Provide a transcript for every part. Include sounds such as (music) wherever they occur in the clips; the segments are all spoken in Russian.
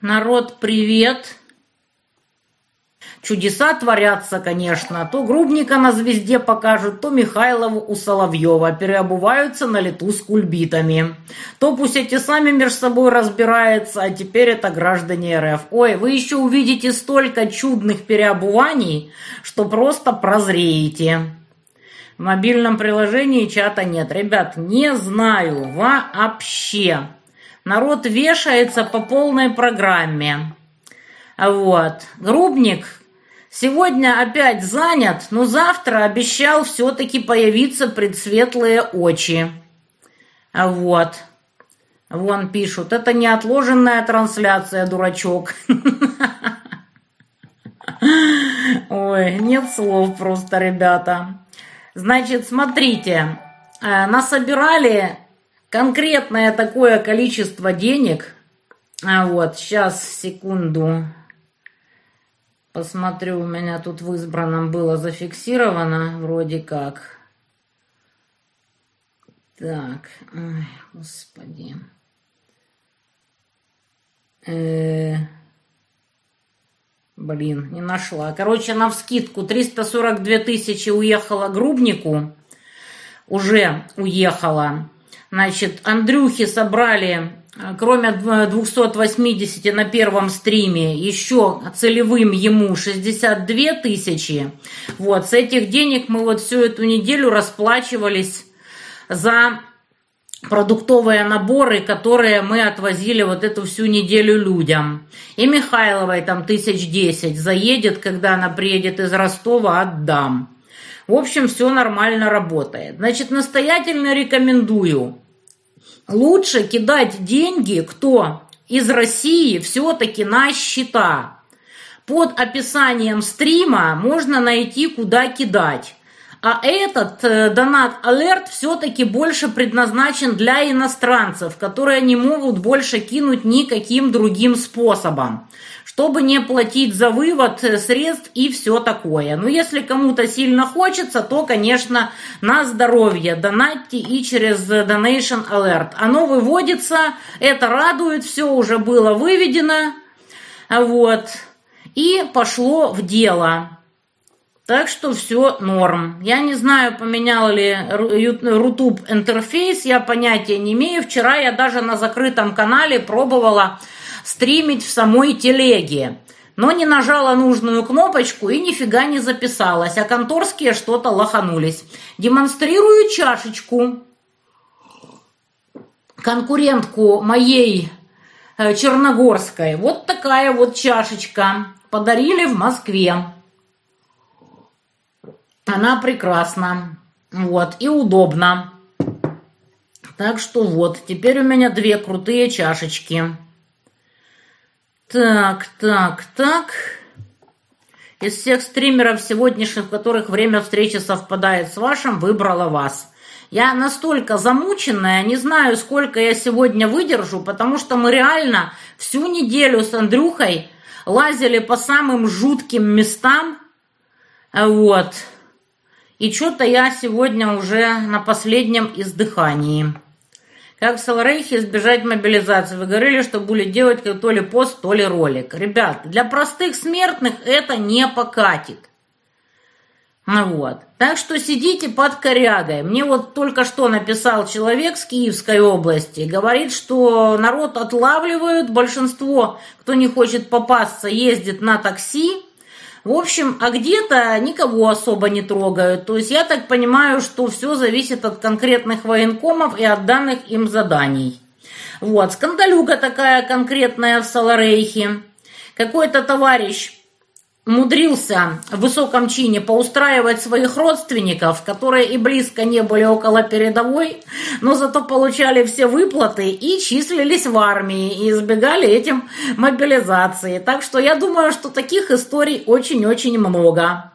Народ, привет! Чудеса творятся, конечно. То Грубника на звезде покажут, то Михайлову у Соловьева. Переобуваются на лету с кульбитами. То пусть эти сами между собой разбираются, а теперь это граждане РФ. Ой, вы еще увидите столько чудных переобуваний, что просто прозреете. В мобильном приложении чата нет. Ребят, не знаю вообще. Народ вешается по полной программе. Вот. Грубник сегодня опять занят, но завтра обещал все-таки появиться предсветлые очи. Вот. Вон пишут, это не отложенная трансляция, дурачок. Ой, нет слов просто, ребята. Значит, смотрите, э, насобирали конкретное такое количество денег. А вот, сейчас, секунду. Посмотрю, у меня тут в избранном было зафиксировано, вроде как. Так, ой, господи. Э -э блин, не нашла. Короче, на вскидку 342 тысячи уехала Грубнику. Уже уехала. Значит, Андрюхи собрали, э, кроме 280 на первом стриме, еще целевым ему 62 тысячи. Вот, с этих денег мы вот всю эту неделю расплачивались за продуктовые наборы, которые мы отвозили вот эту всю неделю людям. И Михайловой там тысяч десять заедет, когда она приедет из Ростова, отдам. В общем, все нормально работает. Значит, настоятельно рекомендую. Лучше кидать деньги, кто из России, все-таки на счета. Под описанием стрима можно найти, куда кидать. А этот э, донат-алерт все-таки больше предназначен для иностранцев, которые не могут больше кинуть никаким другим способом чтобы не платить за вывод э, средств и все такое. Но если кому-то сильно хочется, то, конечно, на здоровье донатьте и через Donation Alert. Оно выводится, это радует, все уже было выведено, вот, и пошло в дело. Так что все норм. Я не знаю, поменял ли YouTube интерфейс, я понятия не имею. Вчера я даже на закрытом канале пробовала стримить в самой телеге. Но не нажала нужную кнопочку и нифига не записалась, а конторские что-то лоханулись. Демонстрирую чашечку. Конкурентку моей э, черногорской. Вот такая вот чашечка. Подарили в Москве. Она прекрасна. Вот, и удобно. Так что вот, теперь у меня две крутые чашечки. Так, так, так. Из всех стримеров сегодняшних, в которых время встречи совпадает с вашим, выбрала вас. Я настолько замученная, не знаю, сколько я сегодня выдержу, потому что мы реально всю неделю с Андрюхой лазили по самым жутким местам. Вот. И что-то я сегодня уже на последнем издыхании. Как в Саларейхе избежать мобилизации? Вы говорили, что будет делать как то ли пост, то ли ролик. Ребят, для простых смертных это не покатит. Ну вот. Так что сидите под корягой. Мне вот только что написал человек с Киевской области. Говорит, что народ отлавливают. Большинство, кто не хочет попасться, ездит на такси. В общем, а где-то никого особо не трогают. То есть я так понимаю, что все зависит от конкретных военкомов и от данных им заданий. Вот, скандалюга такая конкретная в Саларейхе. Какой-то товарищ умудрился в высоком чине поустраивать своих родственников, которые и близко не были около передовой, но зато получали все выплаты и числились в армии, и избегали этим мобилизации. Так что я думаю, что таких историй очень-очень много.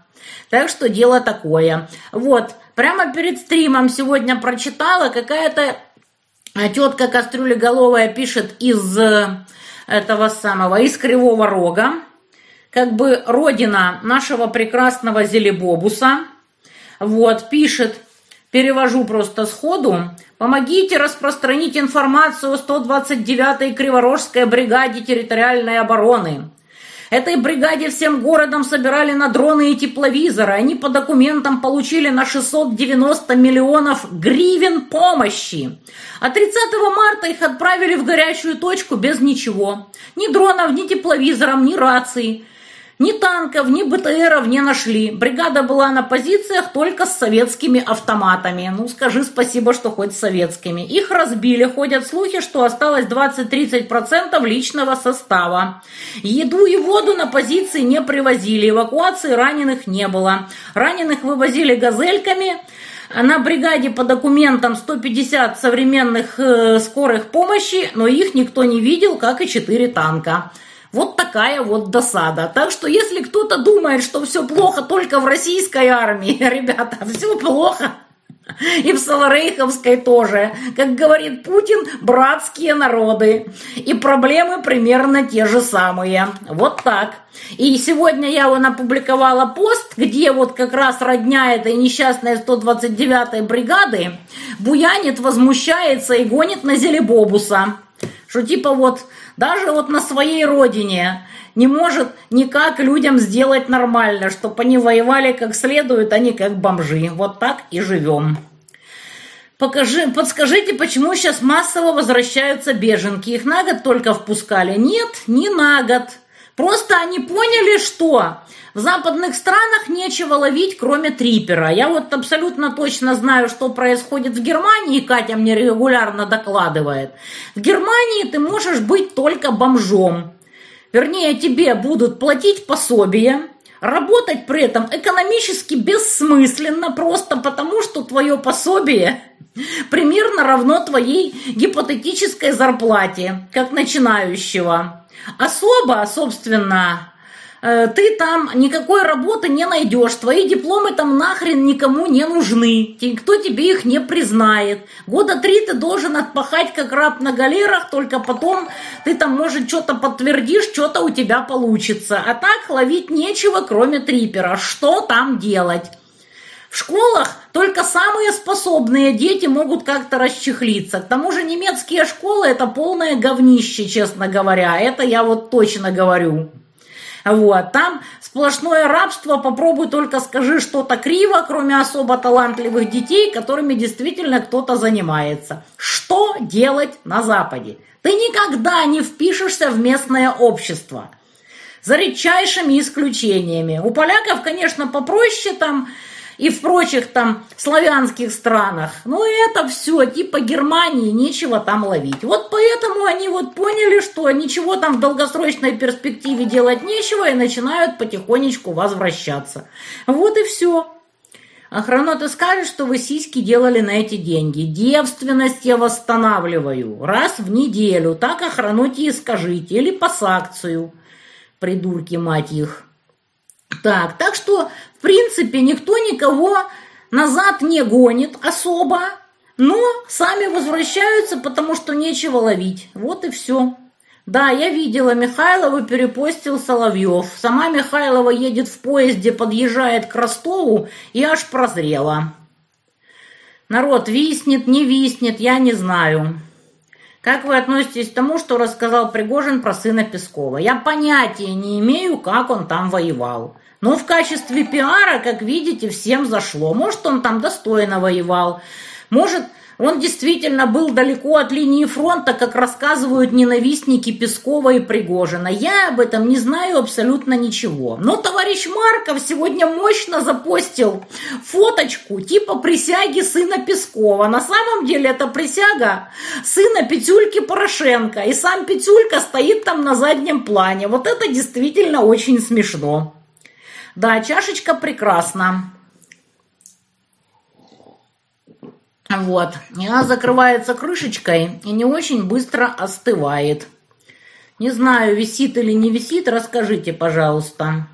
Так что дело такое. Вот, прямо перед стримом сегодня прочитала, какая-то тетка кастрюлеголовая пишет из этого самого, из Кривого Рога, как бы родина нашего прекрасного Зелебобуса. Вот, пишет, перевожу просто сходу. Помогите распространить информацию о 129-й Криворожской бригаде территориальной обороны. Этой бригаде всем городом собирали на дроны и тепловизоры. Они по документам получили на 690 миллионов гривен помощи. А 30 марта их отправили в горячую точку без ничего. Ни дронов, ни тепловизоров, ни раций. Ни танков, ни БТРов не нашли. Бригада была на позициях только с советскими автоматами. Ну, скажи спасибо, что хоть советскими. Их разбили. Ходят слухи, что осталось 20-30% личного состава. Еду и воду на позиции не привозили. Эвакуации раненых не было. Раненых вывозили газельками. На бригаде по документам 150 современных э, скорых помощи, но их никто не видел, как и 4 танка. Вот такая вот досада. Так что если кто-то думает, что все плохо только в российской армии, (laughs) ребята, все плохо. И в Саларейховской тоже. Как говорит Путин, братские народы. И проблемы примерно те же самые. Вот так. И сегодня я вон опубликовала пост, где вот как раз родня этой несчастной 129-й бригады буянит, возмущается и гонит на Зелебобуса. Что типа вот даже вот на своей родине не может никак людям сделать нормально, чтобы они воевали как следует, а не как бомжи. Вот так и живем. Покажи, подскажите, почему сейчас массово возвращаются беженки? Их на год только впускали? Нет, не на год. Просто они поняли, что в западных странах нечего ловить, кроме трипера. Я вот абсолютно точно знаю, что происходит в Германии, Катя мне регулярно докладывает. В Германии ты можешь быть только бомжом. Вернее, тебе будут платить пособие, работать при этом экономически бессмысленно, просто потому что твое пособие примерно равно твоей гипотетической зарплате, как начинающего. Особо, собственно, э, ты там никакой работы не найдешь, твои дипломы там нахрен никому не нужны, никто тебе их не признает. Года три ты должен отпахать как раб на галерах, только потом ты там, может, что-то подтвердишь, что-то у тебя получится. А так ловить нечего, кроме трипера. Что там делать? В школах только самые способные дети могут как-то расчехлиться. К тому же немецкие школы это полное говнище, честно говоря. Это я вот точно говорю. Вот, там сплошное рабство, попробуй только скажи что-то криво, кроме особо талантливых детей, которыми действительно кто-то занимается. Что делать на Западе? Ты никогда не впишешься в местное общество. За редчайшими исключениями. У поляков, конечно, попроще там и в прочих там славянских странах. Ну это все, типа Германии, нечего там ловить. Вот поэтому они вот поняли, что ничего там в долгосрочной перспективе делать нечего и начинают потихонечку возвращаться. Вот и все. Охрана, ты скажешь, что вы сиськи делали на эти деньги. Девственность я восстанавливаю. Раз в неделю. Так охраноте и скажите. Или по акцию. Придурки, мать их. Так, так что принципе, никто никого назад не гонит особо, но сами возвращаются, потому что нечего ловить. Вот и все. Да, я видела, Михайлова перепостил Соловьев. Сама Михайлова едет в поезде, подъезжает к Ростову и аж прозрела. Народ виснет, не виснет, я не знаю. Как вы относитесь к тому, что рассказал Пригожин про сына Пескова? Я понятия не имею, как он там воевал. Но в качестве пиара, как видите, всем зашло. Может, он там достойно воевал. Может, он действительно был далеко от линии фронта, как рассказывают ненавистники Пескова и Пригожина. Я об этом не знаю абсолютно ничего. Но товарищ Марков сегодня мощно запостил фоточку типа присяги сына Пескова. На самом деле это присяга сына Петюльки Порошенко. И сам Петюлька стоит там на заднем плане. Вот это действительно очень смешно. Да, чашечка прекрасна. Вот. И она закрывается крышечкой и не очень быстро остывает. Не знаю, висит или не висит, расскажите, пожалуйста.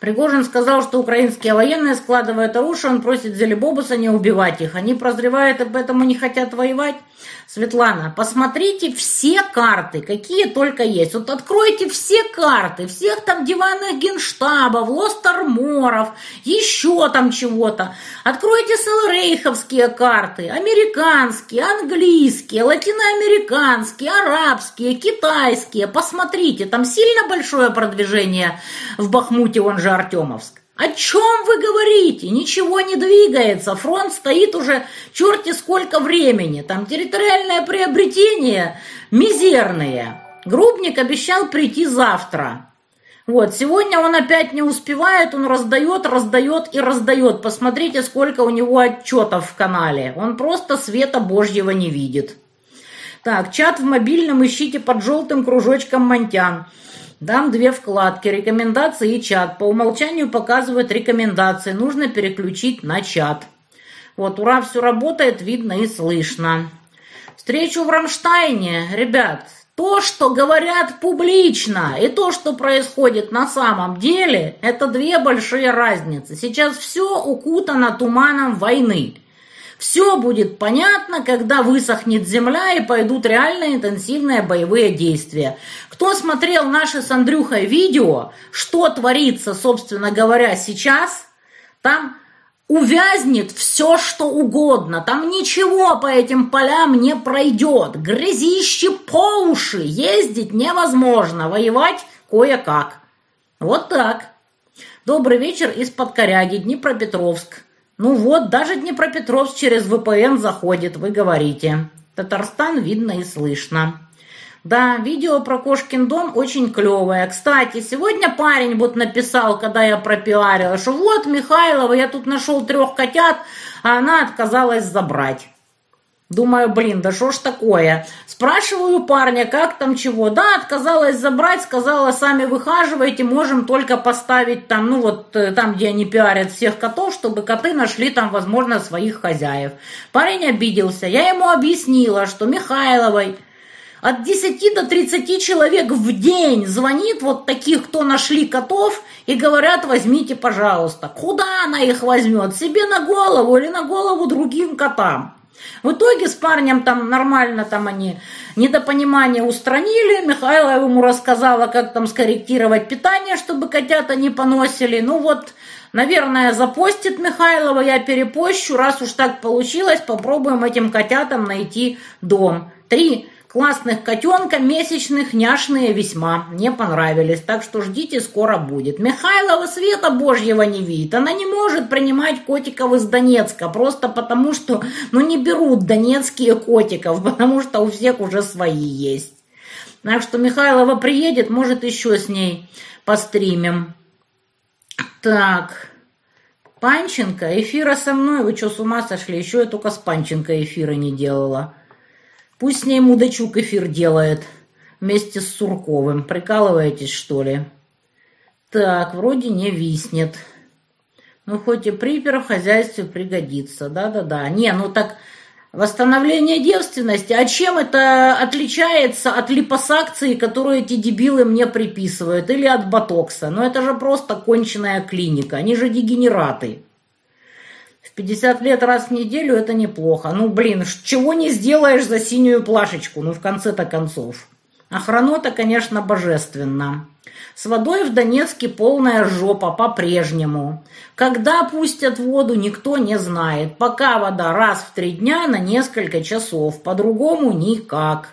Пригожин сказал, что украинские военные складывают оружие, он просит Зелебобуса не убивать их. Они прозревают и поэтому не хотят воевать. Светлана, посмотрите все карты, какие только есть. Вот откройте все карты, всех там диванных генштабов, лостарморов, еще там чего-то. Откройте селрейховские карты, американские, английские, латиноамериканские, арабские, китайские. Посмотрите, там сильно большое продвижение в Бахмуте, он же Артемовск. О чем вы говорите? Ничего не двигается. Фронт стоит уже черти сколько времени. Там территориальное приобретение мизерное. Грубник обещал прийти завтра. Вот, сегодня он опять не успевает, он раздает, раздает и раздает. Посмотрите, сколько у него отчетов в канале. Он просто света божьего не видит. Так, чат в мобильном ищите под желтым кружочком Монтян. Дам две вкладки, рекомендации и чат. По умолчанию показывают рекомендации. Нужно переключить на чат. Вот, ура, все работает, видно и слышно. Встречу в Рамштайне, ребят, то, что говорят публично, и то, что происходит на самом деле, это две большие разницы. Сейчас все укутано туманом войны. Все будет понятно, когда высохнет земля и пойдут реально интенсивные боевые действия. Кто смотрел наше с Андрюхой видео, что творится, собственно говоря, сейчас, там увязнет все, что угодно. Там ничего по этим полям не пройдет. Грязище по уши. Ездить невозможно. Воевать кое-как. Вот так. Добрый вечер из-под Коряги, Днепропетровск. Ну вот, даже Днепропетровск через ВПН заходит, вы говорите. Татарстан видно и слышно. Да, видео про Кошкин дом очень клевое. Кстати, сегодня парень вот написал, когда я пропиарила, что вот, Михайлова, я тут нашел трех котят, а она отказалась забрать. Думаю, блин, да что ж такое? Спрашиваю парня, как там чего. Да, отказалась забрать, сказала, сами выхаживайте, можем только поставить там, ну вот э, там, где они пиарят всех котов, чтобы коты нашли там, возможно, своих хозяев. Парень обиделся. Я ему объяснила, что Михайловой от 10 до 30 человек в день звонит вот таких, кто нашли котов, и говорят, возьмите, пожалуйста. Куда она их возьмет? Себе на голову или на голову другим котам? В итоге с парнем там нормально там они недопонимание устранили. Михайлова ему рассказала, как там скорректировать питание, чтобы котята не поносили. Ну вот, наверное, запостит Михайлова, я перепощу. Раз уж так получилось, попробуем этим котятам найти дом. Три Классных котенка месячных няшные весьма мне понравились, так что ждите, скоро будет. Михайлова света божьего не видит. Она не может принимать котиков из Донецка, просто потому что, ну, не берут донецкие котиков, потому что у всех уже свои есть. Так что Михайлова приедет, может, еще с ней постримим. Так, Панченко, эфира со мной, вы что, с ума сошли? Еще я только с Панченко эфира не делала. Пусть с ней мудачук эфир делает вместе с Сурковым. Прикалываетесь, что ли? Так, вроде не виснет. Ну, хоть и припер в хозяйстве пригодится. Да-да-да. Не, ну так восстановление девственности. А чем это отличается от липосакции, которую эти дебилы мне приписывают? Или от ботокса? Ну, это же просто конченная клиника. Они же дегенераты. В 50 лет раз в неделю это неплохо. Ну, блин, чего не сделаешь за синюю плашечку, ну, в конце-то концов. Охранота, конечно, божественно. С водой в Донецке полная жопа по-прежнему. Когда пустят воду, никто не знает. Пока вода раз в три дня на несколько часов. По-другому никак.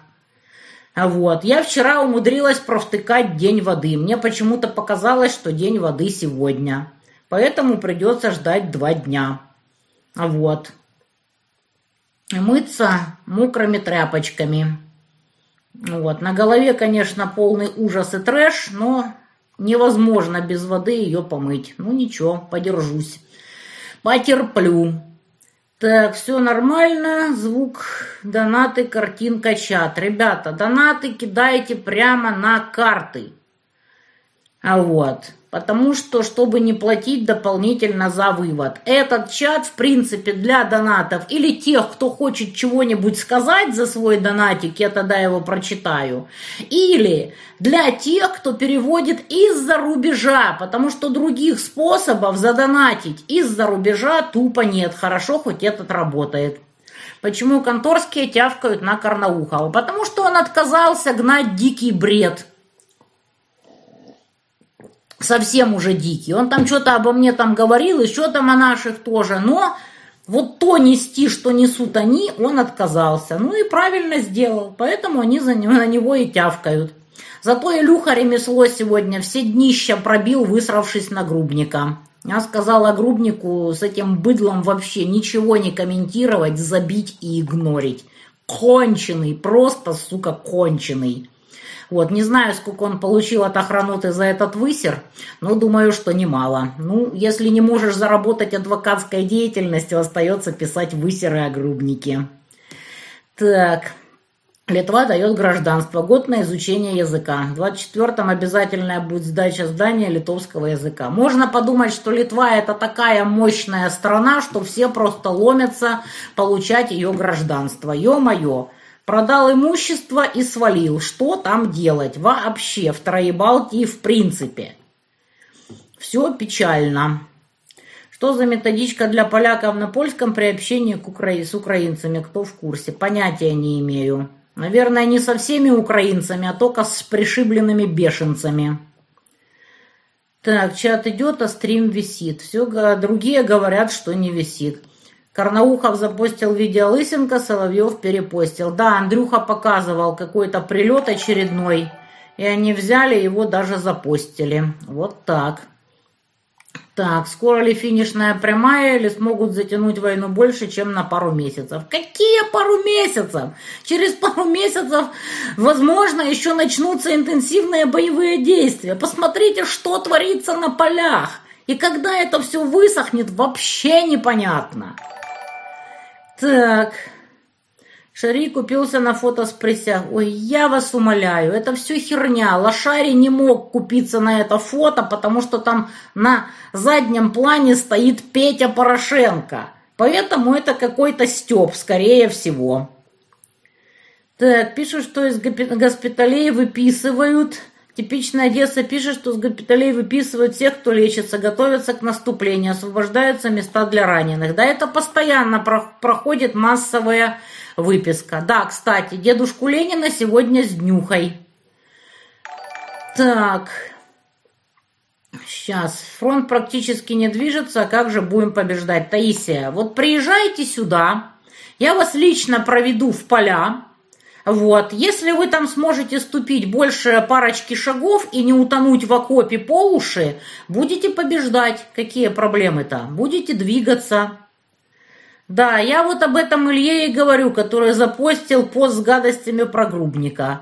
Вот. Я вчера умудрилась провтыкать день воды. Мне почему-то показалось, что день воды сегодня. Поэтому придется ждать два дня. Вот. Мыться мокрыми тряпочками. Вот. На голове, конечно, полный ужас и трэш, но невозможно без воды ее помыть. Ну ничего, подержусь. Потерплю. Так, все нормально. Звук, донаты, картинка, чат. Ребята, донаты кидайте прямо на карты. А вот. Потому что, чтобы не платить дополнительно за вывод. Этот чат, в принципе, для донатов или тех, кто хочет чего-нибудь сказать за свой донатик, я тогда его прочитаю, или для тех, кто переводит из-за рубежа, потому что других способов задонатить из-за рубежа тупо нет. Хорошо, хоть этот работает. Почему конторские тявкают на Карнаухова? Потому что он отказался гнать дикий бред – совсем уже дикий. Он там что-то обо мне там говорил, еще там о наших тоже, но вот то нести, что несут они, он отказался. Ну и правильно сделал, поэтому они за него, (laughs) на него и тявкают. Зато Илюха ремесло сегодня все днища пробил, высравшись на грубника. Я сказала грубнику с этим быдлом вообще ничего не комментировать, забить и игнорить. Конченый, просто, сука, конченый. Вот, не знаю, сколько он получил от охраноты за этот высер, но думаю, что немало. Ну, если не можешь заработать адвокатской деятельностью, остается писать высеры о грубнике. Так, Литва дает гражданство. Год на изучение языка. В 24-м обязательная будет сдача здания литовского языка. Можно подумать, что Литва это такая мощная страна, что все просто ломятся получать ее гражданство. Ё-моё. Продал имущество и свалил. Что там делать? Вообще в Троебалтии в принципе. Все печально. Что за методичка для поляков на польском при общении с украинцами? Кто в курсе? Понятия не имею. Наверное, не со всеми украинцами, а только с пришибленными бешенцами. Так, чат идет, а стрим висит. Все, другие говорят, что не висит. Карнаухов запостил видео Лысенко, Соловьев перепостил. Да, Андрюха показывал какой-то прилет очередной, и они взяли его даже запостили. Вот так. Так, скоро ли финишная прямая, или смогут затянуть войну больше, чем на пару месяцев? Какие пару месяцев? Через пару месяцев, возможно, еще начнутся интенсивные боевые действия. Посмотрите, что творится на полях. И когда это все высохнет, вообще непонятно. Так. Шари купился на фото с присяг. Ой, я вас умоляю, это все херня. Лошари не мог купиться на это фото, потому что там на заднем плане стоит Петя Порошенко. Поэтому это какой-то стёб, скорее всего. Так, пишут, что из госпиталей выписывают Типичная Одесса пишет, что с госпиталей выписывают всех, кто лечится, готовятся к наступлению, освобождаются места для раненых. Да, это постоянно про проходит массовая выписка. Да, кстати, дедушку Ленина сегодня с днюхой. Так. Сейчас. Фронт практически не движется, а как же будем побеждать? Таисия, вот приезжайте сюда, я вас лично проведу в поля, вот. Если вы там сможете ступить больше парочки шагов и не утонуть в окопе по уши, будете побеждать. Какие проблемы-то? Будете двигаться. Да, я вот об этом Илье и говорю, который запостил пост с гадостями про грубника.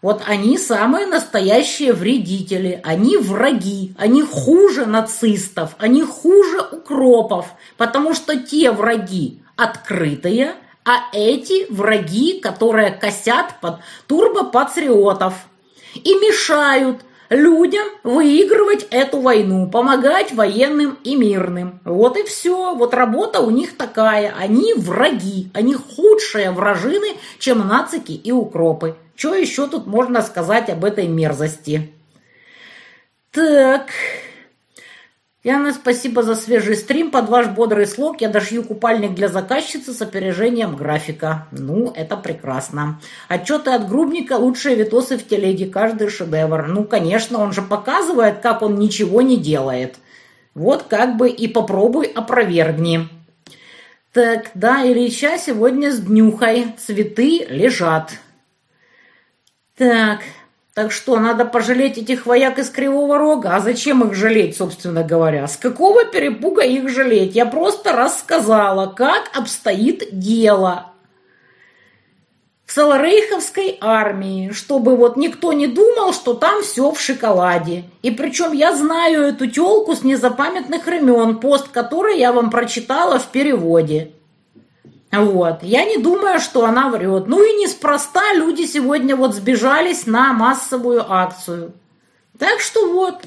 Вот они самые настоящие вредители, они враги, они хуже нацистов, они хуже укропов, потому что те враги открытые – а эти враги, которые косят под турбопатриотов и мешают людям выигрывать эту войну, помогать военным и мирным. Вот и все. Вот работа у них такая. Они враги. Они худшие вражины, чем нацики и укропы. Что еще тут можно сказать об этой мерзости? Так... Яна, спасибо за свежий стрим. Под ваш бодрый слог я дошью купальник для заказчицы с опережением графика. Ну, это прекрасно. Отчеты от Грубника, лучшие видосы в телеге, каждый шедевр. Ну, конечно, он же показывает, как он ничего не делает. Вот как бы и попробуй опровергни. Так, да, Ильича сегодня с днюхой. Цветы лежат. Так, так что, надо пожалеть этих вояк из Кривого Рога? А зачем их жалеть, собственно говоря? С какого перепуга их жалеть? Я просто рассказала, как обстоит дело в Саларейховской армии, чтобы вот никто не думал, что там все в шоколаде. И причем я знаю эту телку с незапамятных времен, пост которой я вам прочитала в переводе. Вот. Я не думаю, что она врет. Ну и неспроста люди сегодня вот сбежались на массовую акцию. Так что вот,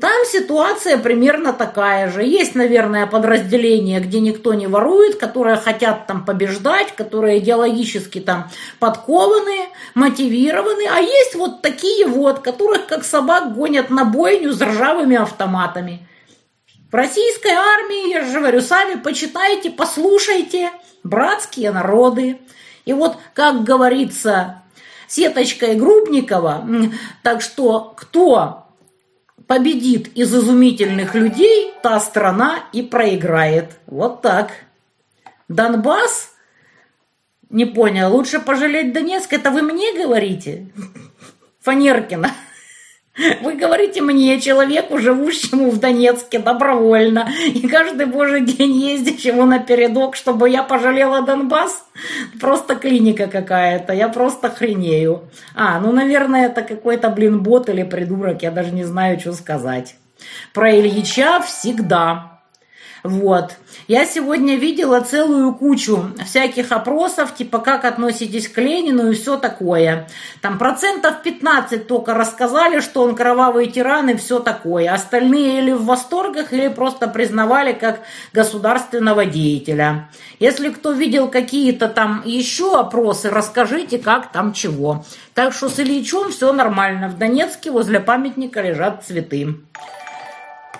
Там ситуация примерно такая же. Есть, наверное, подразделения, где никто не ворует, которые хотят там побеждать, которые идеологически там подкованы, мотивированы. А есть вот такие вот, которых как собак гонят на бойню с ржавыми автоматами. В российской армии, я же говорю, сами почитайте, послушайте, братские народы. И вот, как говорится, сеточкой Грубникова, так что кто победит из изумительных людей, та страна и проиграет. Вот так. Донбасс? Не понял. Лучше пожалеть Донецк. Это вы мне говорите? Фанеркина. Вы говорите мне, человеку, живущему в Донецке добровольно, и каждый божий день ездящему на передок, чтобы я пожалела Донбасс? Просто клиника какая-то, я просто хренею. А, ну, наверное, это какой-то, блин, бот или придурок, я даже не знаю, что сказать. Про Ильича всегда. Вот. Я сегодня видела целую кучу всяких опросов, типа как относитесь к Ленину и все такое. Там процентов 15 только рассказали, что он кровавый тиран и все такое. Остальные или в восторгах, или просто признавали как государственного деятеля. Если кто видел какие-то там еще опросы, расскажите, как там чего. Так что с Ильичом все нормально. В Донецке возле памятника лежат цветы.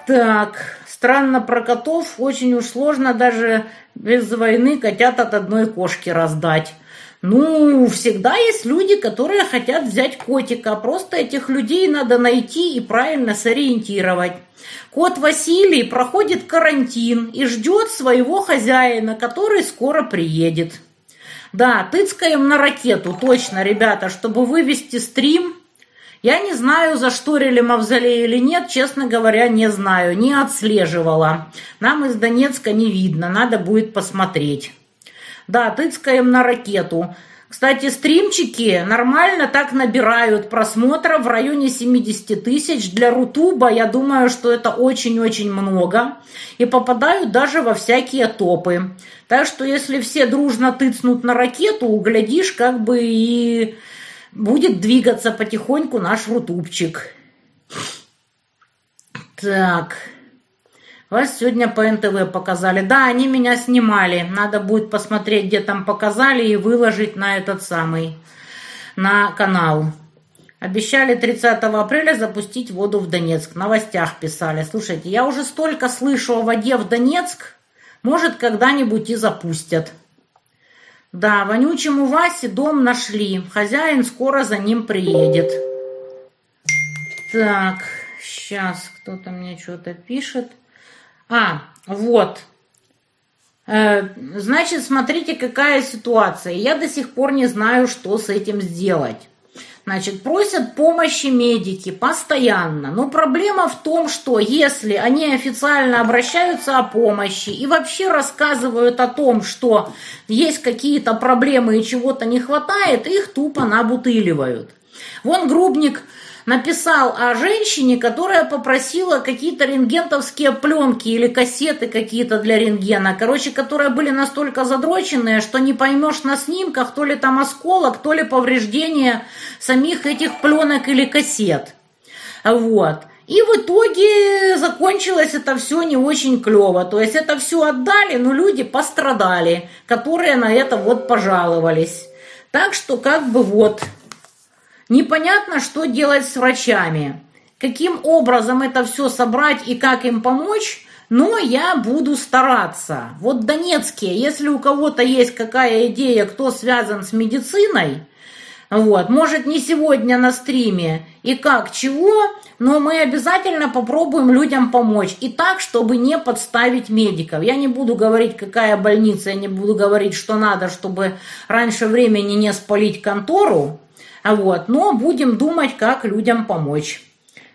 Так, Странно про котов, очень уж сложно даже без войны котят от одной кошки раздать. Ну, всегда есть люди, которые хотят взять котика. Просто этих людей надо найти и правильно сориентировать. Кот Василий проходит карантин и ждет своего хозяина, который скоро приедет. Да, тыцкаем на ракету, точно, ребята, чтобы вывести стрим я не знаю, зашторили мавзолей или нет, честно говоря, не знаю, не отслеживала. Нам из Донецка не видно, надо будет посмотреть. Да, тыцкаем на ракету. Кстати, стримчики нормально так набирают просмотров в районе 70 тысяч. Для Рутуба я думаю, что это очень-очень много. И попадают даже во всякие топы. Так что если все дружно тыцнут на ракету, глядишь, как бы и будет двигаться потихоньку наш рутубчик. Так. Вас сегодня по НТВ показали. Да, они меня снимали. Надо будет посмотреть, где там показали, и выложить на этот самый, на канал. Обещали 30 апреля запустить воду в Донецк. В новостях писали. Слушайте, я уже столько слышу о воде в Донецк. Может, когда-нибудь и запустят. Да, вонючему Васе дом нашли. Хозяин скоро за ним приедет. Так, сейчас кто-то мне что-то пишет. А, вот. Э, значит, смотрите, какая ситуация. Я до сих пор не знаю, что с этим сделать. Значит, просят помощи медики постоянно. Но проблема в том, что если они официально обращаются о помощи и вообще рассказывают о том, что есть какие-то проблемы и чего-то не хватает, их тупо набутыливают. Вон Грубник написал о женщине, которая попросила какие-то рентгентовские пленки или кассеты какие-то для рентгена, короче, которые были настолько задроченные, что не поймешь на снимках, то ли там осколок, то ли повреждение самих этих пленок или кассет. Вот. И в итоге закончилось это все не очень клево. То есть это все отдали, но люди пострадали, которые на это вот пожаловались. Так что как бы вот Непонятно, что делать с врачами, каким образом это все собрать и как им помочь, но я буду стараться. Вот Донецкие, если у кого-то есть какая идея, кто связан с медициной, вот, может не сегодня на стриме и как, чего, но мы обязательно попробуем людям помочь. И так, чтобы не подставить медиков. Я не буду говорить, какая больница, я не буду говорить, что надо, чтобы раньше времени не спалить контору, вот. Но будем думать, как людям помочь.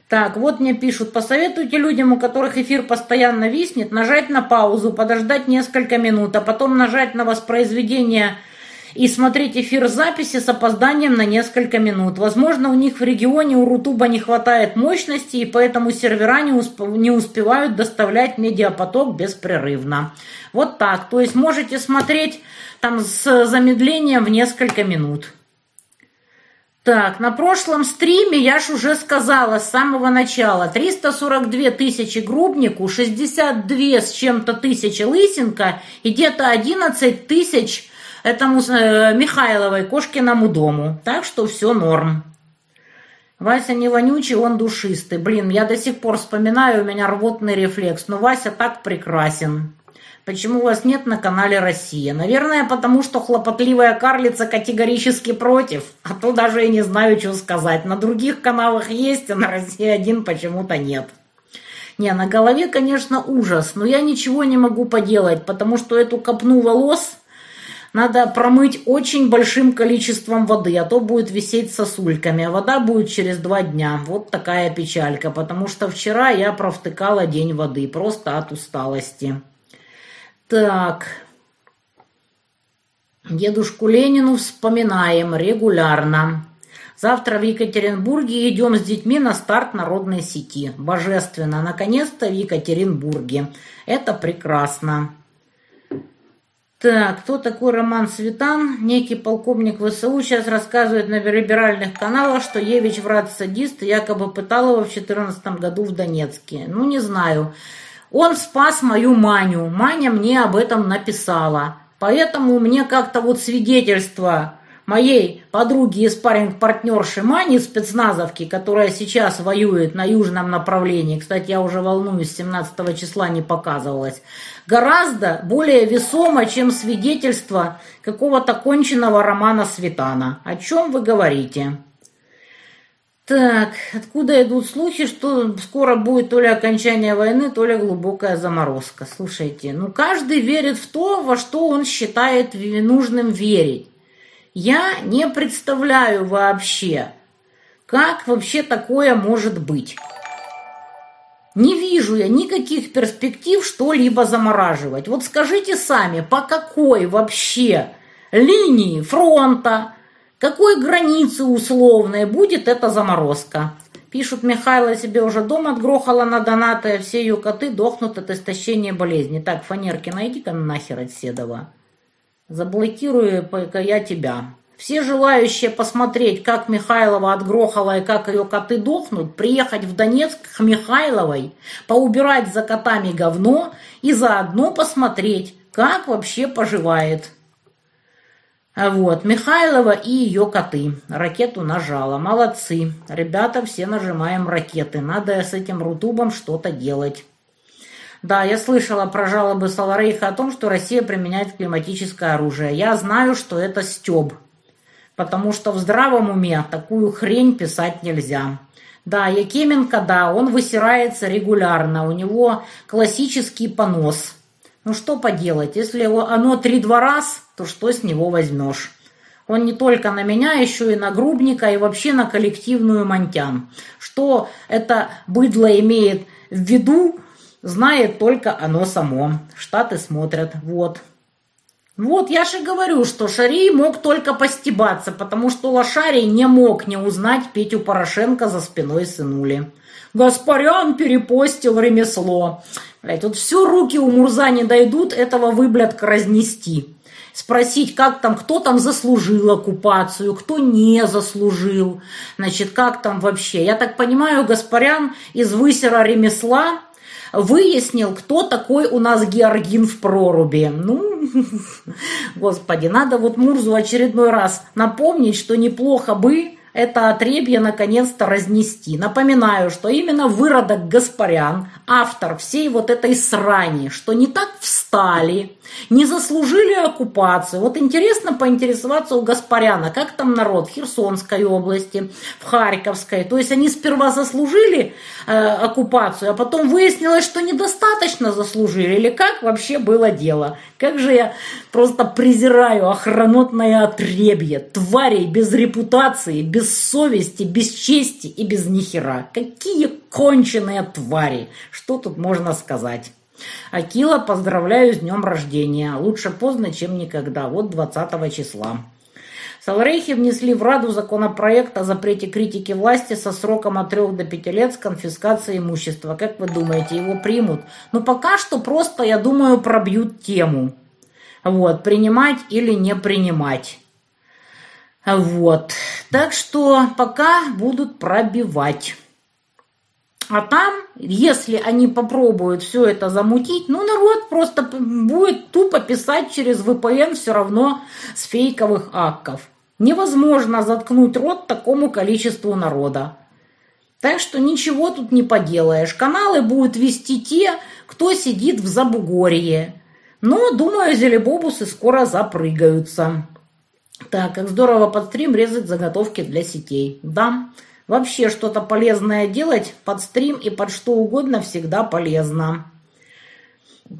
Так, вот мне пишут, посоветуйте людям, у которых эфир постоянно виснет, нажать на паузу, подождать несколько минут, а потом нажать на воспроизведение и смотреть эфир записи с опозданием на несколько минут. Возможно, у них в регионе у Рутуба не хватает мощности, и поэтому сервера не, усп не успевают доставлять медиапоток беспрерывно. Вот так. То есть можете смотреть там с замедлением в несколько минут. Так, на прошлом стриме я ж уже сказала с самого начала. 342 тысячи грубнику, 62 с чем-то тысячи лысинка и где-то 11 тысяч этому э, Михайловой, Кошкиному дому. Так что все норм. Вася не вонючий, он душистый. Блин, я до сих пор вспоминаю, у меня рвотный рефлекс. Но Вася так прекрасен. Почему вас нет на канале «Россия»? Наверное, потому что хлопотливая карлица категорически против. А то даже и не знаю, что сказать. На других каналах есть, а на «Россия-1» почему-то нет. Не, на голове, конечно, ужас, но я ничего не могу поделать, потому что эту копну волос надо промыть очень большим количеством воды, а то будет висеть сосульками, а вода будет через два дня. Вот такая печалька, потому что вчера я провтыкала день воды, просто от усталости. Так. Дедушку Ленину вспоминаем регулярно. Завтра в Екатеринбурге идем с детьми на старт народной сети. Божественно. Наконец-то в Екатеринбурге. Это прекрасно. Так, кто такой Роман Светан? Некий полковник ВСУ сейчас рассказывает на либеральных каналах, что Евич враг-садист якобы пытал его в 2014 году в Донецке. Ну, не знаю. Он спас мою Маню. Маня мне об этом написала. Поэтому мне как-то вот свидетельство моей подруги и спарринг-партнерши Мани спецназовки, которая сейчас воюет на южном направлении, кстати, я уже волнуюсь, 17 числа не показывалась, гораздо более весомо, чем свидетельство какого-то конченного романа Светана. О чем вы говорите? Так, откуда идут слухи, что скоро будет то ли окончание войны, то ли глубокая заморозка? Слушайте, ну каждый верит в то, во что он считает нужным верить. Я не представляю вообще, как вообще такое может быть. Не вижу я никаких перспектив что-либо замораживать. Вот скажите сами, по какой вообще линии фронта, какой границы условной будет эта заморозка? Пишут, Михайло себе уже дом отгрохала на донаты, а все ее коты дохнут от истощения болезни. Так, фанерки, найди-ка нахер от Седова. Заблокирую я тебя. Все желающие посмотреть, как Михайлова отгрохала и как ее коты дохнут, приехать в Донецк к Михайловой, поубирать за котами говно и заодно посмотреть, как вообще поживает. Вот, Михайлова и ее коты. Ракету нажала. Молодцы. Ребята, все нажимаем ракеты. Надо с этим рутубом что-то делать. Да, я слышала про жалобы Саларейха о том, что Россия применяет климатическое оружие. Я знаю, что это стёб. Потому что в здравом уме такую хрень писать нельзя. Да, Якименко, да, он высирается регулярно. У него классический понос. Ну что поделать, если оно три-два раз, то что с него возьмешь? Он не только на меня, еще и на Грубника, и вообще на коллективную Монтян. Что это быдло имеет в виду, знает только оно само. Штаты смотрят. Вот. Вот, я же говорю, что Шарий мог только постебаться, потому что Лошарий не мог не узнать Петю Порошенко за спиной сынули. Гаспарян перепостил ремесло. Блять, вот все руки у Мурза не дойдут этого выблядка разнести. Спросить, как там, кто там заслужил оккупацию, кто не заслужил. Значит, как там вообще. Я так понимаю, Гаспарян из высера ремесла выяснил, кто такой у нас Георгин в проруби. Ну, (laughs) господи, надо вот Мурзу очередной раз напомнить, что неплохо бы это отребье наконец-то разнести. Напоминаю, что именно выродок Гаспарян, автор всей вот этой срани, что не так встали, не заслужили оккупацию. Вот интересно поинтересоваться у Гаспаряна, как там народ в Херсонской области, в Харьковской. То есть они сперва заслужили э, оккупацию, а потом выяснилось, что недостаточно заслужили. Или как вообще было дело? Как же я просто презираю охранотное отребье, тварей без репутации, без совести, без чести и без нихера. Какие конченые твари! Что тут можно сказать? Акила, поздравляю с днем рождения. Лучше поздно, чем никогда. Вот 20 числа. Саларейхи внесли в Раду законопроект о запрете критики власти со сроком от 3 до 5 лет с конфискацией имущества. Как вы думаете, его примут? Ну, пока что просто, я думаю, пробьют тему. Вот, принимать или не принимать. Вот. Так что пока будут пробивать. А там, если они попробуют все это замутить, ну, народ просто будет тупо писать через VPN все равно с фейковых акков. Невозможно заткнуть рот такому количеству народа. Так что ничего тут не поделаешь. Каналы будут вести те, кто сидит в Забугорье. Но, думаю, зелебобусы скоро запрыгаются. Так, как здорово под стрим резать заготовки для сетей. Да, вообще что-то полезное делать под стрим и под что угодно всегда полезно.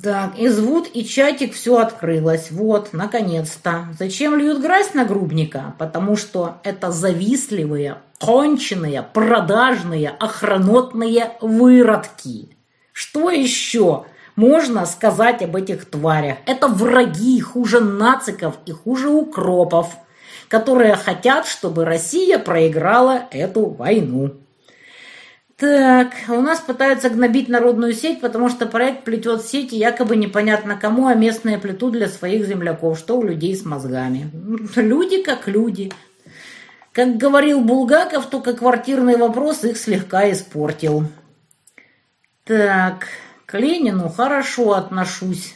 Так, и звуд, и чатик все открылось. Вот, наконец-то. Зачем льют грязь на грубника? Потому что это завистливые, конченые, продажные, охранотные выродки. Что еще можно сказать об этих тварях? Это враги хуже нациков и хуже укропов, которые хотят, чтобы Россия проиграла эту войну. Так, у нас пытаются гнобить народную сеть, потому что проект плетет сети якобы непонятно кому, а местные плетут для своих земляков, что у людей с мозгами. Люди как люди. Как говорил Булгаков, только квартирный вопрос их слегка испортил. Так, к Ленину хорошо отношусь.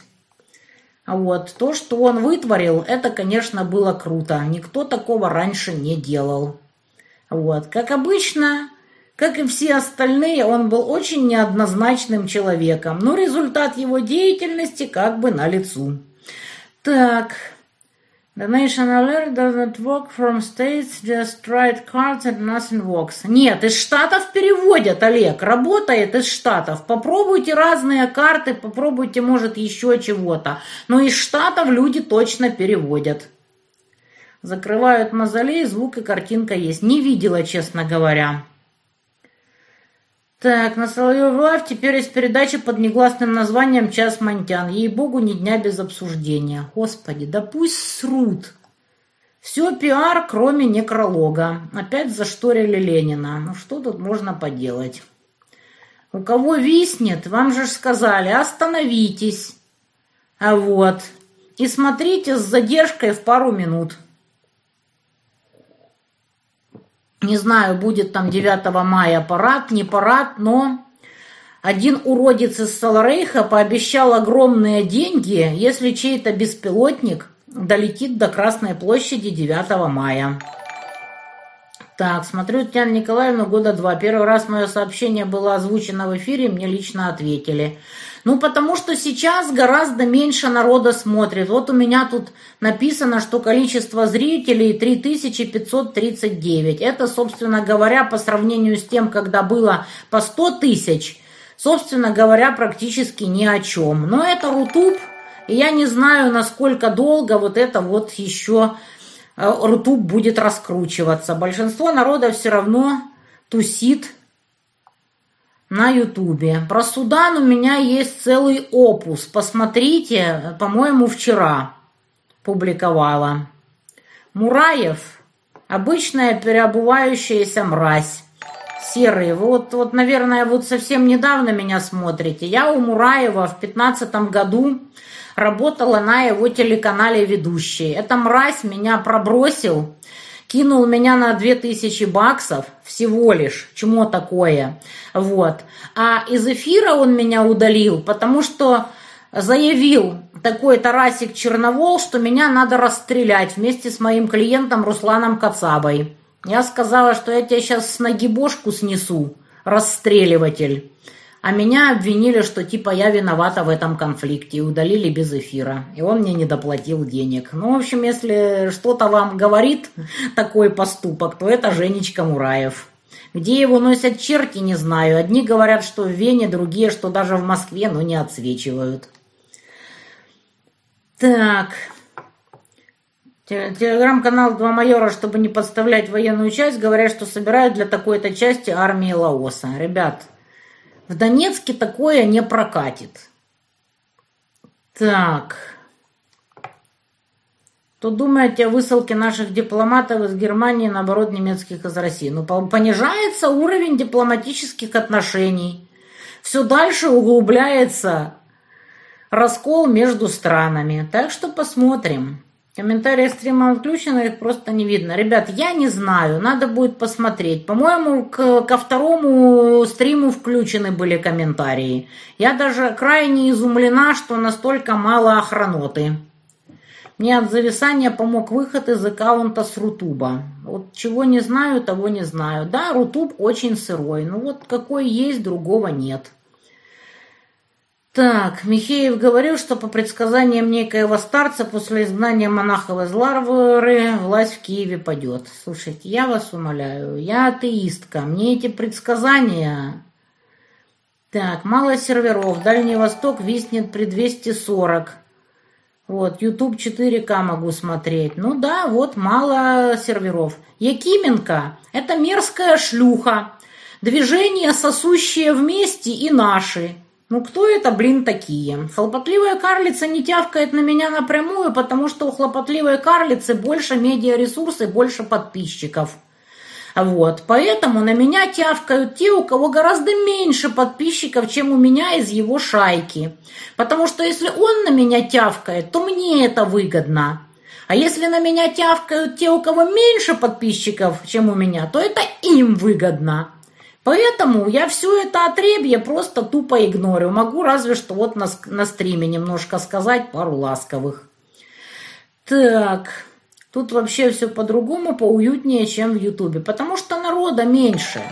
Вот то, что он вытворил, это, конечно, было круто. Никто такого раньше не делал. Вот, как обычно, как и все остальные, он был очень неоднозначным человеком, но результат его деятельности как бы налицу. Так, The National Alert doesn't work from states, just write cards and nothing works. Нет, из Штатов переводят, Олег, работает из Штатов. Попробуйте разные карты, попробуйте, может, еще чего-то. Но из Штатов люди точно переводят. Закрывают мозолей, звук и картинка есть. Не видела, честно говоря. Так, на Соловьев Лайв теперь есть передача под негласным названием «Час Монтян». Ей-богу, ни дня без обсуждения. Господи, да пусть срут. Все пиар, кроме некролога. Опять зашторили Ленина. Ну что тут можно поделать? У кого виснет, вам же сказали, остановитесь. А вот. И смотрите с задержкой в пару минут. Не знаю, будет там 9 мая парад, не парад, но один уродец из Саларейха пообещал огромные деньги, если чей-то беспилотник долетит до Красной площади 9 мая. Так, смотрю Татьяна Николаевна года два. Первый раз мое сообщение было озвучено в эфире, мне лично ответили. Ну, потому что сейчас гораздо меньше народа смотрит. Вот у меня тут написано, что количество зрителей 3539. Это, собственно говоря, по сравнению с тем, когда было по 100 тысяч, собственно говоря, практически ни о чем. Но это Рутуб, и я не знаю, насколько долго вот это вот еще э, Рутуб будет раскручиваться. Большинство народа все равно тусит на Ютубе. Про Судан у меня есть целый опус. Посмотрите, по-моему, вчера публиковала. Мураев – обычная переобувающаяся мразь. Серый. Вот, вот, наверное, вот совсем недавно меня смотрите. Я у Мураева в пятнадцатом году работала на его телеканале ведущей. Эта мразь меня пробросил кинул меня на 2000 баксов всего лишь, чему такое, вот. А из эфира он меня удалил, потому что заявил такой Тарасик Черновол, что меня надо расстрелять вместе с моим клиентом Русланом Кацабой. Я сказала, что я тебя сейчас с ноги бошку снесу, расстреливатель. А меня обвинили, что типа я виновата в этом конфликте и удалили без эфира. И он мне не доплатил денег. Ну, в общем, если что-то вам говорит такой поступок, то это Женечка Мураев. Где его носят черти, не знаю. Одни говорят, что в Вене, другие, что даже в Москве, но не отсвечивают. Так. Телеграм-канал «Два майора», чтобы не подставлять военную часть, говорят, что собирают для такой-то части армии Лаоса. Ребят, в Донецке такое не прокатит. Так. Что думаете о высылке наших дипломатов из Германии, наоборот, немецких из России? Ну, понижается уровень дипломатических отношений. Все дальше углубляется раскол между странами. Так что посмотрим. Комментарии стрима включены, их просто не видно. Ребят, я не знаю, надо будет посмотреть. По-моему, к, ко второму стриму включены были комментарии. Я даже крайне изумлена, что настолько мало охраноты. Мне от зависания помог выход из аккаунта с Рутуба. Вот чего не знаю, того не знаю. Да, Рутуб очень сырой. Ну вот какой есть, другого нет. Так, Михеев говорил, что по предсказаниям некоего старца после изгнания монахов из Ларвары власть в Киеве падет. Слушайте, я вас умоляю, я атеистка, мне эти предсказания... Так, мало серверов, Дальний Восток виснет при 240. Вот, YouTube 4К могу смотреть. Ну да, вот, мало серверов. Якименко – это мерзкая шлюха. Движения, сосущие вместе и наши. Ну кто это, блин, такие? Хлопотливая карлица не тявкает на меня напрямую, потому что у хлопотливой карлицы больше медиаресурсов и больше подписчиков. Вот, поэтому на меня тявкают те, у кого гораздо меньше подписчиков, чем у меня из его шайки. Потому что если он на меня тявкает, то мне это выгодно. А если на меня тявкают те, у кого меньше подписчиков, чем у меня, то это им выгодно. Поэтому я все это отребье просто тупо игнорю. Могу разве что вот на, на стриме немножко сказать пару ласковых. Так, тут вообще все по-другому, поуютнее, чем в Ютубе. Потому что народа меньше.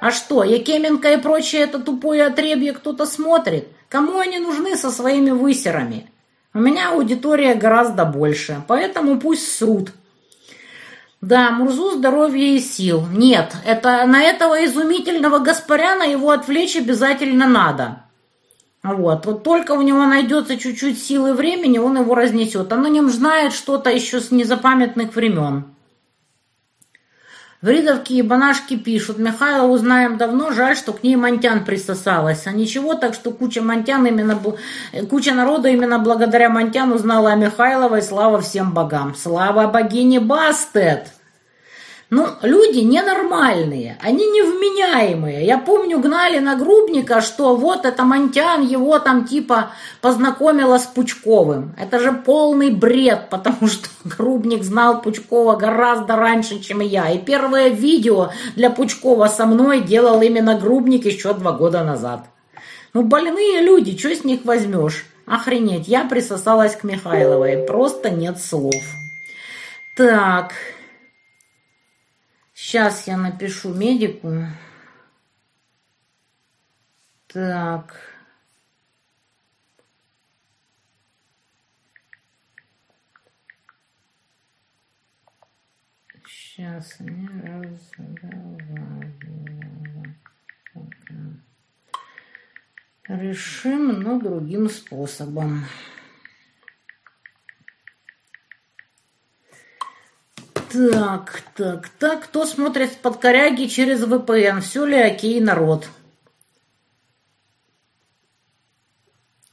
А что, Якеменко и прочее это тупое отребье кто-то смотрит? Кому они нужны со своими высерами? У меня аудитория гораздо больше, поэтому пусть срут. Да, Мурзу здоровья и сил. Нет, это на этого изумительного Гаспаряна его отвлечь обязательно надо. Вот, вот только у него найдется чуть-чуть силы времени, он его разнесет. Он о нем знает что-то еще с незапамятных времен. Вридовки и банашки пишут. Михайло узнаем давно, жаль, что к ней Монтян присосалась. А ничего, так что куча Монтян именно... Куча народа именно благодаря Монтян узнала о Михайловой. Слава всем богам. Слава богине Бастет! Ну, люди ненормальные, они невменяемые. Я помню, гнали на Грубника, что вот это Монтян его там типа познакомила с Пучковым. Это же полный бред, потому что (laughs) Грубник знал Пучкова гораздо раньше, чем я. И первое видео для Пучкова со мной делал именно Грубник еще два года назад. Ну, больные люди, что с них возьмешь? Охренеть, я присосалась к Михайловой, просто нет слов. Так, Сейчас я напишу медику. Так. Сейчас не разговаривала. Решим, но другим способом. Так, так, так. Кто смотрит под коряги через VPN? Все ли окей, народ?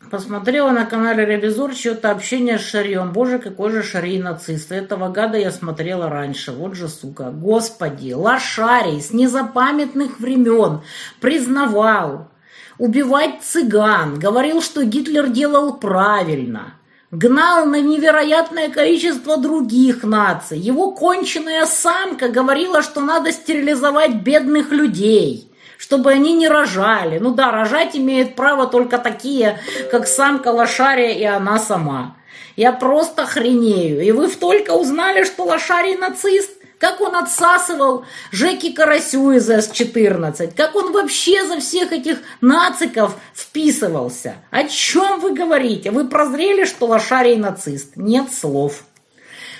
Посмотрела на канале Ревизор что-то общение с Шарьем. Боже, какой же Шарий нацист. Этого гада я смотрела раньше. Вот же, сука. Господи, лошарий с незапамятных времен признавал убивать цыган. Говорил, что Гитлер делал правильно гнал на невероятное количество других наций. Его конченая самка говорила, что надо стерилизовать бедных людей, чтобы они не рожали. Ну да, рожать имеют право только такие, как самка лошария и она сама. Я просто хренею. И вы только узнали, что лошарий нацист? Как он отсасывал Жеки Карасю из С-14, как он вообще за всех этих нациков вписывался. О чем вы говорите? Вы прозрели, что лошарий нацист? Нет слов.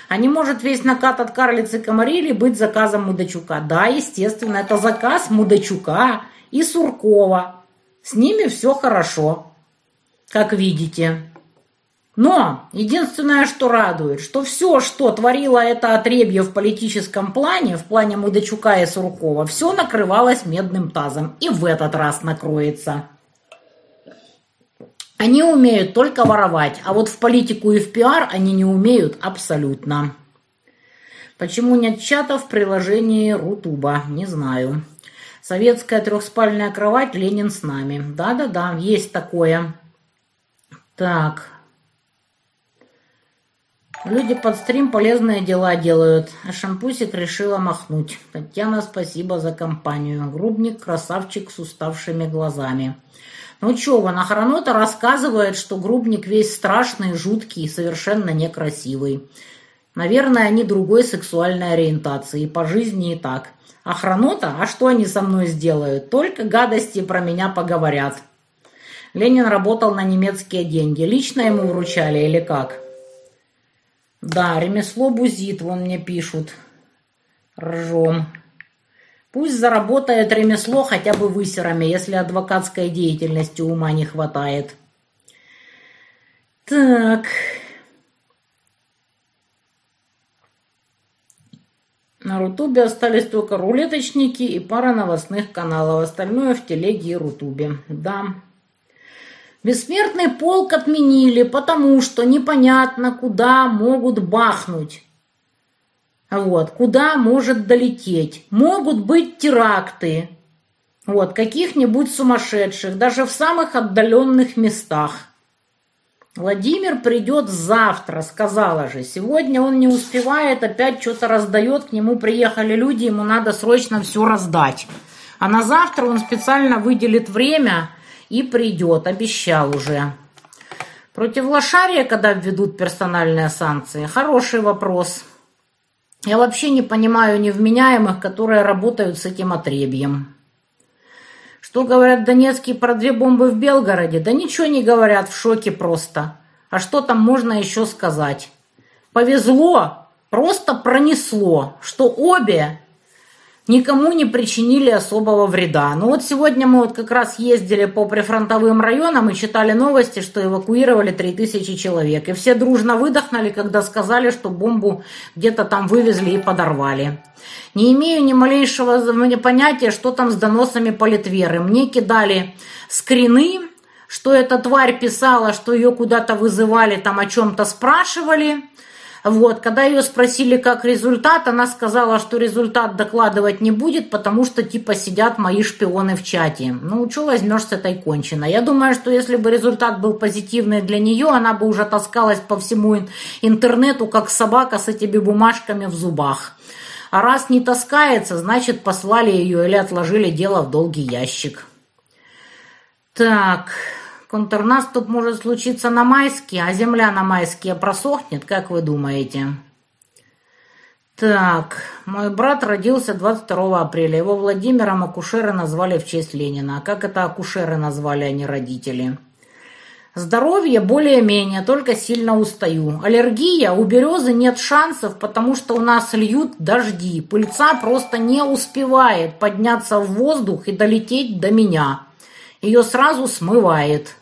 А не может весь накат от карлицы Комарили быть заказом Мудачука? Да, естественно, это заказ Мудачука и Суркова. С ними все хорошо, как видите. Но единственное, что радует, что все, что творило это отребье в политическом плане, в плане Мудачука и Суркова, все накрывалось медным тазом. И в этот раз накроется. Они умеют только воровать, а вот в политику и в пиар они не умеют абсолютно. Почему нет чата в приложении Рутуба? Не знаю. Советская трехспальная кровать, Ленин с нами. Да-да-да, есть такое. Так, Люди под стрим полезные дела делают, а шампусик решила махнуть. Татьяна, спасибо за компанию. Грубник, красавчик с уставшими глазами. Ну чё, вон охранота рассказывает, что грубник весь страшный, жуткий и совершенно некрасивый. Наверное, они другой сексуальной ориентации, по жизни и так. Охранота? А что они со мной сделают? Только гадости про меня поговорят. Ленин работал на немецкие деньги. Лично ему вручали или как? Да, ремесло бузит, вон мне пишут. Ржем. Пусть заработает ремесло хотя бы высерами, если адвокатской деятельности ума не хватает. Так. На Рутубе остались только рулеточники и пара новостных каналов. Остальное в телеге и Рутубе. Да. Бессмертный полк отменили, потому что непонятно, куда могут бахнуть. Вот, куда может долететь. Могут быть теракты. Вот, каких-нибудь сумасшедших, даже в самых отдаленных местах. Владимир придет завтра, сказала же. Сегодня он не успевает, опять что-то раздает. К нему приехали люди, ему надо срочно все раздать. А на завтра он специально выделит время и придет, обещал уже. Против Лошария, когда введут персональные санкции? Хороший вопрос. Я вообще не понимаю невменяемых, которые работают с этим отребьем. Что говорят донецкие про две бомбы в Белгороде? Да ничего не говорят, в шоке просто. А что там можно еще сказать? Повезло, просто пронесло, что обе никому не причинили особого вреда. Но вот сегодня мы вот как раз ездили по прифронтовым районам и читали новости, что эвакуировали 3000 человек. И все дружно выдохнули, когда сказали, что бомбу где-то там вывезли и подорвали. Не имею ни малейшего понятия, что там с доносами политверы. Мне кидали скрины, что эта тварь писала, что ее куда-то вызывали, там о чем-то спрашивали. Вот, когда ее спросили, как результат, она сказала, что результат докладывать не будет, потому что типа сидят мои шпионы в чате. Ну, что возьмешь с этой кончиной? Я думаю, что если бы результат был позитивный для нее, она бы уже таскалась по всему интернету, как собака с этими бумажками в зубах. А раз не таскается, значит послали ее или отложили дело в долгий ящик. Так, Контрнаступ может случиться на майские, а земля на майские просохнет, как вы думаете? Так, мой брат родился 22 апреля. Его Владимиром акушеры назвали в честь Ленина. А как это акушеры назвали, а не родители? Здоровье более-менее, только сильно устаю. Аллергия, у березы нет шансов, потому что у нас льют дожди. Пыльца просто не успевает подняться в воздух и долететь до меня. Ее сразу смывает.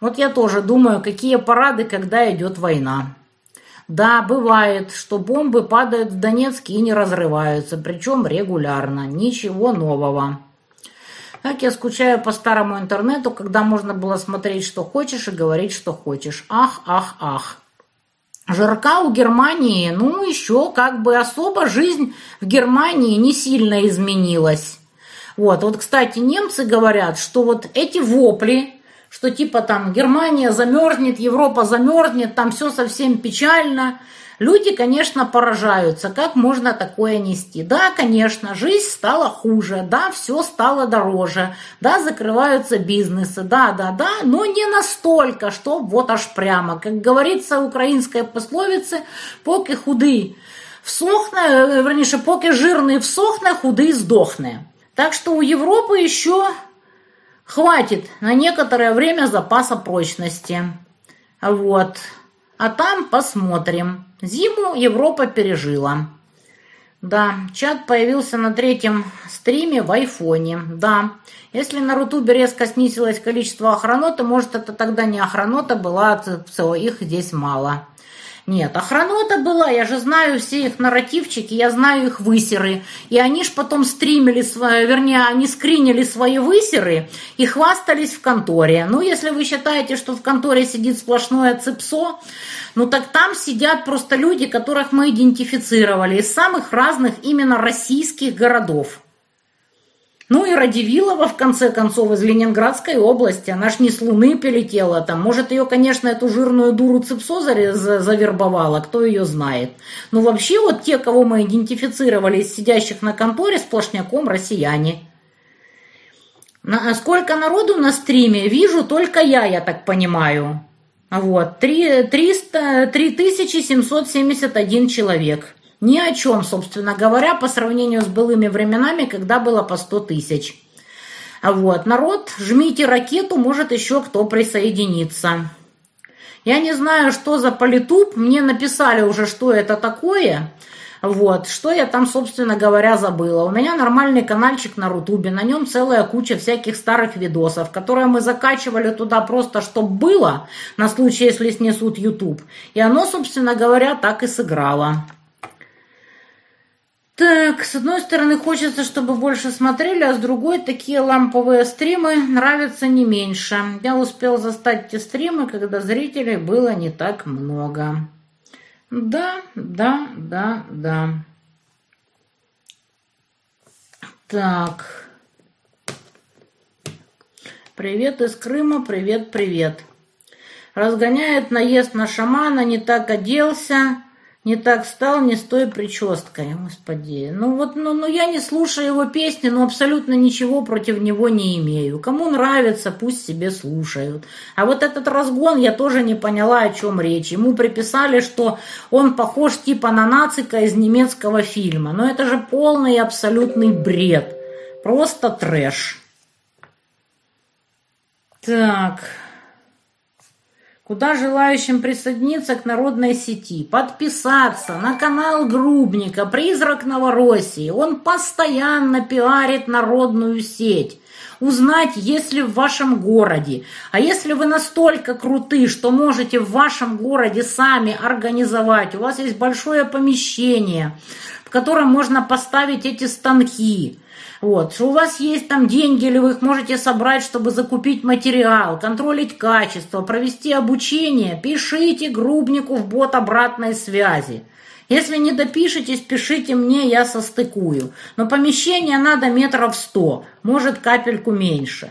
Вот я тоже думаю, какие парады, когда идет война. Да, бывает, что бомбы падают в Донецке и не разрываются, причем регулярно. Ничего нового. Как я скучаю по старому интернету, когда можно было смотреть, что хочешь, и говорить, что хочешь. Ах, ах, ах. Жарка у Германии, ну, еще как бы особо жизнь в Германии не сильно изменилась. Вот, вот, кстати, немцы говорят, что вот эти вопли, что типа там Германия замерзнет, Европа замерзнет, там все совсем печально. Люди, конечно, поражаются, как можно такое нести. Да, конечно, жизнь стала хуже, да, все стало дороже, да, закрываются бизнесы, да, да, да, но не настолько, что вот аж прямо. Как говорится украинской пословице, поки худый всохне, э, вернее, поки жирный всохне, худый сдохне. Так что у Европы еще Хватит на некоторое время запаса прочности. Вот. А там посмотрим. Зиму Европа пережила. Да, чат появился на третьем стриме в айфоне. Да, если на Рутубе резко снизилось количество охранота, может это тогда не охранота была, а их здесь мало. Нет, охранота была, я же знаю все их нарративчики, я знаю их высеры. И они ж потом стримили, свои, вернее, они скринили свои высеры и хвастались в конторе. Ну, если вы считаете, что в конторе сидит сплошное цепсо, ну так там сидят просто люди, которых мы идентифицировали из самых разных именно российских городов. Ну и Радивилова, в конце концов, из Ленинградской области. Она ж не с Луны прилетела там. Может, ее, конечно, эту жирную дуру Цепсо завербовала, кто ее знает. Но вообще вот те, кого мы идентифицировали из сидящих на конторе, сплошняком россияне. На, сколько народу на стриме? Вижу только я, я так понимаю. Вот, 3, 300, 3771 человек. Ни о чем, собственно говоря, по сравнению с былыми временами, когда было по 100 тысяч. Вот, народ, жмите ракету, может еще кто присоединиться. Я не знаю, что за политуб, мне написали уже, что это такое. Вот, что я там, собственно говоря, забыла. У меня нормальный каналчик на Рутубе, на нем целая куча всяких старых видосов, которые мы закачивали туда просто, чтобы было, на случай, если снесут YouTube. И оно, собственно говоря, так и сыграло. Так, с одной стороны хочется, чтобы больше смотрели, а с другой такие ламповые стримы нравятся не меньше. Я успел застать те стримы, когда зрителей было не так много. Да, да, да, да. Так. Привет из Крыма, привет, привет. Разгоняет наезд на шамана, не так оделся. Не так стал, не с той прической. Господи. Ну вот, ну, ну я не слушаю его песни, но абсолютно ничего против него не имею. Кому нравится, пусть себе слушают. А вот этот разгон я тоже не поняла, о чем речь. Ему приписали, что он похож типа на нацика из немецкого фильма. Но это же полный абсолютный бред. Просто трэш. Так куда желающим присоединиться к народной сети, подписаться на канал Грубника «Призрак Новороссии». Он постоянно пиарит народную сеть. Узнать, есть ли в вашем городе. А если вы настолько круты, что можете в вашем городе сами организовать, у вас есть большое помещение, в котором можно поставить эти станки, вот, у вас есть там деньги, или вы их можете собрать, чтобы закупить материал, контролить качество, провести обучение, пишите грубнику в бот обратной связи. Если не допишетесь, пишите мне, я состыкую. Но помещение надо метров сто, может капельку меньше.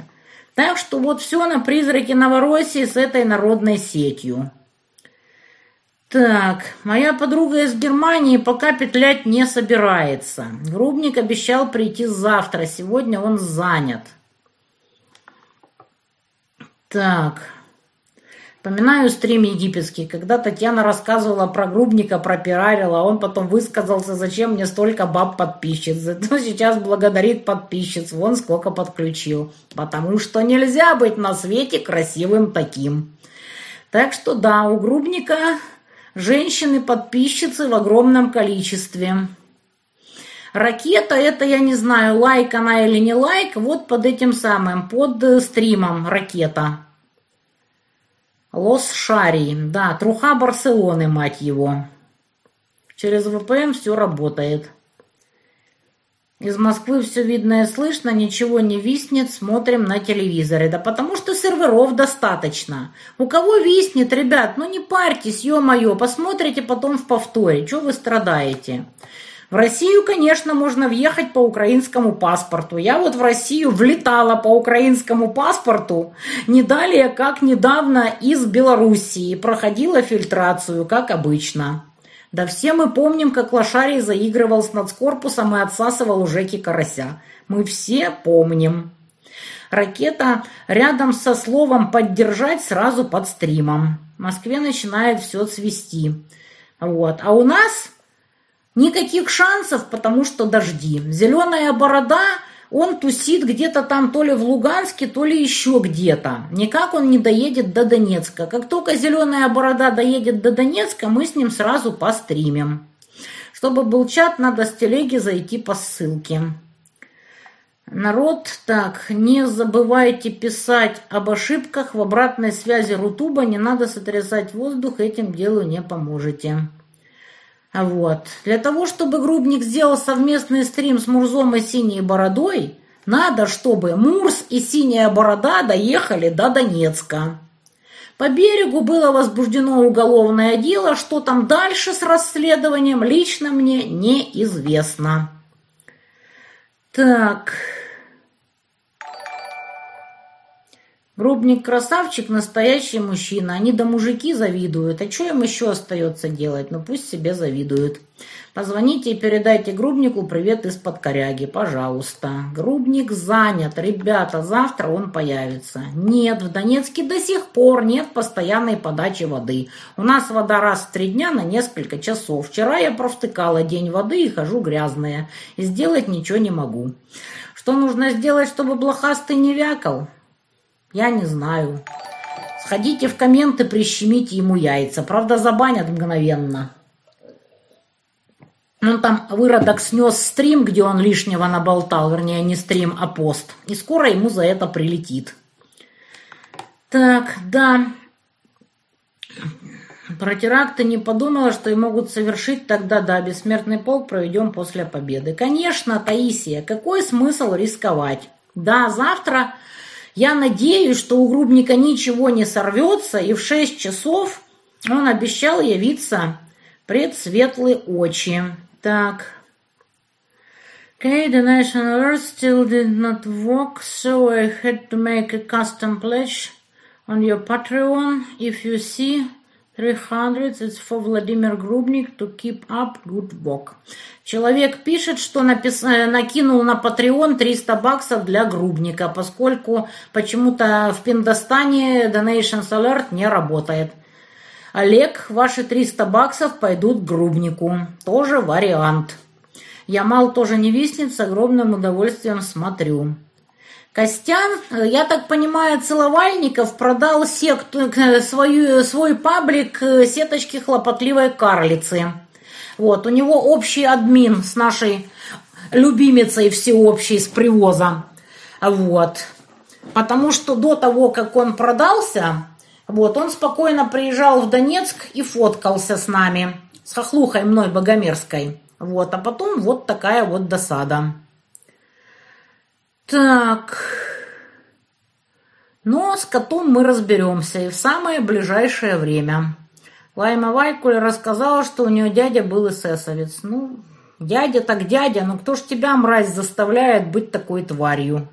Так что вот все на призраке Новороссии с этой народной сетью. Так, моя подруга из Германии пока петлять не собирается. Грубник обещал прийти завтра, сегодня он занят. Так, Вспоминаю стрим египетский, когда Татьяна рассказывала про Грубника, про пиарила, он потом высказался, зачем мне столько баб подписчиц. Зато сейчас благодарит подписчиц, вон сколько подключил. Потому что нельзя быть на свете красивым таким. Так что да, у Грубника Женщины-подписчицы в огромном количестве. Ракета, это я не знаю, лайк она или не лайк, вот под этим самым, под стримом ракета. Лос Шарий, да, труха Барселоны, мать его. Через VPN все работает. Из Москвы все видно и слышно, ничего не виснет, смотрим на телевизоре. Да потому что серверов достаточно. У кого виснет, ребят, ну не парьтесь, ё-моё, посмотрите потом в повторе, что вы страдаете. В Россию, конечно, можно въехать по украинскому паспорту. Я вот в Россию влетала по украинскому паспорту не далее, как недавно из Белоруссии. Проходила фильтрацию, как обычно. Да все мы помним, как Лошарий заигрывал с нацкорпусом и отсасывал у Жеки Карася. Мы все помним. Ракета рядом со словом «поддержать» сразу под стримом. В Москве начинает все цвести. Вот. А у нас никаких шансов, потому что дожди. Зеленая борода он тусит где-то там то ли в Луганске, то ли еще где-то. Никак он не доедет до Донецка. Как только зеленая борода доедет до Донецка, мы с ним сразу постримим. Чтобы был чат, надо с телеги зайти по ссылке. Народ, так, не забывайте писать об ошибках в обратной связи Рутуба, не надо сотрясать воздух, этим делу не поможете. Вот. Для того, чтобы Грубник сделал совместный стрим с Мурзом и Синей Бородой, надо, чтобы Мурс и Синяя Борода доехали до Донецка. По берегу было возбуждено уголовное дело, что там дальше с расследованием лично мне неизвестно. Так, Грубник красавчик, настоящий мужчина. Они до мужики завидуют. А что им еще остается делать? Ну пусть себе завидуют. Позвоните и передайте Грубнику привет из-под коряги, пожалуйста. Грубник занят, ребята, завтра он появится. Нет, в Донецке до сих пор нет постоянной подачи воды. У нас вода раз в три дня на несколько часов. Вчера я провтыкала день воды и хожу грязная. И сделать ничего не могу. Что нужно сделать, чтобы блохастый не вякал? Я не знаю. Сходите в комменты, прищемите ему яйца. Правда, забанят мгновенно. Он там выродок снес стрим, где он лишнего наболтал, вернее, не стрим, а пост. И скоро ему за это прилетит. Так, да. Про теракты не подумала, что и могут совершить, тогда да, бессмертный полк проведем после победы. Конечно, Таисия, какой смысл рисковать? Да, завтра я надеюсь, что у Грубника ничего не сорвется, и в 6 часов он обещал явиться пред светлые очи. Так. Okay, the National Earth still did not work, so I had to make a custom pledge on your Patreon. If you see 300, it's for Vladimir Grubnik to keep up good work. Человек пишет, что напис... Э, накинул на Patreon 300 баксов для Грубника, поскольку почему-то в Пиндостане Donations Alert не работает. Олег, ваши 300 баксов пойдут к грубнику. Тоже вариант. Ямал тоже не виснет, с огромным удовольствием смотрю. Костян, я так понимаю, Целовальников продал секту, э, свою, свой паблик э, сеточки хлопотливой карлицы. Вот, у него общий админ с нашей любимицей всеобщей с привоза. Вот. Потому что до того, как он продался, вот, он спокойно приезжал в Донецк и фоткался с нами, с хохлухой мной богомерзкой. Вот, а потом вот такая вот досада. Так. Но с котом мы разберемся и в самое ближайшее время. Лайма Вайкуль рассказала, что у нее дядя был эсэсовец. Ну, дядя так дядя, но кто ж тебя, мразь, заставляет быть такой тварью?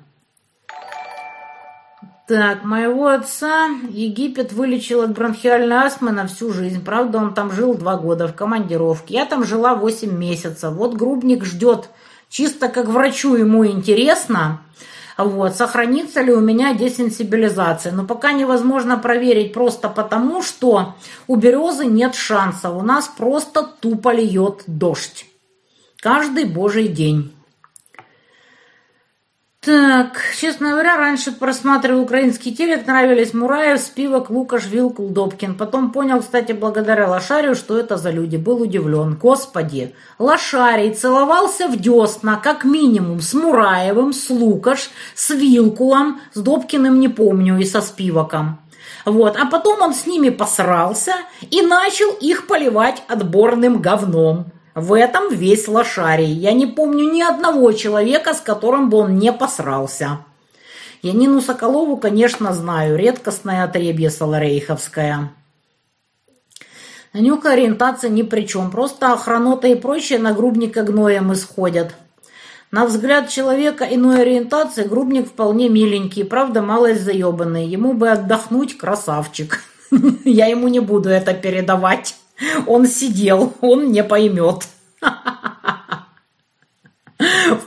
Так, моего отца Египет вылечил от бронхиальной астмы на всю жизнь. Правда, он там жил два года в командировке. Я там жила восемь месяцев. Вот грубник ждет. Чисто как врачу ему интересно, вот, сохранится ли у меня десенсибилизация. Но пока невозможно проверить просто потому, что у березы нет шанса. У нас просто тупо льет дождь. Каждый божий день. Так, честно говоря, раньше просматривал украинский телек, нравились Мураев, Спивак, Лукаш, Вилкул, Добкин. Потом понял, кстати, благодаря Лошарию, что это за люди. Был удивлен. Господи, Лошарий целовался в десна, как минимум, с Мураевым, с Лукаш, с Вилкулом, с Добкиным не помню, и со Спиваком. Вот, а потом он с ними посрался и начал их поливать отборным говном. В этом весь лошарий. Я не помню ни одного человека, с которым бы он не посрался. Янину Соколову, конечно, знаю. Редкостное отребье саларейховское. Нюка ориентация ни при чем. Просто охранота и прочее на грубника гноем исходят. На взгляд человека иной ориентации грубник вполне миленький, правда, малость заебанный. Ему бы отдохнуть, красавчик. (laughs) Я ему не буду это передавать. (laughs) Он сидел, он не поймет. (laughs)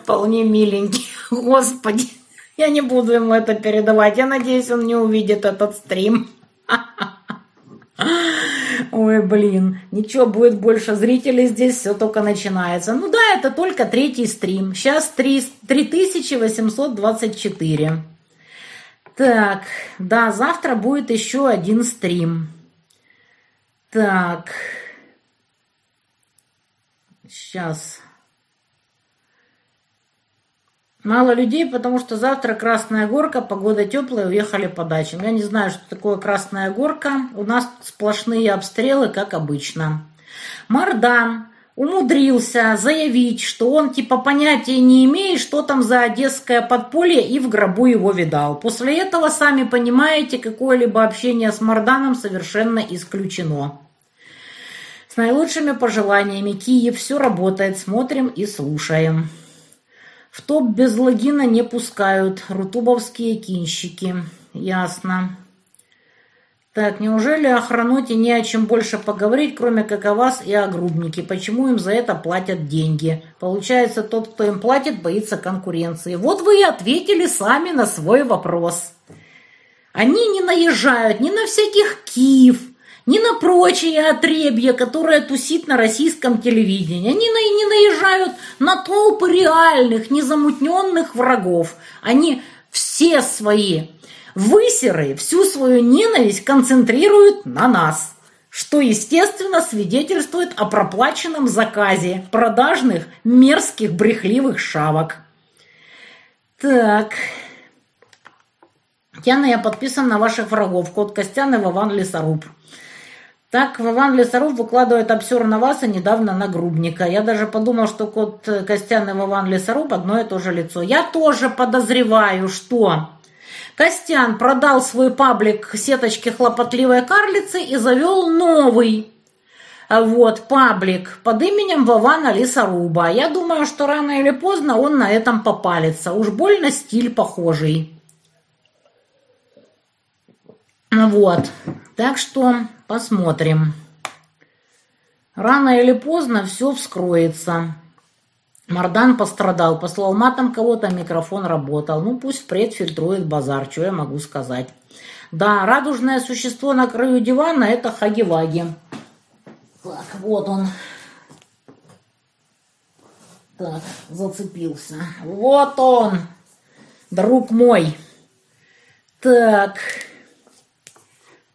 Вполне миленький. (laughs) Господи, я не буду ему это передавать. Я надеюсь, он не увидит этот стрим. Ой, блин, ничего, будет больше зрителей здесь, все только начинается. Ну да, это только третий стрим. Сейчас 3, 3824. Так, да, завтра будет еще один стрим. Так. Сейчас. Мало людей, потому что завтра Красная Горка, погода теплая, уехали по дачам. Я не знаю, что такое Красная Горка. У нас сплошные обстрелы, как обычно. Мардан умудрился заявить, что он типа понятия не имеет, что там за одесское подполье, и в гробу его видал. После этого, сами понимаете, какое-либо общение с Марданом совершенно исключено. С наилучшими пожеланиями. Киев, все работает, смотрим и слушаем. В топ без логина не пускают рутубовские кинщики. ясно. Так, неужели о хроноте не о чем больше поговорить, кроме как о вас и о грубнике? Почему им за это платят деньги? Получается, тот, кто им платит, боится конкуренции. Вот вы и ответили сами на свой вопрос. Они не наезжают ни на всяких Киев, ни на прочие отребья, которые тусит на российском телевидении. Они не наезжают на толпы реальных, незамутненных врагов. Они все свои Высеры всю свою ненависть концентрируют на нас, что, естественно, свидетельствует о проплаченном заказе продажных мерзких брехливых шавок. Так. Яна, я подписан на ваших врагов. Кот Костян и Вован Лесоруб. Так, Вован Лесоруб выкладывает обсер на вас и недавно на Грубника. Я даже подумал, что кот Костян и Вован Лесоруб одно и то же лицо. Я тоже подозреваю, что Костян продал свой паблик сеточки хлопотливой карлицы и завел новый вот, паблик под именем Вована Лесоруба. Я думаю, что рано или поздно он на этом попалится. Уж больно стиль похожий. Вот. Так что посмотрим. Рано или поздно все вскроется. Мардан пострадал, послал матом кого-то, микрофон работал. Ну, пусть впредь фильтрует базар, что я могу сказать. Да, радужное существо на краю дивана – это Хаги-Ваги. Так, вот он. Так, зацепился. Вот он, друг мой. Так,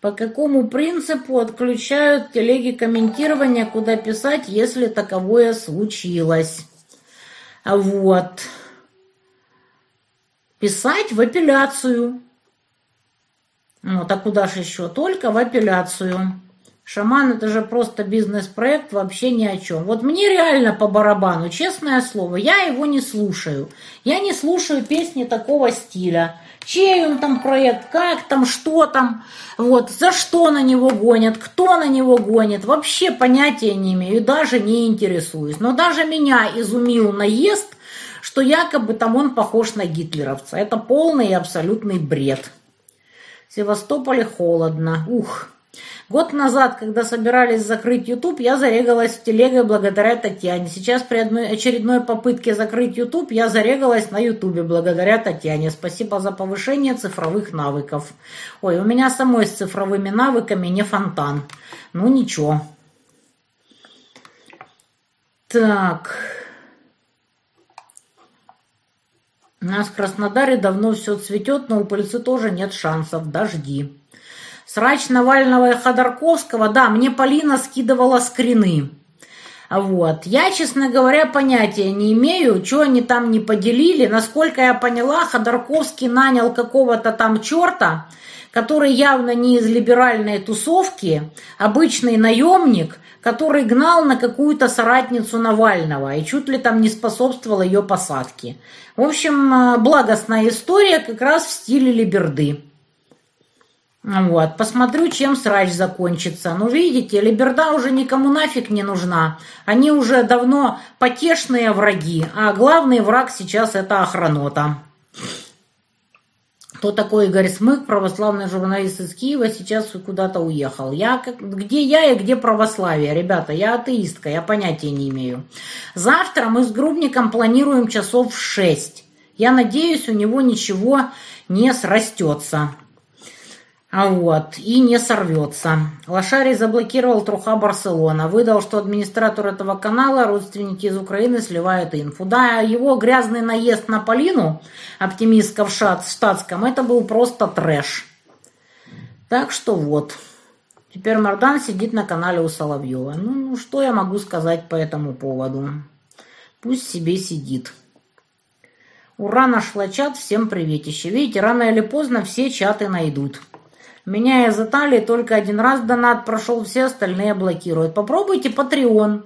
по какому принципу отключают телеги комментирования, куда писать, если таковое случилось? Вот. Писать в апелляцию. Ну, так куда же еще? Только в апелляцию. Шаман это же просто бизнес-проект, вообще ни о чем. Вот мне реально по барабану, честное слово, я его не слушаю. Я не слушаю песни такого стиля. Чей он там проект, как там, что там, вот, за что на него гонят, кто на него гонит, вообще понятия не имею, даже не интересуюсь. Но даже меня изумил наезд, что якобы там он похож на гитлеровца. Это полный и абсолютный бред. В Севастополе холодно. Ух, Год назад, когда собирались закрыть YouTube, я зарегалась в телеге благодаря Татьяне. Сейчас при одной очередной попытке закрыть YouTube я зарегалась на YouTube благодаря Татьяне. Спасибо за повышение цифровых навыков. Ой, у меня самой с цифровыми навыками не фонтан. Ну ничего. Так. У нас в Краснодаре давно все цветет, но у пыльцы тоже нет шансов. Дожди. Срач Навального и Ходорковского, да, мне Полина скидывала скрины. Вот. Я, честно говоря, понятия не имею, что они там не поделили. Насколько я поняла, Ходорковский нанял какого-то там черта, который явно не из либеральной тусовки, обычный наемник, который гнал на какую-то соратницу Навального и чуть ли там не способствовал ее посадке. В общем, э, благостная история как раз в стиле либерды. Вот, посмотрю, чем срач закончится. Ну, видите, Либерда уже никому нафиг не нужна. Они уже давно потешные враги, а главный враг сейчас это охранота. Кто такой Игорь Смык, православный журналист из Киева, сейчас куда-то уехал. Я, где я и где православие? Ребята, я атеистка, я понятия не имею. Завтра мы с Грубником планируем часов в шесть. Я надеюсь, у него ничего не срастется. А вот, и не сорвется. Лошарий заблокировал Труха Барселона, выдал, что администратор этого канала, родственники из Украины, сливают инфу. Да, его грязный наезд на Полину, оптимистка в штатском, это был просто трэш. Так что вот. Теперь Мардан сидит на канале у Соловьева. Ну, ну, что я могу сказать по этому поводу? Пусть себе сидит. Ура, нашла чат, всем приветище. Видите, рано или поздно все чаты найдут. Меня из Италии только один раз донат прошел, все остальные блокируют. Попробуйте Patreon.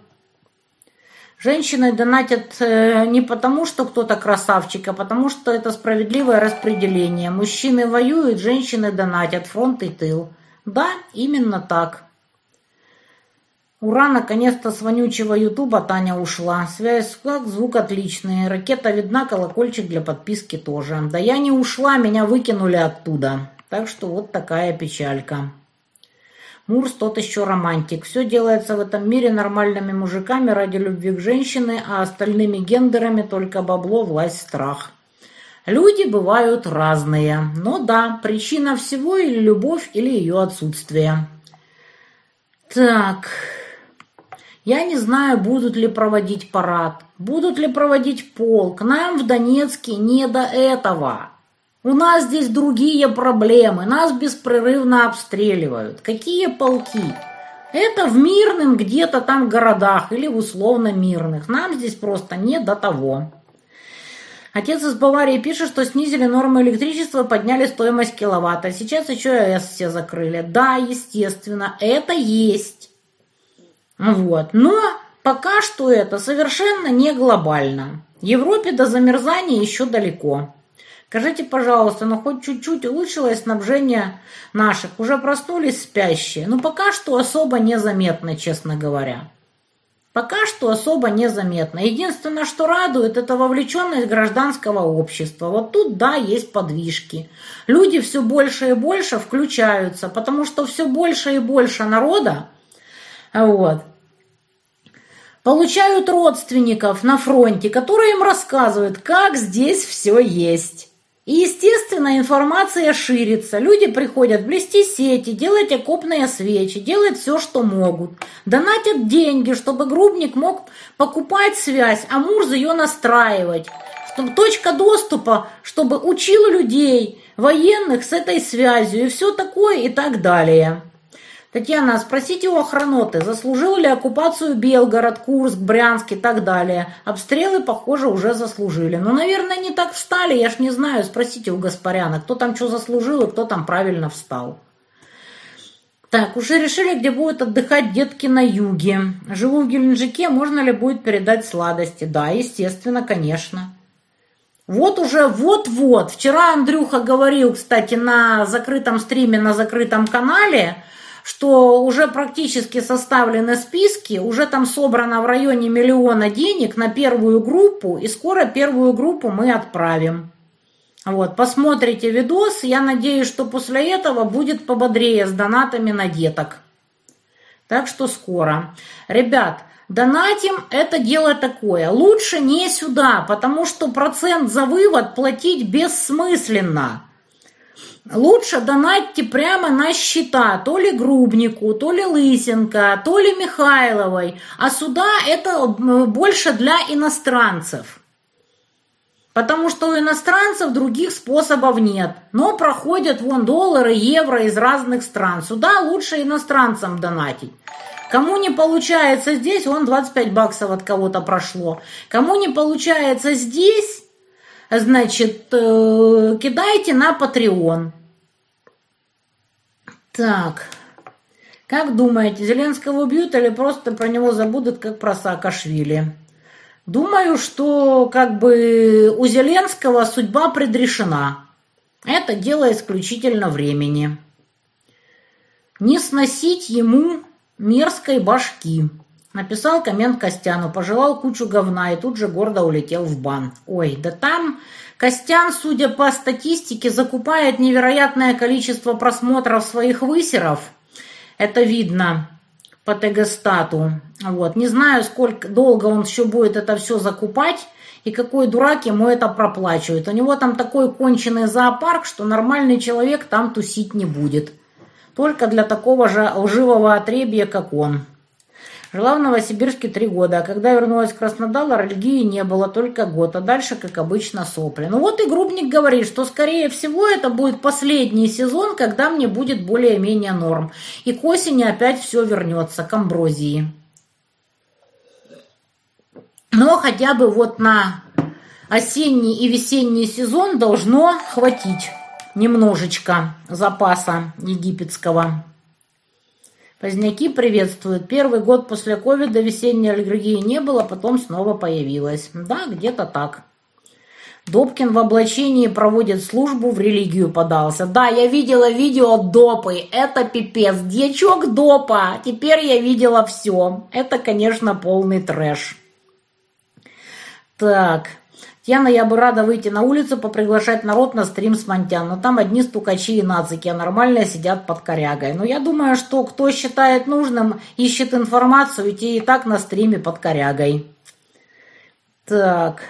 Женщины донатят э, не потому, что кто-то красавчик, а потому, что это справедливое распределение. Мужчины воюют, женщины донатят, фронт и тыл. Да, именно так. Ура, наконец-то с вонючего ютуба Таня ушла. Связь как, звук отличный. Ракета видна, колокольчик для подписки тоже. Да я не ушла, меня выкинули оттуда. Так что вот такая печалька. Мурс тот еще романтик. Все делается в этом мире нормальными мужиками ради любви к женщине, а остальными гендерами только бабло, власть, страх. Люди бывают разные. Но да, причина всего или любовь, или ее отсутствие. Так, я не знаю, будут ли проводить парад, будут ли проводить полк. Нам в Донецке не до этого. У нас здесь другие проблемы, нас беспрерывно обстреливают. Какие полки? Это в мирным где-то там городах или в условно мирных. Нам здесь просто не до того. Отец из Баварии пишет, что снизили нормы электричества, подняли стоимость киловатта. Сейчас еще АЭС все закрыли. Да, естественно, это есть. Вот. Но пока что это совершенно не глобально. Европе до замерзания еще далеко. Скажите, пожалуйста, ну хоть чуть-чуть улучшилось снабжение наших? Уже проснулись спящие? Ну пока что особо незаметно, честно говоря. Пока что особо незаметно. Единственное, что радует, это вовлеченность гражданского общества. Вот тут, да, есть подвижки. Люди все больше и больше включаются, потому что все больше и больше народа вот, получают родственников на фронте, которые им рассказывают, как здесь все есть. И, естественно, информация ширится. Люди приходят блести сети, делать окопные свечи, делать все, что могут. Донатят деньги, чтобы грубник мог покупать связь, а Мурз ее настраивать. Чтобы точка доступа, чтобы учил людей, военных с этой связью и все такое и так далее. Татьяна, спросите у охраноты, заслужил ли оккупацию Белгород, Курск, Брянск и так далее. Обстрелы, похоже, уже заслужили. Ну, наверное, не так встали, я ж не знаю. Спросите у Гаспаряна, кто там что заслужил и кто там правильно встал. Так, уже решили, где будут отдыхать детки на юге. Живу в Геленджике, можно ли будет передать сладости? Да, естественно, конечно. Вот уже вот-вот. Вчера Андрюха говорил, кстати, на закрытом стриме, на закрытом канале, что уже практически составлены списки, уже там собрано в районе миллиона денег на первую группу, и скоро первую группу мы отправим. Вот, посмотрите видос, я надеюсь, что после этого будет пободрее с донатами на деток. Так что скоро. Ребят, донатим это дело такое. Лучше не сюда, потому что процент за вывод платить бессмысленно. Лучше донатьте прямо на счета, то ли Грубнику, то ли Лысенко, то ли Михайловой. А сюда это больше для иностранцев. Потому что у иностранцев других способов нет. Но проходят вон доллары, евро из разных стран. Сюда лучше иностранцам донатить. Кому не получается здесь, вон 25 баксов от кого-то прошло. Кому не получается здесь, значит, э, кидайте на Patreon. Так, как думаете, Зеленского убьют или просто про него забудут, как про Саакашвили? Думаю, что как бы у Зеленского судьба предрешена. Это дело исключительно времени. Не сносить ему мерзкой башки. Написал коммент Костяну, пожелал кучу говна и тут же гордо улетел в бан. Ой, да там Костян, судя по статистике, закупает невероятное количество просмотров своих высеров. Это видно по ТГ-стату. Вот. Не знаю, сколько долго он еще будет это все закупать и какой дурак ему это проплачивает. У него там такой конченый зоопарк, что нормальный человек там тусить не будет. Только для такого же лживого отребья, как он. Жила в Новосибирске три года, а когда вернулась в Краснодар, аллергии не было, только год, а дальше, как обычно, сопли. Ну вот и Грубник говорит, что, скорее всего, это будет последний сезон, когда мне будет более-менее норм. И к осени опять все вернется к амброзии. Но хотя бы вот на осенний и весенний сезон должно хватить немножечко запаса египетского. Поздняки приветствуют. Первый год после ковида весенней аллергии не было, потом снова появилась. Да, где-то так. Добкин в облачении проводит службу, в религию подался. Да, я видела видео допы. Это пипец. Дьячок допа. Теперь я видела все. Это, конечно, полный трэш. Так. Яна, я бы рада выйти на улицу, поприглашать народ на стрим с Монтян, но там одни стукачи и нацики, а нормальные сидят под корягой. Но я думаю, что кто считает нужным, ищет информацию, идти и так на стриме под корягой. Так.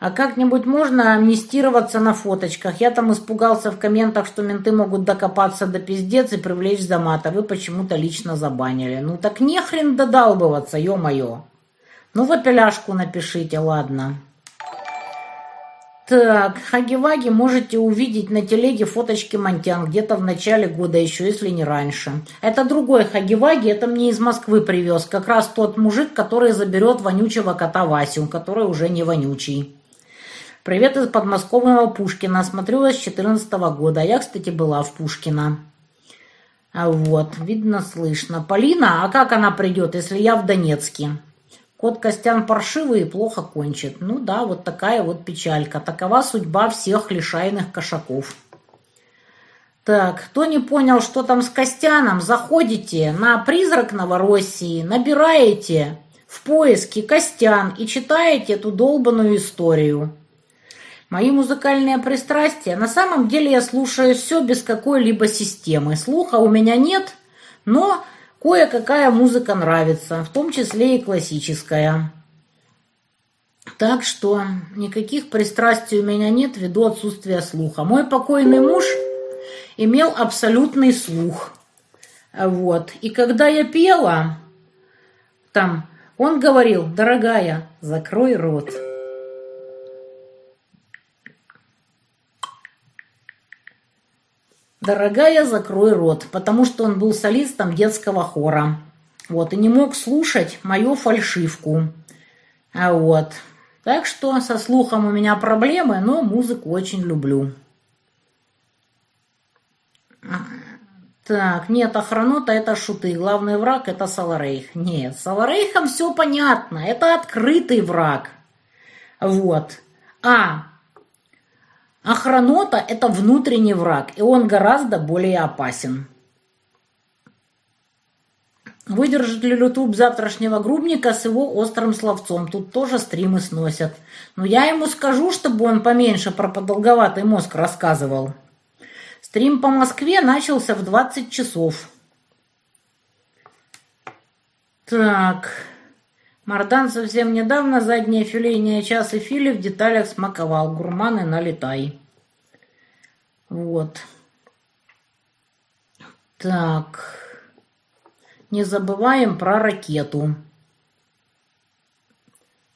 А как-нибудь можно амнистироваться на фоточках? Я там испугался в комментах, что менты могут докопаться до пиздец и привлечь за мат, а вы почему-то лично забанили. Ну так нехрен додалбываться, ё-моё. Ну, в апеляшку напишите, ладно. Так, Хаги-Ваги можете увидеть на телеге фоточки Монтян где-то в начале года еще, если не раньше. Это другой Хаги-Ваги, это мне из Москвы привез. Как раз тот мужик, который заберет вонючего кота Васю, который уже не вонючий. Привет из подмосковного Пушкина. Смотрю вас с 14 года. Я, кстати, была в Пушкино. А вот, видно, слышно. Полина, а как она придет, если я в Донецке? Кот Костян паршивый и плохо кончит. Ну да, вот такая вот печалька. Такова судьба всех лишайных кошаков. Так, кто не понял, что там с Костяном, заходите на «Призрак Новороссии», набираете в поиске «Костян» и читаете эту долбанную историю. Мои музыкальные пристрастия, на самом деле я слушаю все без какой-либо системы. Слуха у меня нет, но Кое-какая музыка нравится, в том числе и классическая. Так что никаких пристрастий у меня нет ввиду отсутствия слуха. Мой покойный муж имел абсолютный слух. Вот. И когда я пела, там, он говорил, дорогая, закрой рот. «Дорогая, закрой рот», потому что он был солистом детского хора. Вот, и не мог слушать мою фальшивку. А вот. Так что со слухом у меня проблемы, но музыку очень люблю. Так, нет, охранота это шуты. Главный враг это Саларейх. Нет, с Саларейхом все понятно. Это открытый враг. Вот. А, Охранота – это внутренний враг, и он гораздо более опасен. Выдержит ли Ютуб завтрашнего грубника с его острым словцом? Тут тоже стримы сносят. Но я ему скажу, чтобы он поменьше про подолговатый мозг рассказывал. Стрим по Москве начался в 20 часов. Так. Мардан совсем недавно заднее филейные часы фили в деталях смаковал. Гурманы налетай. Вот. Так. Не забываем про ракету.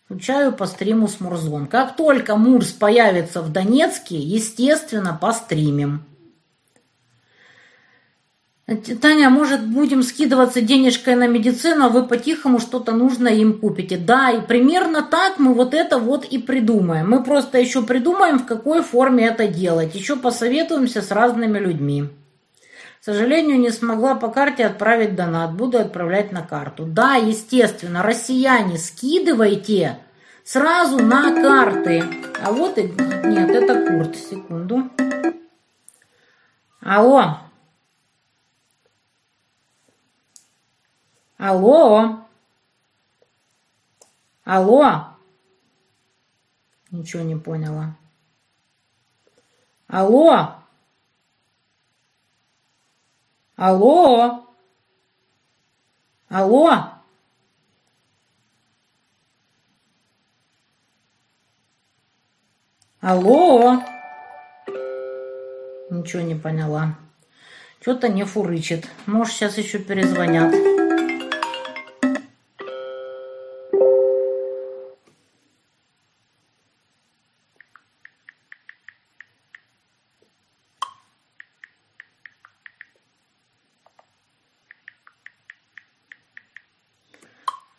Включаю по стриму с Мурзом. Как только Мурс появится в Донецке, естественно, постримим. Таня, может, будем скидываться денежкой на медицину, а вы по-тихому что-то нужно им купите. Да, и примерно так мы вот это вот и придумаем. Мы просто еще придумаем, в какой форме это делать. Еще посоветуемся с разными людьми. К сожалению, не смогла по карте отправить донат. Буду отправлять на карту. Да, естественно, россияне, скидывайте сразу на карты. А вот и... Нет, это Курт. Секунду. Алло. Алло? Алло? Ничего не поняла. Алло? Алло? Алло? Алло? Ничего не поняла. Что-то не фурычит. Может, сейчас еще перезвонят.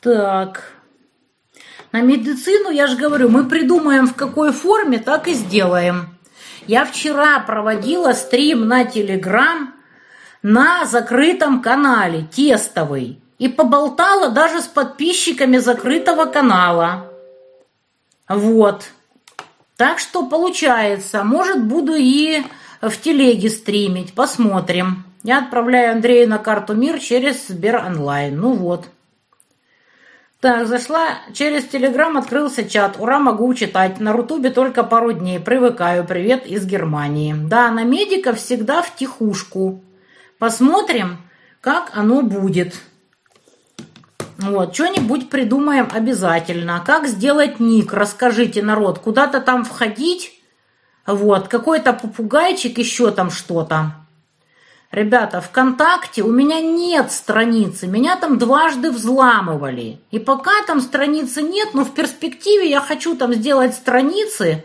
Так. На медицину, я же говорю, мы придумаем в какой форме, так и сделаем. Я вчера проводила стрим на Телеграм на закрытом канале, тестовый. И поболтала даже с подписчиками закрытого канала. Вот. Так что получается, может буду и в телеге стримить, посмотрим. Я отправляю Андрею на карту МИР через Сбер онлайн. Ну вот. Так, зашла через Телеграм, открылся чат. Ура, могу читать. На Рутубе только пару дней. Привыкаю. Привет из Германии. Да, на медиков всегда в тихушку. Посмотрим, как оно будет. Вот, что-нибудь придумаем обязательно. Как сделать ник? Расскажите, народ. Куда-то там входить? Вот, какой-то попугайчик, еще там что-то. Ребята, ВКонтакте у меня нет страницы, меня там дважды взламывали. И пока там страницы нет, но в перспективе я хочу там сделать страницы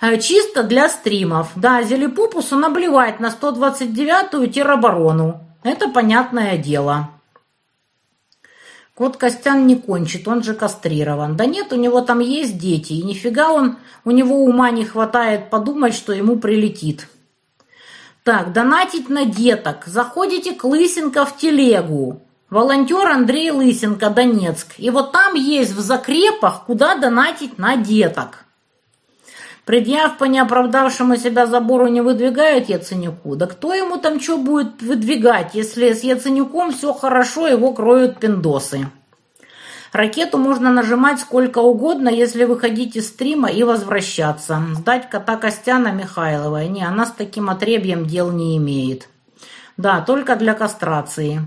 э, чисто для стримов. Да, Зелепупусу наблевать на 129-ю тероборону. Это понятное дело. Кот Костян не кончит, он же кастрирован. Да нет, у него там есть дети, и нифига он, у него ума не хватает подумать, что ему прилетит. Так, донатить на деток. Заходите к Лысенко в телегу. Волонтер Андрей Лысенко, Донецк. И вот там есть в закрепах, куда донатить на деток. Предъяв по неоправдавшему себя забору не выдвигает Яценюку. Да кто ему там что будет выдвигать, если с Яценюком все хорошо, его кроют пиндосы? Ракету можно нажимать сколько угодно, если выходить из стрима и возвращаться. Сдать кота Костяна Михайловой. Не, она с таким отребьем дел не имеет. Да, только для кастрации.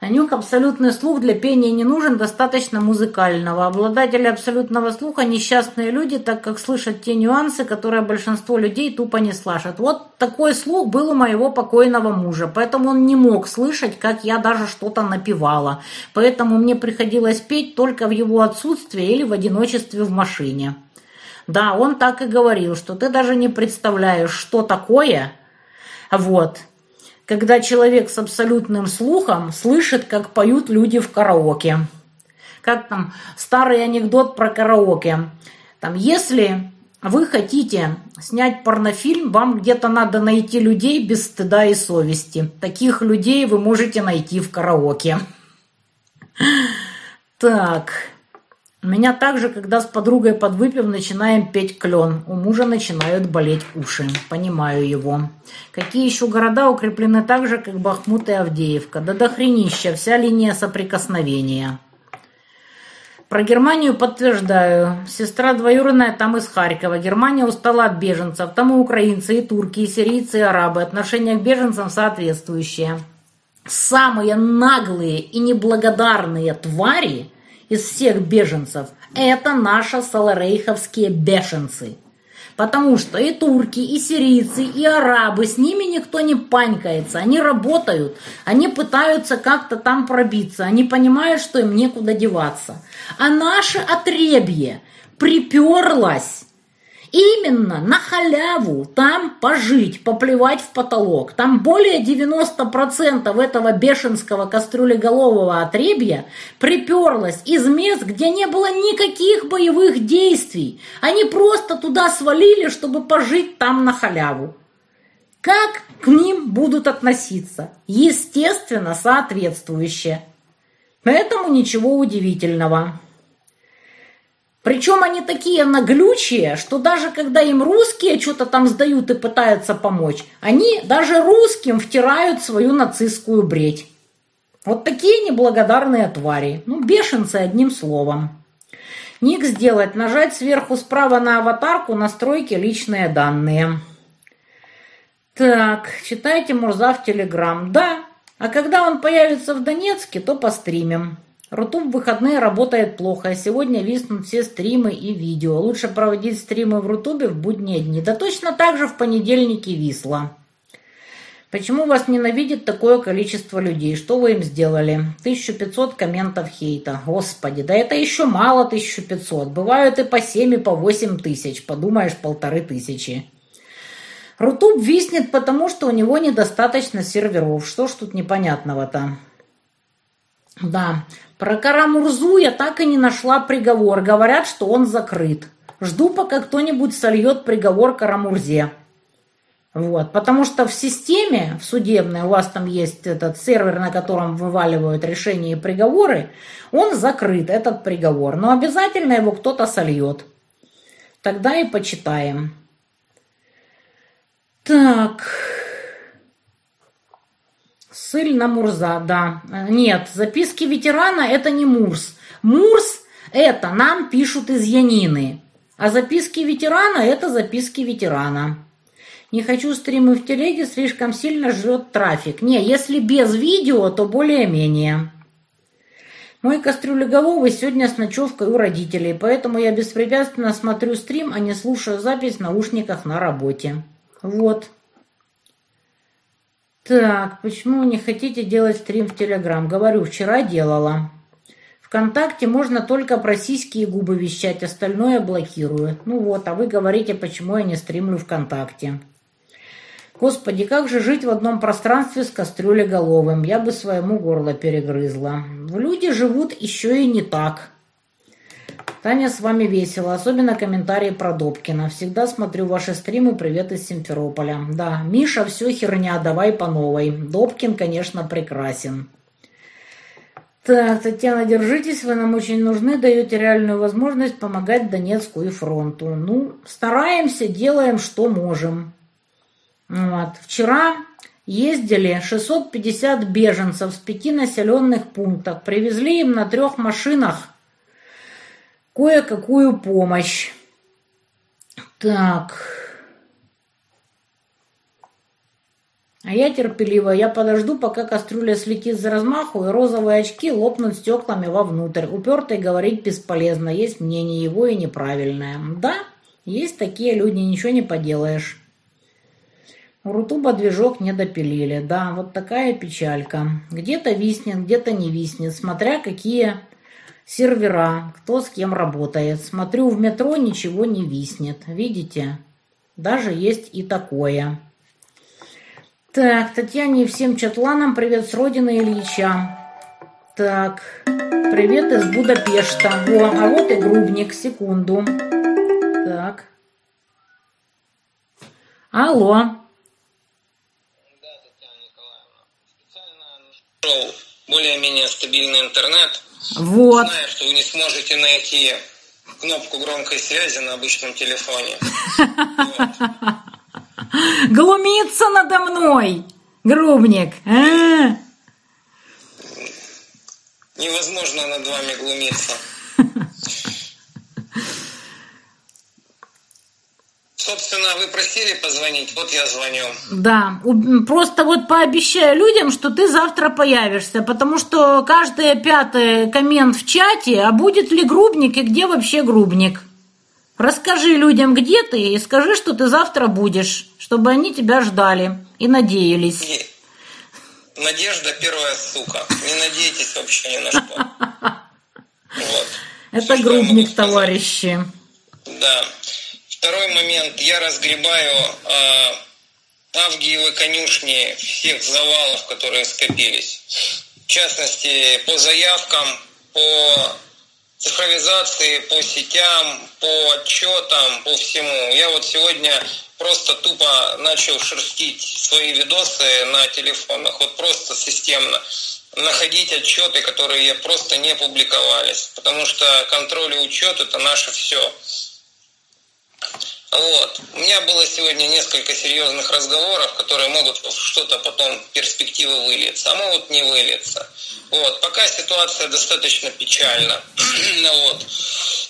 Анюк абсолютный слух для пения не нужен, достаточно музыкального. Обладатели абсолютного слуха – несчастные люди, так как слышат те нюансы, которые большинство людей тупо не слышат. Вот такой слух был у моего покойного мужа, поэтому он не мог слышать, как я даже что-то напевала. Поэтому мне приходилось петь только в его отсутствие или в одиночестве в машине. Да, он так и говорил, что ты даже не представляешь, что такое. Вот когда человек с абсолютным слухом слышит, как поют люди в караоке. Как там старый анекдот про караоке. Там, если вы хотите снять порнофильм, вам где-то надо найти людей без стыда и совести. Таких людей вы можете найти в караоке. Так. Меня также, когда с подругой подвыпив, начинаем петь клен. У мужа начинают болеть уши. Понимаю его. Какие еще города укреплены так же, как Бахмут и Авдеевка? Да дохренища, вся линия соприкосновения. Про Германию подтверждаю. Сестра двоюродная там из Харькова. Германия устала от беженцев. Там и украинцы, и турки, и сирийцы, и арабы. Отношение к беженцам соответствующее. Самые наглые и неблагодарные твари – из всех беженцев, это наши саларейховские бешенцы. Потому что и турки, и сирийцы, и арабы, с ними никто не панькается. Они работают, они пытаются как-то там пробиться, они понимают, что им некуда деваться. А наше отребье приперлось Именно на халяву там пожить, поплевать в потолок. Там более 90% этого бешенского кастрюлеголового отребья приперлось из мест, где не было никаких боевых действий. Они просто туда свалили, чтобы пожить там на халяву. Как к ним будут относиться? Естественно, соответствующе. Поэтому ничего удивительного. Причем они такие наглючие, что даже когда им русские что-то там сдают и пытаются помочь, они даже русским втирают свою нацистскую бредь. Вот такие неблагодарные твари. Ну, бешенцы одним словом. Ник сделать, нажать сверху справа на аватарку, настройки личные данные. Так, читайте Мурза в Телеграм. Да, а когда он появится в Донецке, то постримим. Рутуб в выходные работает плохо, а сегодня виснут все стримы и видео. Лучше проводить стримы в Рутубе в будние дни. Да точно так же в понедельнике висло. Почему вас ненавидит такое количество людей? Что вы им сделали? 1500 комментов хейта. Господи, да это еще мало 1500. Бывают и по 7, и по 8 тысяч. Подумаешь, полторы тысячи. Рутуб виснет, потому что у него недостаточно серверов. Что ж тут непонятного-то? Да, про Карамурзу я так и не нашла приговор. Говорят, что он закрыт. Жду, пока кто-нибудь сольет приговор Карамурзе. Вот, потому что в системе, в судебной, у вас там есть этот сервер, на котором вываливают решения и приговоры, он закрыт, этот приговор. Но обязательно его кто-то сольет. Тогда и почитаем. Так. С Ссыль на Мурза, да. Нет, записки ветерана это не Мурс. Мурс это нам пишут из Янины. А записки ветерана это записки ветерана. Не хочу стримы в телеге, слишком сильно жрет трафик. Не, если без видео, то более-менее. Мой кастрюлеголовый сегодня с ночевкой у родителей, поэтому я беспрепятственно смотрю стрим, а не слушаю запись в наушниках на работе. Вот. Так, почему не хотите делать стрим в Телеграм? Говорю, вчера делала. Вконтакте можно только про сиськи и губы вещать, остальное блокирую. Ну вот, а вы говорите, почему я не стримлю ВКонтакте. Господи, как же жить в одном пространстве с кастрюлеголовым? Я бы своему горло перегрызла. Люди живут еще и не так. Таня, с вами весело, особенно комментарии про Добкина. Всегда смотрю ваши стримы, привет из Симферополя. Да, Миша, все херня, давай по новой. Добкин, конечно, прекрасен. Так, Татьяна, держитесь, вы нам очень нужны, даете реальную возможность помогать Донецку и фронту. Ну, стараемся, делаем, что можем. Вот. Вчера ездили 650 беженцев с пяти населенных пунктов. Привезли им на трех машинах кое-какую помощь. Так. А я терпеливо, я подожду, пока кастрюля слетит за размаху, и розовые очки лопнут стеклами вовнутрь. Упертый говорить бесполезно, есть мнение его и неправильное. Да, есть такие люди, ничего не поделаешь. У Рутуба движок не допилили. Да, вот такая печалька. Где-то виснет, где-то не виснет, смотря какие сервера, кто с кем работает. Смотрю, в метро ничего не виснет. Видите? Даже есть и такое. Так, Татьяне и всем чатланам привет с родины Ильича. Так, привет из Будапешта. Во, а вот и грубник, секунду. Так. Алло. более-менее стабильный интернет. Вот. Знаю, что вы не сможете найти кнопку громкой связи на обычном телефоне. (laughs) Глумится надо мной, грубник. А? Невозможно над вами глумиться. Собственно, вы просили позвонить, вот я звоню. Да, просто вот пообещаю людям, что ты завтра появишься, потому что каждый пятый коммент в чате, а будет ли грубник и где вообще грубник? Расскажи людям, где ты, и скажи, что ты завтра будешь, чтобы они тебя ждали и надеялись. Надежда первая сука. Не надейтесь вообще ни на что. (laughs) Вот. Это грубник, товарищи. Да. Второй момент. Я разгребаю э, Авгиевы конюшни всех завалов, которые скопились. В частности, по заявкам, по цифровизации, по сетям, по отчетам, по всему. Я вот сегодня просто тупо начал шерстить свои видосы на телефонах, вот просто системно находить отчеты, которые просто не публиковались, потому что контроль и учет это наше все. Вот. У меня было сегодня несколько серьезных разговоров, которые могут что-то потом перспективы вылиться, а могут не вылиться. Вот. Пока ситуация достаточно печальна. (clears throat) вот.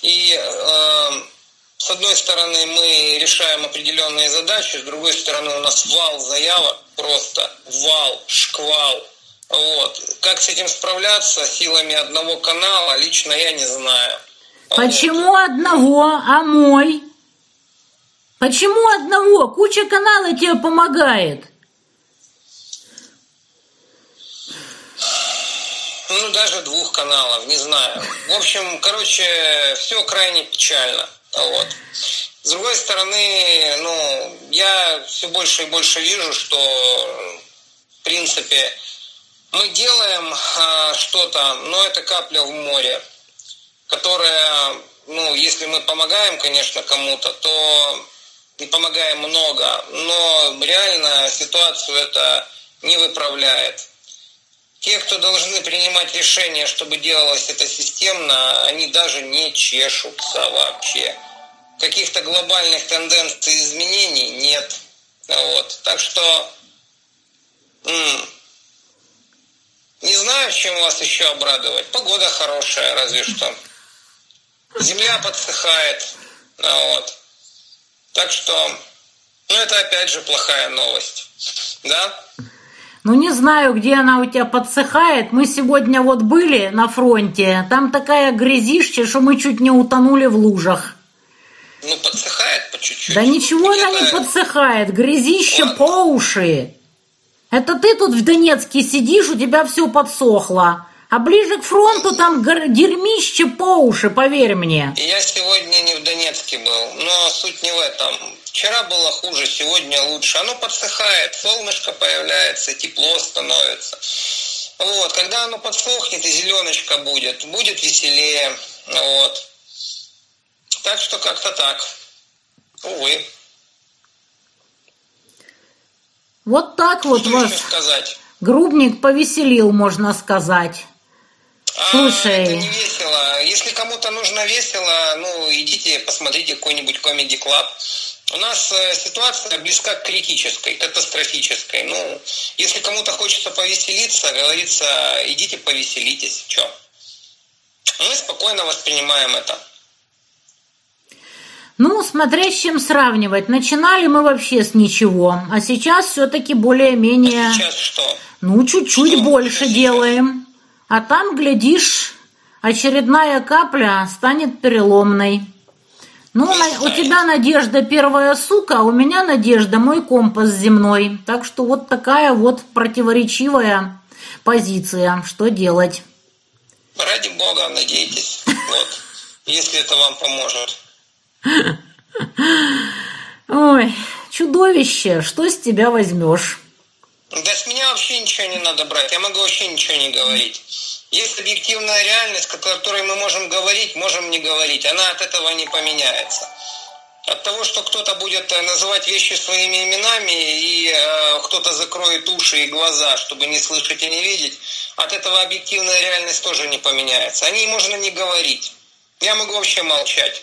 И э, с одной стороны мы решаем определенные задачи, с другой стороны у нас вал заявок, просто вал, шквал. Вот. Как с этим справляться силами одного канала, лично я не знаю. Почему вот. одного, а мой? Почему одного? Куча каналов тебе помогает. Ну, даже двух каналов, не знаю. В общем, короче, все крайне печально. Вот. С другой стороны, ну, я все больше и больше вижу, что, в принципе, мы делаем а, что-то, но это капля в море, которая, ну, если мы помогаем, конечно, кому-то, то помогаем много, но реально ситуацию это не выправляет. Те, кто должны принимать решения, чтобы делалось это системно, они даже не чешутся вообще. Каких-то глобальных тенденций изменений нет. Вот. Так что Не знаю, чем вас еще обрадовать. Погода хорошая, разве что. Земля подсыхает. Вот. Так что, ну это опять же плохая новость. Да? Ну, не знаю, где она у тебя подсыхает. Мы сегодня вот были на фронте. Там такая грязища, что мы чуть не утонули в лужах. Ну, подсыхает по чуть-чуть. Да ничего она не подсыхает. Грязище Ладно. по уши. Это ты тут в Донецке сидишь, у тебя все подсохло. А ближе к фронту там дерьмище по уши, поверь мне. Я сегодня не в Донецке был, но суть не в этом. Вчера было хуже, сегодня лучше. Оно подсыхает, солнышко появляется, тепло становится. Вот, когда оно подсохнет и зеленочка будет, будет веселее. Вот. Так что как-то так. Увы. Вот так вот что вас сказать? грубник повеселил, можно сказать. Слушай. А, это не весело. Если кому-то нужно весело, ну, идите, посмотрите какой-нибудь комедий клаб. У нас э, ситуация близка к критической, катастрофической. Ну, если кому-то хочется повеселиться, говорится, идите повеселитесь. Че? Мы спокойно воспринимаем это. Ну, смотря с чем сравнивать. Начинали мы вообще с ничего, а сейчас все-таки более-менее... А сейчас что? Ну, чуть-чуть больше делаем. А там, глядишь, очередная капля станет переломной. Ну, у тебя надежда первая сука, а у меня надежда мой компас земной. Так что вот такая вот противоречивая позиция. Что делать? Ради бога, надейтесь. Вот. Если это вам поможет. (laughs) Ой, чудовище, что с тебя возьмешь? Да с меня вообще ничего не надо брать, я могу вообще ничего не говорить. Есть объективная реальность, о которой мы можем говорить, можем не говорить. Она от этого не поменяется. От того, что кто-то будет э, называть вещи своими именами, и э, кто-то закроет уши и глаза, чтобы не слышать и не видеть, от этого объективная реальность тоже не поменяется. О ней можно не говорить. Я могу вообще молчать.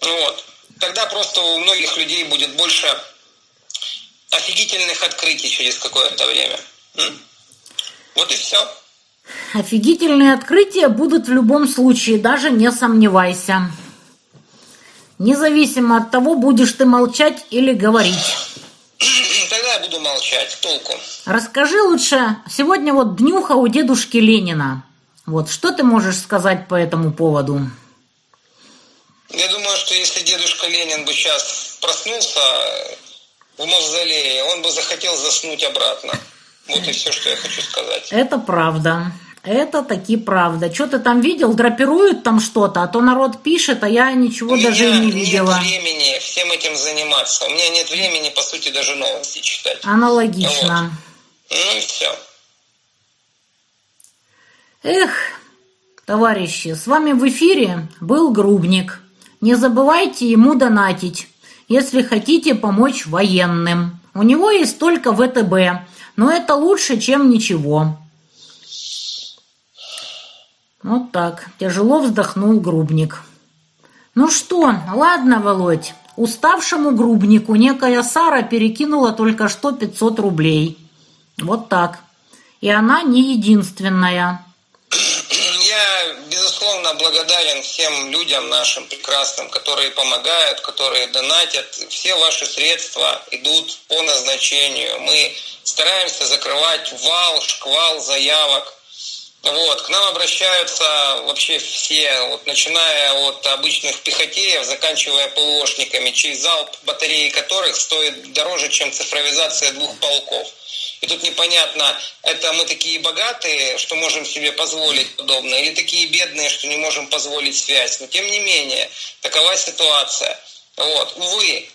Вот. Тогда просто у многих людей будет больше офигительных открытий через какое-то время. Вот и все. Офигительные открытия будут в любом случае, даже не сомневайся. Независимо от того, будешь ты молчать или говорить. Тогда я буду молчать, толку. Расскажи лучше, сегодня вот днюха у дедушки Ленина. Вот что ты можешь сказать по этому поводу? Я думаю, что если дедушка Ленин бы сейчас проснулся в мавзолее, он бы захотел заснуть обратно. Вот и все, что я хочу сказать. Это правда. Это таки правда. Что ты там видел? Драпируют там что-то, а то народ пишет, а я ничего У даже меня не видела. нет времени всем этим заниматься. У меня нет времени, по сути, даже новости читать. Аналогично. Вот. Ну и все. Эх, товарищи, с вами в эфире был Грубник. Не забывайте ему донатить, если хотите помочь военным. У него есть только ВТБ, но это лучше, чем ничего. Вот так. Тяжело вздохнул грубник. Ну что, ладно, Володь. Уставшему грубнику некая Сара перекинула только что 500 рублей. Вот так. И она не единственная безусловно, благодарен всем людям нашим прекрасным, которые помогают, которые донатят. Все ваши средства идут по назначению. Мы стараемся закрывать вал, шквал заявок. Вот, к нам обращаются вообще все, вот, начиная от обычных пехотеев, заканчивая ПВОшниками, чей залп батареи которых стоит дороже, чем цифровизация двух полков. И тут непонятно, это мы такие богатые, что можем себе позволить подобное, или такие бедные, что не можем позволить связь. Но тем не менее, такова ситуация. Вот. Увы,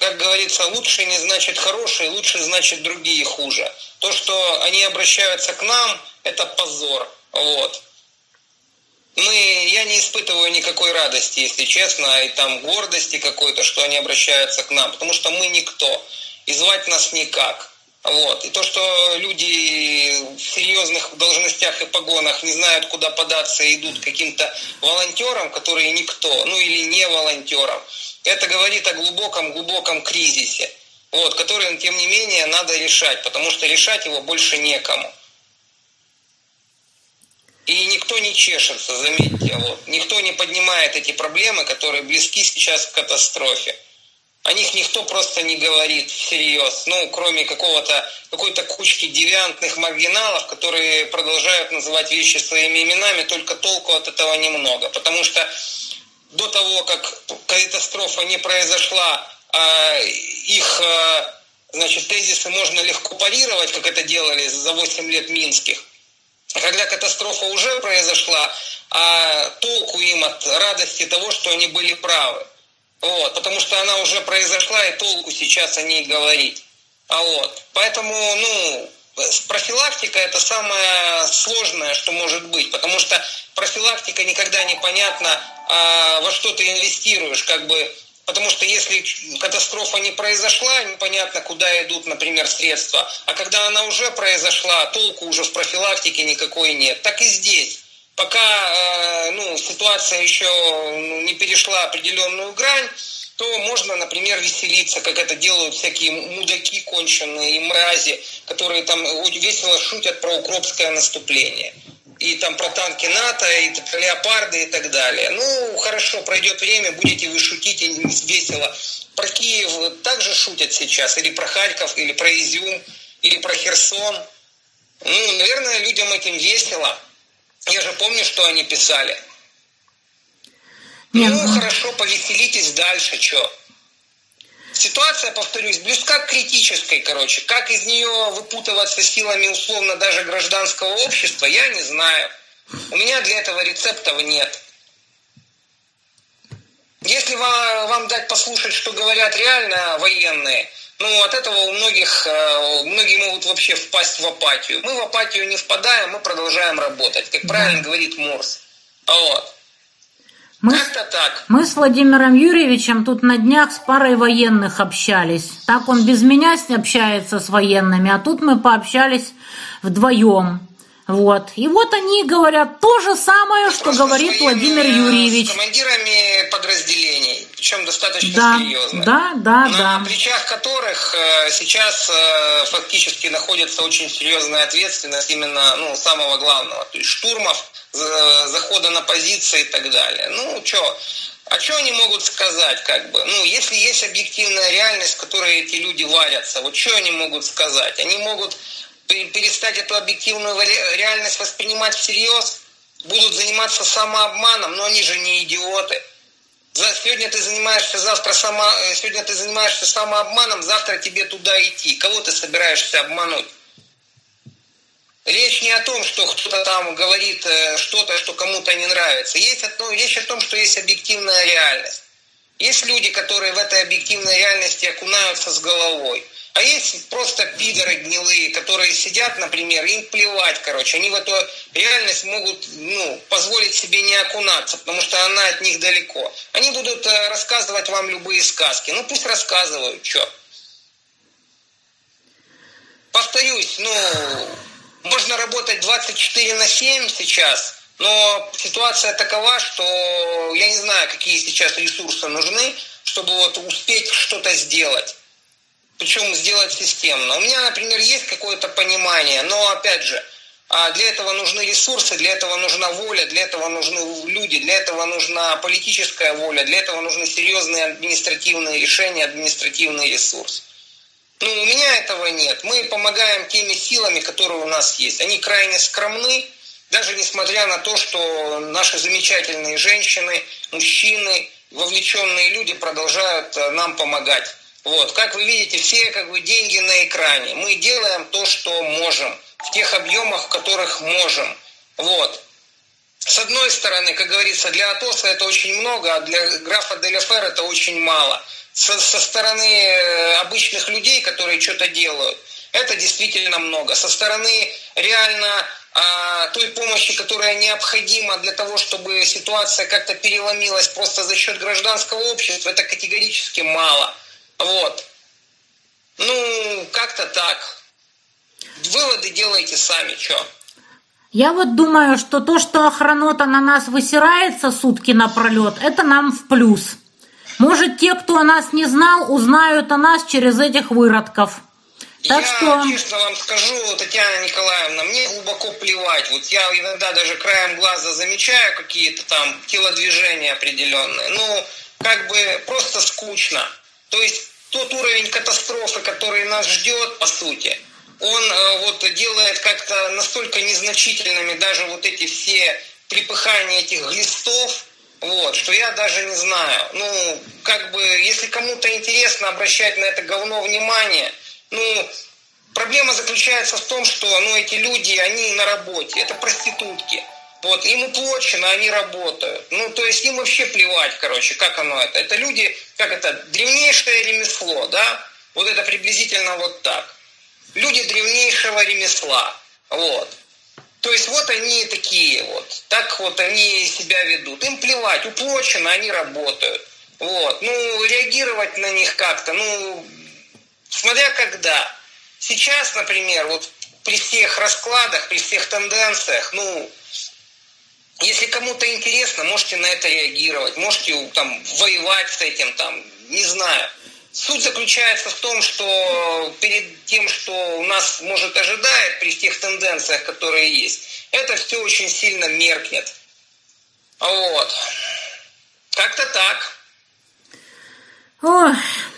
как говорится, лучше не значит хороший, лучше значит другие хуже. То, что они обращаются к нам, это позор. Вот. Мы, я не испытываю никакой радости, если честно, и там гордости какой-то, что они обращаются к нам, потому что мы никто, и звать нас никак. Вот. И то, что люди в серьезных должностях и погонах не знают, куда податься и идут каким-то волонтерам, которые никто, ну или не волонтерам, это говорит о глубоком-глубоком кризисе, вот, который, тем не менее, надо решать, потому что решать его больше некому. И никто не чешется, заметьте, вот. Никто не поднимает эти проблемы, которые близки сейчас к катастрофе. О них никто просто не говорит всерьез, ну, кроме какого-то, какой-то кучки девиантных маргиналов, которые продолжают называть вещи своими именами, только толку от этого немного. Потому что до того, как катастрофа не произошла, а их а, значит, тезисы можно легко парировать, как это делали за 8 лет минских. Когда катастрофа уже произошла, а толку им от радости того, что они были правы. Вот, потому что она уже произошла, и толку сейчас о ней говорить. А вот, поэтому, ну, профилактика это самое сложное, что может быть, потому что профилактика никогда не понятно, а во что ты инвестируешь, как бы, потому что если катастрофа не произошла, непонятно, куда идут, например, средства, а когда она уже произошла, толку уже в профилактике никакой нет. Так и здесь пока э, ну, ситуация еще ну, не перешла определенную грань, то можно, например, веселиться, как это делают всякие мудаки конченые и мрази, которые там весело шутят про укропское наступление. И там про танки НАТО, и про леопарды и так далее. Ну, хорошо, пройдет время, будете вы шутить и весело. Про Киев также шутят сейчас, или про Харьков, или про Изюм, или про Херсон. Ну, наверное, людям этим весело. Я же помню, что они писали. Нет. Ну, хорошо, повеселитесь дальше, что? Ситуация, повторюсь, близка к критической, короче. Как из нее выпутываться силами условно даже гражданского общества, я не знаю. У меня для этого рецептов нет. Если вам, вам дать послушать, что говорят реально военные, ну, от этого у многих, э, многие могут вообще впасть в апатию. Мы в апатию не впадаем, мы продолжаем работать, как правильно говорит Морс. Вот. Мы, так. мы с Владимиром Юрьевичем тут на днях с парой военных общались. Так он без меня общается с военными, а тут мы пообщались вдвоем. Вот. И вот они говорят то же самое, что говорит Владимир Юрьевич. С командирами подразделений, причем достаточно да, серьезно. Да, да, на да. На плечах которых э, сейчас э, фактически находится очень серьезная ответственность именно ну, самого главного, то есть штурмов, захода на позиции и так далее. Ну, что, а что они могут сказать, как бы? Ну, если есть объективная реальность, в которой эти люди варятся, вот что они могут сказать? Они могут перестать эту объективную реальность воспринимать всерьез, будут заниматься самообманом, но они же не идиоты. Сегодня ты занимаешься завтра само, э, сегодня ты занимаешься самообманом, завтра тебе туда идти. Кого ты собираешься обмануть? Речь не о том, что кто-то там говорит э, что-то, что кому-то не нравится. Есть одно, речь о том, что есть объективная реальность. Есть люди, которые в этой объективной реальности окунаются с головой. А есть просто пидоры гнилые, которые сидят, например, им плевать, короче. Они в эту реальность могут ну, позволить себе не окунаться, потому что она от них далеко. Они будут э, рассказывать вам любые сказки. Ну пусть рассказывают, что. Повторюсь, ну, можно работать 24 на 7 сейчас, но ситуация такова, что я не знаю, какие сейчас ресурсы нужны, чтобы вот успеть что-то сделать причем сделать системно. У меня, например, есть какое-то понимание, но, опять же, а для этого нужны ресурсы, для этого нужна воля, для этого нужны люди, для этого нужна политическая воля, для этого нужны серьезные административные решения, административный ресурс. Ну, у меня этого нет. Мы помогаем теми силами, которые у нас есть. Они крайне скромны, даже несмотря на то, что наши замечательные женщины, мужчины, вовлеченные люди продолжают э, нам помогать. Вот, как вы видите, все как бы деньги на экране. Мы делаем то, что можем, в тех объемах, в которых можем. Вот. С одной стороны, как говорится, для Атоса это очень много, а для графа Деляфер это очень мало. Со, со стороны э, обычных людей, которые что-то делают, это действительно много. Со стороны реально а, той помощи, которая необходима для того, чтобы ситуация как-то переломилась просто за счет гражданского общества, это категорически мало. Вот. Ну, как-то так. Выводы делайте сами, что. Я вот думаю, что то, что охранота на нас высирается сутки напролет, это нам в плюс. Может, те, кто о нас не знал, узнают о нас через этих выродков. Так я что... честно вам скажу, Татьяна Николаевна, мне глубоко плевать. Вот я иногда даже краем глаза замечаю какие-то там телодвижения определенные. Ну, как бы просто скучно. То есть тот уровень катастрофы, который нас ждет, по сути, он э, вот делает как-то настолько незначительными даже вот эти все припыхания этих глистов, вот, что я даже не знаю. Ну, как бы, если кому-то интересно обращать на это говно внимание, ну, проблема заключается в том, что, ну, эти люди, они на работе, это проститутки. Вот, им уплочено, они работают. Ну, то есть им вообще плевать, короче, как оно это. Это люди, как это, древнейшее ремесло, да? Вот это приблизительно вот так. Люди древнейшего ремесла. Вот. То есть вот они такие вот, так вот они себя ведут. Им плевать, уплочено, они работают. Вот. Ну, реагировать на них как-то, ну, смотря когда. Сейчас, например, вот при всех раскладах, при всех тенденциях, ну, если кому-то интересно, можете на это реагировать, можете там воевать с этим, там, не знаю. Суть заключается в том, что перед тем, что у нас может ожидать при тех тенденциях, которые есть, это все очень сильно меркнет. Вот. Как-то так. Ой,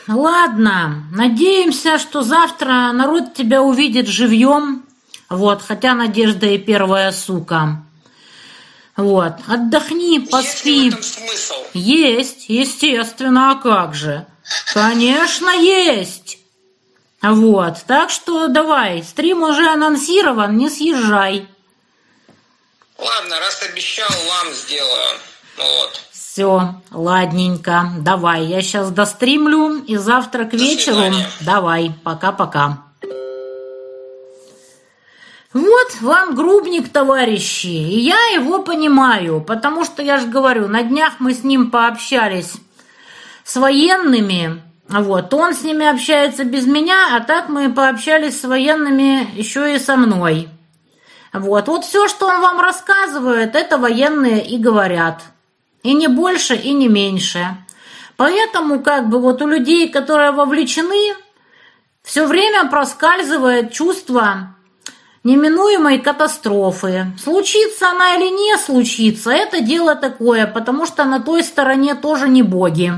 ладно. Надеемся, что завтра народ тебя увидит живьем. Вот, хотя Надежда и первая сука. Вот, отдохни, поспи. Есть ли в этом смысл? Есть, естественно, а как же? Конечно, есть. Вот, так что давай, стрим уже анонсирован, не съезжай. Ладно, раз обещал, вам сделаю. Ну вот. Все, ладненько, давай, я сейчас достримлю, и завтра к До вечеру свидания. давай, пока-пока. Вот вам грубник, товарищи, и я его понимаю, потому что я же говорю, на днях мы с ним пообщались с военными, вот, он с ними общается без меня, а так мы пообщались с военными еще и со мной. Вот, вот все, что он вам рассказывает, это военные и говорят. И не больше, и не меньше. Поэтому, как бы, вот у людей, которые вовлечены, все время проскальзывает чувство неминуемой катастрофы. Случится она или не случится, это дело такое, потому что на той стороне тоже не боги.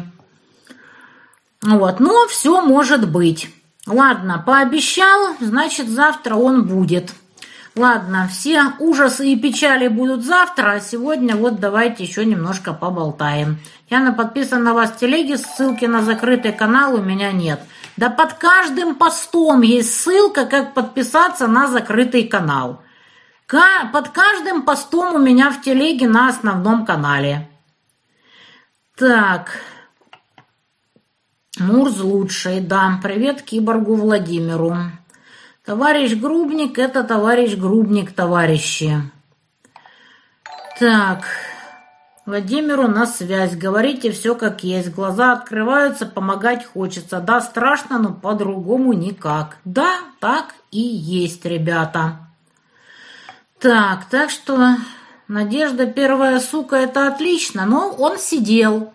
Вот, но все может быть. Ладно, пообещал, значит завтра он будет. Ладно, все ужасы и печали будут завтра, а сегодня вот давайте еще немножко поболтаем. Яна подписан на вас в телеге, ссылки на закрытый канал у меня нет. Да под каждым постом есть ссылка, как подписаться на закрытый канал. Ка- под каждым постом у меня в телеге на основном канале. Так. Мурз лучший, да. Привет киборгу Владимиру. Товарищ Грубник – это товарищ Грубник, товарищи. Так, Владимиру на связь. Говорите все как есть. Глаза открываются, помогать хочется. Да, страшно, но по-другому никак. Да, так и есть, ребята. Так, так что Надежда первая сука, это отлично, но он сидел.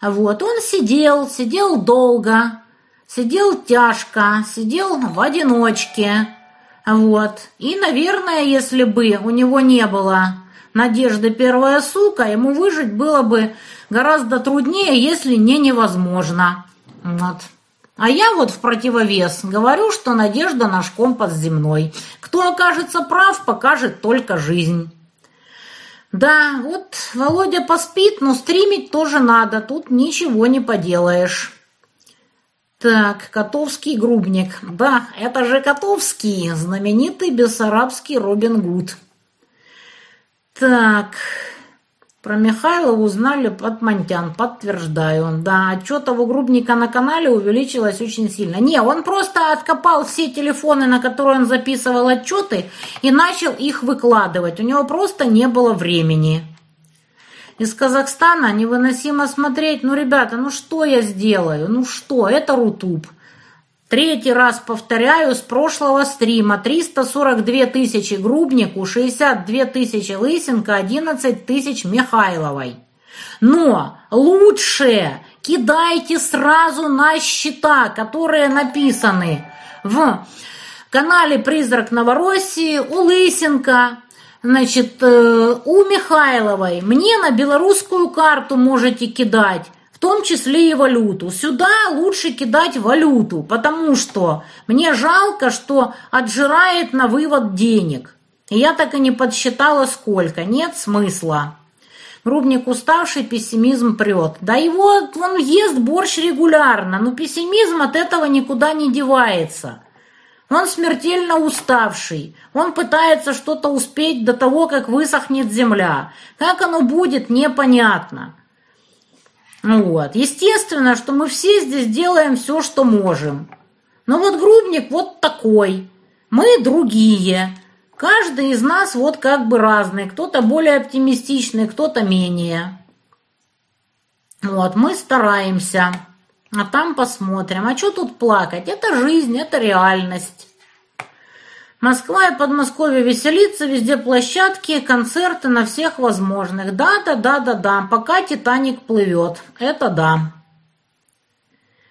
Вот, он сидел, сидел долго, сидел тяжко, сидел в одиночке. Вот. И, наверное, если бы у него не было Надежды первая сука, ему выжить было бы гораздо труднее, если не невозможно. Вот. А я вот в противовес говорю, что Надежда наш компас земной. Кто окажется прав, покажет только жизнь. Да, вот Володя поспит, но стримить тоже надо, тут ничего не поделаешь. Так, Котовский грубник. Да, это же Котовский, знаменитый бессарабский Робин Гуд. Так, про Михайлова узнали от Монтян, подтверждаю. Да, отчет у Грубника на канале увеличилось очень сильно. Не, он просто откопал все телефоны, на которые он записывал отчеты, и начал их выкладывать. У него просто не было времени. Из Казахстана невыносимо смотреть. Ну, ребята, ну что я сделаю? Ну что, это Рутуб. Третий раз повторяю, с прошлого стрима 342 тысячи Грубнику, 62 тысячи Лысенко, 11 тысяч Михайловой. Но лучше кидайте сразу на счета, которые написаны в канале «Призрак Новороссии» у Лысенко, значит, э, у Михайловой. Мне на белорусскую карту можете кидать том числе и валюту. Сюда лучше кидать валюту, потому что мне жалко, что отжирает на вывод денег. И я так и не подсчитала, сколько. Нет смысла. Рубник уставший, пессимизм прет. Да его, он ест борщ регулярно, но пессимизм от этого никуда не девается. Он смертельно уставший. Он пытается что-то успеть до того, как высохнет земля. Как оно будет, непонятно. Вот. Естественно, что мы все здесь делаем все, что можем. Но вот грубник вот такой. Мы другие. Каждый из нас вот как бы разный. Кто-то более оптимистичный, кто-то менее. Вот, мы стараемся. А там посмотрим. А что тут плакать? Это жизнь, это реальность. Москва и Подмосковье веселится, везде площадки, концерты на всех возможных. Да-да-да-да-да, пока «Титаник» плывет. Это да.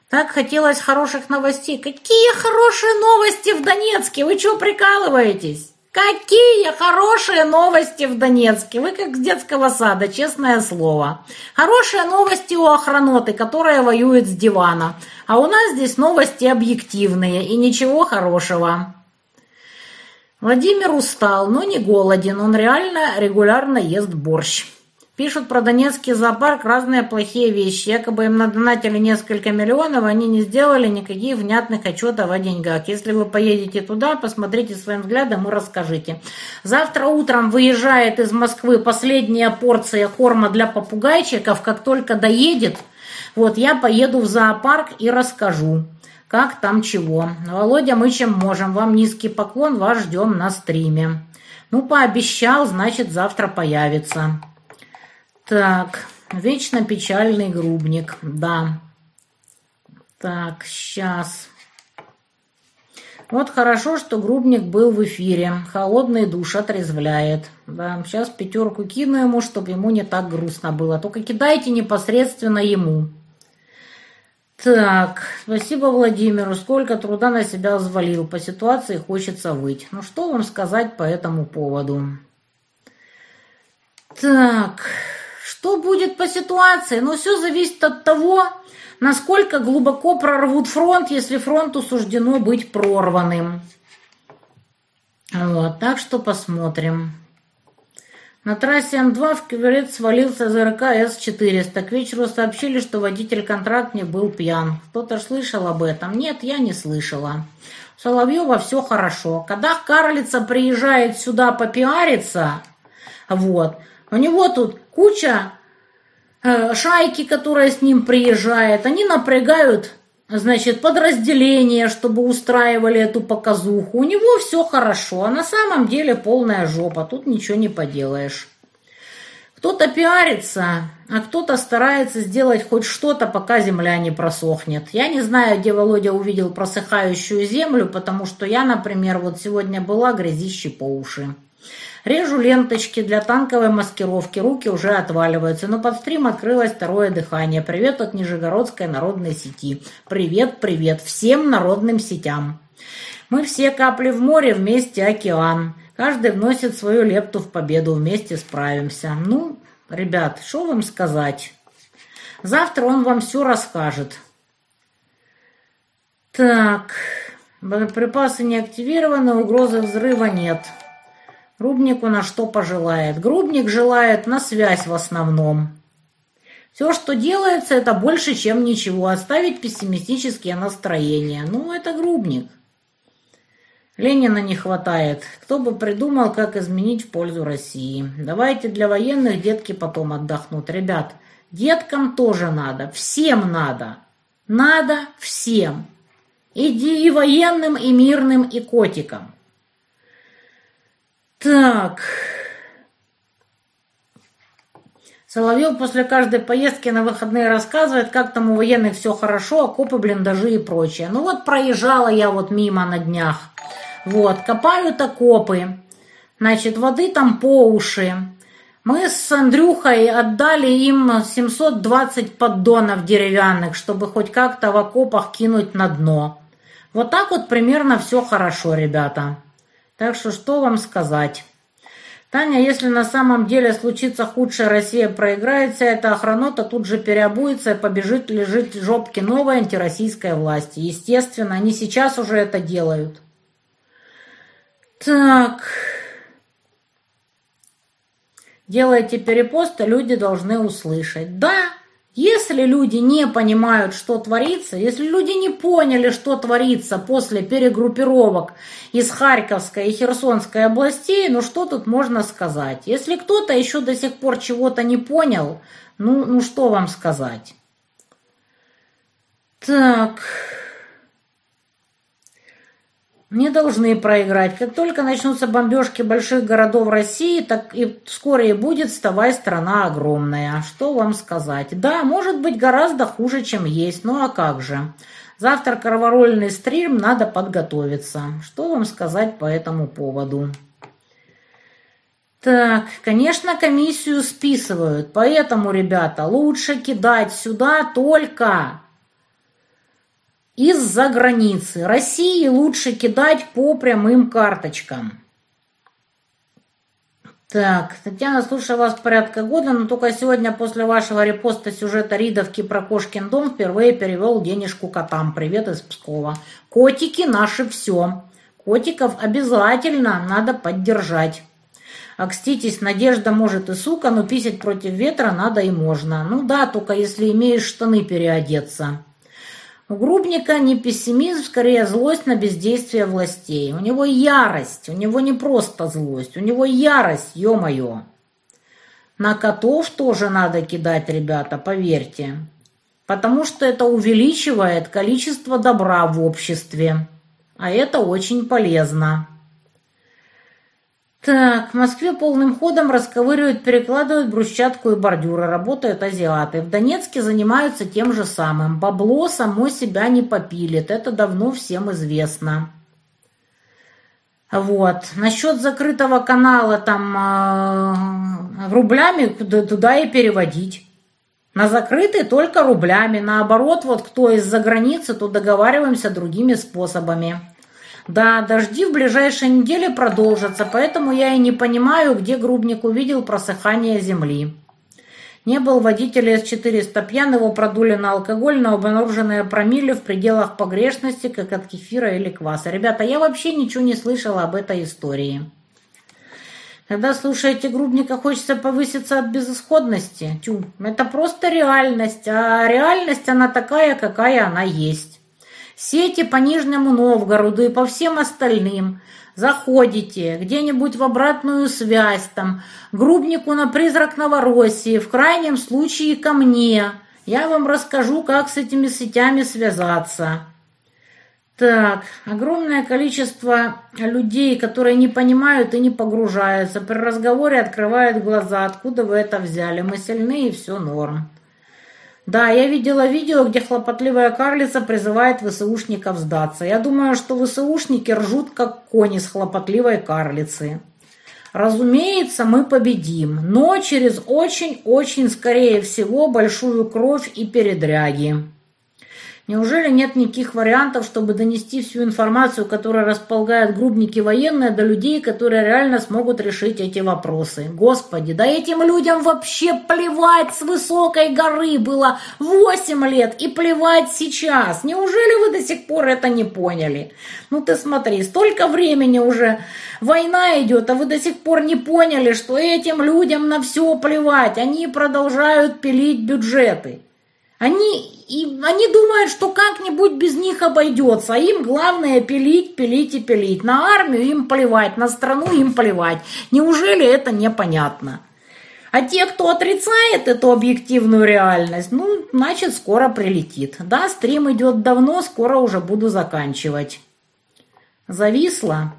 Так хотелось хороших новостей. Какие хорошие новости в Донецке? Вы что прикалываетесь? Какие хорошие новости в Донецке! Вы как с детского сада, честное слово. Хорошие новости у охраноты, которая воюет с дивана. А у нас здесь новости объективные и ничего хорошего. Владимир устал, но не голоден. Он реально регулярно ест борщ. Пишут про Донецкий зоопарк разные плохие вещи. Якобы им надонатили несколько миллионов, они не сделали никаких внятных отчетов о деньгах. Если вы поедете туда, посмотрите своим взглядом и расскажите. Завтра утром выезжает из Москвы последняя порция корма для попугайчиков. Как только доедет, вот я поеду в зоопарк и расскажу как там чего. Володя, мы чем можем. Вам низкий поклон, вас ждем на стриме. Ну, пообещал, значит, завтра появится. Так, вечно печальный грубник, да. Так, сейчас. Вот хорошо, что грубник был в эфире. Холодный душ отрезвляет. Да, сейчас пятерку кину ему, чтобы ему не так грустно было. Только кидайте непосредственно ему. Так, спасибо Владимиру. Сколько труда на себя взвалил. По ситуации хочется выть. Ну что вам сказать по этому поводу? Так, что будет по ситуации? Ну, все зависит от того, насколько глубоко прорвут фронт, если фронту суждено быть прорванным. Вот, так что посмотрим. На трассе М2 в кювет свалился ЗРК С-400. К вечеру сообщили, что водитель-контрактник был пьян. Кто-то слышал об этом? Нет, я не слышала. Соловьева все хорошо. Когда карлица приезжает сюда попиариться, вот, у него тут куча э, шайки, которая с ним приезжает, они напрягают, значит, подразделения, чтобы устраивали эту показуху. У него все хорошо, а на самом деле полная жопа, тут ничего не поделаешь. Кто-то пиарится, а кто-то старается сделать хоть что-то, пока земля не просохнет. Я не знаю, где Володя увидел просыхающую землю, потому что я, например, вот сегодня была грязище по уши. Режу ленточки для танковой маскировки, руки уже отваливаются, но под стрим открылось второе дыхание. Привет от Нижегородской народной сети. Привет, привет всем народным сетям. Мы все капли в море, вместе океан. Каждый вносит свою лепту в победу, вместе справимся. Ну, ребят, что вам сказать? Завтра он вам все расскажет. Так, боеприпасы не активированы, угрозы взрыва нет. Грубнику на что пожелает? Грубник желает на связь в основном. Все, что делается, это больше, чем ничего. Оставить пессимистические настроения. Ну, это грубник. Ленина не хватает. Кто бы придумал, как изменить в пользу России. Давайте для военных детки потом отдохнут. Ребят, деткам тоже надо. Всем надо. Надо всем. Иди и военным, и мирным, и котикам. Так. Соловьев после каждой поездки на выходные рассказывает, как там у военных все хорошо, окопы, блиндажи и прочее. Ну вот проезжала я вот мимо на днях. Вот, копают окопы. Значит, воды там по уши. Мы с Андрюхой отдали им 720 поддонов деревянных, чтобы хоть как-то в окопах кинуть на дно. Вот так вот примерно все хорошо, ребята. Так что что вам сказать? Таня, если на самом деле случится худшее, Россия проиграет, вся эта охранота тут же переобуется и побежит лежит в жопке новой антироссийской власти. Естественно, они сейчас уже это делают. Так. Делайте перепосты, люди должны услышать. Да, если люди не понимают, что творится, если люди не поняли, что творится после перегруппировок из Харьковской и Херсонской областей, ну что тут можно сказать? Если кто-то еще до сих пор чего-то не понял, ну, ну что вам сказать? Так не должны проиграть. Как только начнутся бомбежки больших городов России, так и вскоре и будет вставая страна огромная. Что вам сказать? Да, может быть гораздо хуже, чем есть. Ну а как же? Завтра короворольный стрим, надо подготовиться. Что вам сказать по этому поводу? Так, конечно, комиссию списывают, поэтому, ребята, лучше кидать сюда только из-за границы. России лучше кидать по прямым карточкам. Так, Татьяна, слушаю вас порядка года, но только сегодня после вашего репоста сюжета Ридовки про Кошкин дом впервые перевел денежку котам. Привет из Пскова. Котики наши все. Котиков обязательно надо поддержать. Окститесь, Надежда может и сука, но писать против ветра надо и можно. Ну да, только если имеешь штаны переодеться. У Грубника не пессимизм, скорее злость на бездействие властей. У него ярость, у него не просто злость, у него ярость, ё-моё. На котов тоже надо кидать, ребята, поверьте. Потому что это увеличивает количество добра в обществе. А это очень полезно. Так, в Москве полным ходом расковыривают, перекладывают брусчатку и бордюры, работают азиаты. В Донецке занимаются тем же самым. Бабло само себя не попилит, это давно всем известно. Вот. Насчет закрытого канала там э, рублями туда и переводить. На закрытый только рублями. Наоборот, вот кто из-за границы, то договариваемся другими способами. Да, дожди в ближайшие недели продолжатся, поэтому я и не понимаю, где Грубник увидел просыхание земли. Не был водитель С-400 пьян, его продули на алкоголь, но обнаруженные промили в пределах погрешности, как от кефира или кваса. Ребята, я вообще ничего не слышала об этой истории. Когда слушаете Грубника, хочется повыситься от безысходности. Тю, это просто реальность, а реальность она такая, какая она есть сети по Нижнему Новгороду и по всем остальным. Заходите где-нибудь в обратную связь, там, Грубнику на призрак Новороссии, в крайнем случае ко мне. Я вам расскажу, как с этими сетями связаться. Так, огромное количество людей, которые не понимают и не погружаются, при разговоре открывают глаза, откуда вы это взяли. Мы сильны и все норм. Да, я видела видео, где хлопотливая карлица призывает ВСУшников сдаться. Я думаю, что ВСУшники ржут, как кони с хлопотливой карлицы. Разумеется, мы победим, но через очень-очень, скорее всего, большую кровь и передряги. Неужели нет никаких вариантов, чтобы донести всю информацию, которая располагают грубники военные, до людей, которые реально смогут решить эти вопросы? Господи, да этим людям вообще плевать с высокой горы было 8 лет и плевать сейчас. Неужели вы до сих пор это не поняли? Ну ты смотри, столько времени уже война идет, а вы до сих пор не поняли, что этим людям на все плевать. Они продолжают пилить бюджеты. Они, и, они думают, что как-нибудь без них обойдется. Им главное пилить, пилить и пилить. На армию им плевать, на страну им плевать. Неужели это непонятно? А те, кто отрицает эту объективную реальность, ну, значит, скоро прилетит. Да, стрим идет давно, скоро уже буду заканчивать. Зависла?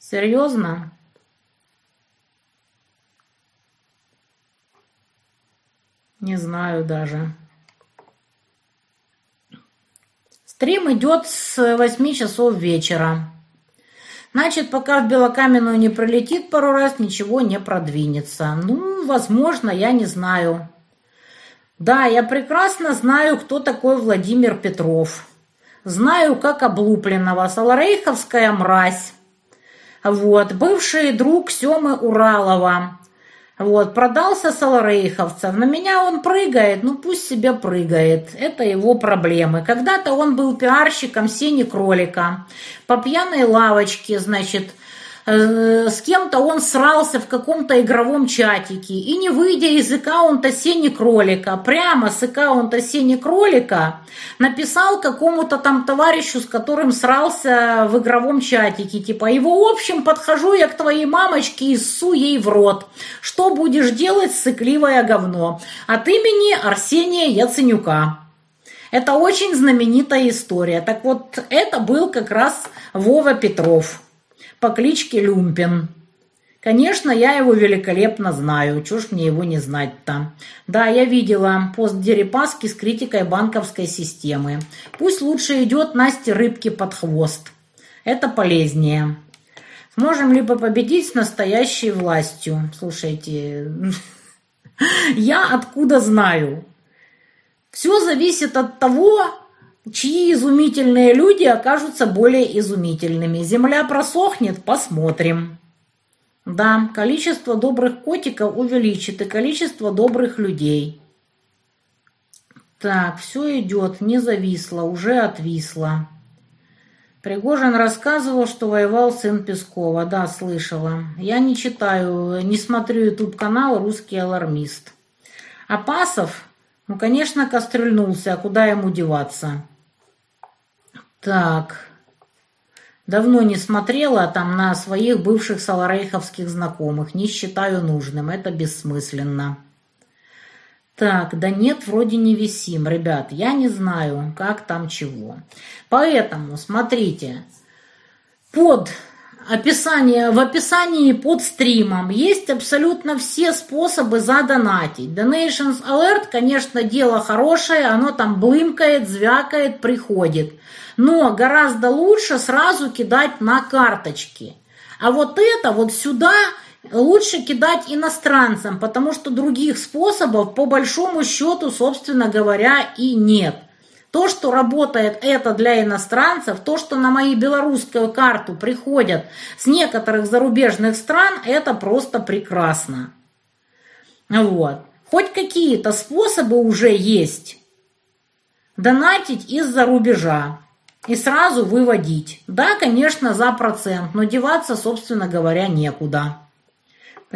Серьезно? Не знаю даже. Стрим идет с 8 часов вечера. Значит, пока в Белокаменную не пролетит пару раз, ничего не продвинется. Ну, возможно, я не знаю. Да, я прекрасно знаю, кто такой Владимир Петров. знаю как облупленного, Саларейховская мразь. Вот, бывший друг Семы Уралова. Вот, продался Саларейховцев. На меня он прыгает, ну пусть себе прыгает. Это его проблемы. Когда-то он был пиарщиком Сени Кролика. По пьяной лавочке, значит, с кем-то он срался в каком-то игровом чатике, и не выйдя из аккаунта Сени Кролика, прямо с аккаунта Сени Кролика, написал какому-то там товарищу, с которым срался в игровом чатике, типа, его в общем подхожу я к твоей мамочке и ссу ей в рот. Что будешь делать, сыкливое говно? От имени Арсения Яценюка. Это очень знаменитая история. Так вот, это был как раз Вова Петров по кличке Люмпин. Конечно, я его великолепно знаю, ж мне его не знать-то. Да, я видела пост Дерипаски с критикой банковской системы. Пусть лучше идет Насте рыбки под хвост. Это полезнее. Сможем ли победить с настоящей властью? Слушайте, (laughs) я откуда знаю? Все зависит от того, чьи изумительные люди окажутся более изумительными. Земля просохнет, посмотрим. Да, количество добрых котиков увеличит и количество добрых людей. Так, все идет, не зависло, уже отвисло. Пригожин рассказывал, что воевал сын Пескова. Да, слышала. Я не читаю, не смотрю YouTube-канал «Русский алармист». Апасов, ну, конечно, кастрюльнулся, а куда ему деваться? Так. Давно не смотрела там на своих бывших саларейховских знакомых. Не считаю нужным. Это бессмысленно. Так, да нет, вроде не висим. Ребят, я не знаю, как там чего. Поэтому, смотрите, под описание, в описании под стримом есть абсолютно все способы задонатить. Donations Alert, конечно, дело хорошее, оно там блымкает, звякает, приходит. Но гораздо лучше сразу кидать на карточки. А вот это вот сюда лучше кидать иностранцам, потому что других способов по большому счету, собственно говоря, и нет. То, что работает это для иностранцев, то, что на мою белорусскую карту приходят с некоторых зарубежных стран, это просто прекрасно. Вот. Хоть какие-то способы уже есть донатить из-за рубежа и сразу выводить. Да, конечно, за процент, но деваться, собственно говоря, некуда.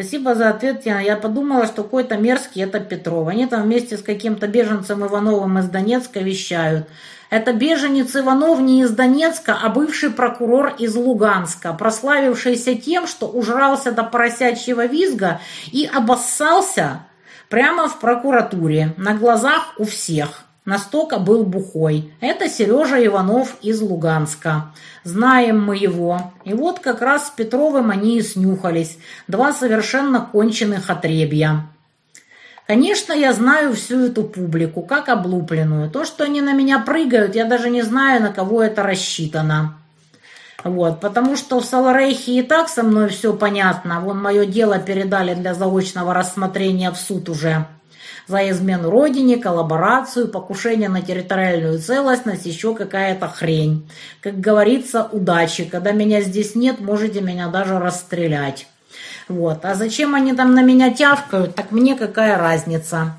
Спасибо за ответ, Яна. Я подумала, что какой-то мерзкий это Петров. Они там вместе с каким-то беженцем Ивановым из Донецка вещают. Это беженец Иванов не из Донецка, а бывший прокурор из Луганска, прославившийся тем, что ужрался до поросячьего визга и обоссался прямо в прокуратуре, на глазах у всех. Настолько был бухой. Это Сережа Иванов из Луганска. Знаем мы его. И вот как раз с Петровым они и снюхались. Два совершенно конченых отребья. Конечно, я знаю всю эту публику, как облупленную. То, что они на меня прыгают, я даже не знаю, на кого это рассчитано. Вот, потому что в Саларейхе и так со мной все понятно. Вон мое дело передали для заочного рассмотрения в суд уже за измену родине, коллаборацию, покушение на территориальную целостность, еще какая-то хрень. Как говорится, удачи. Когда меня здесь нет, можете меня даже расстрелять. Вот. А зачем они там на меня тявкают, так мне какая разница?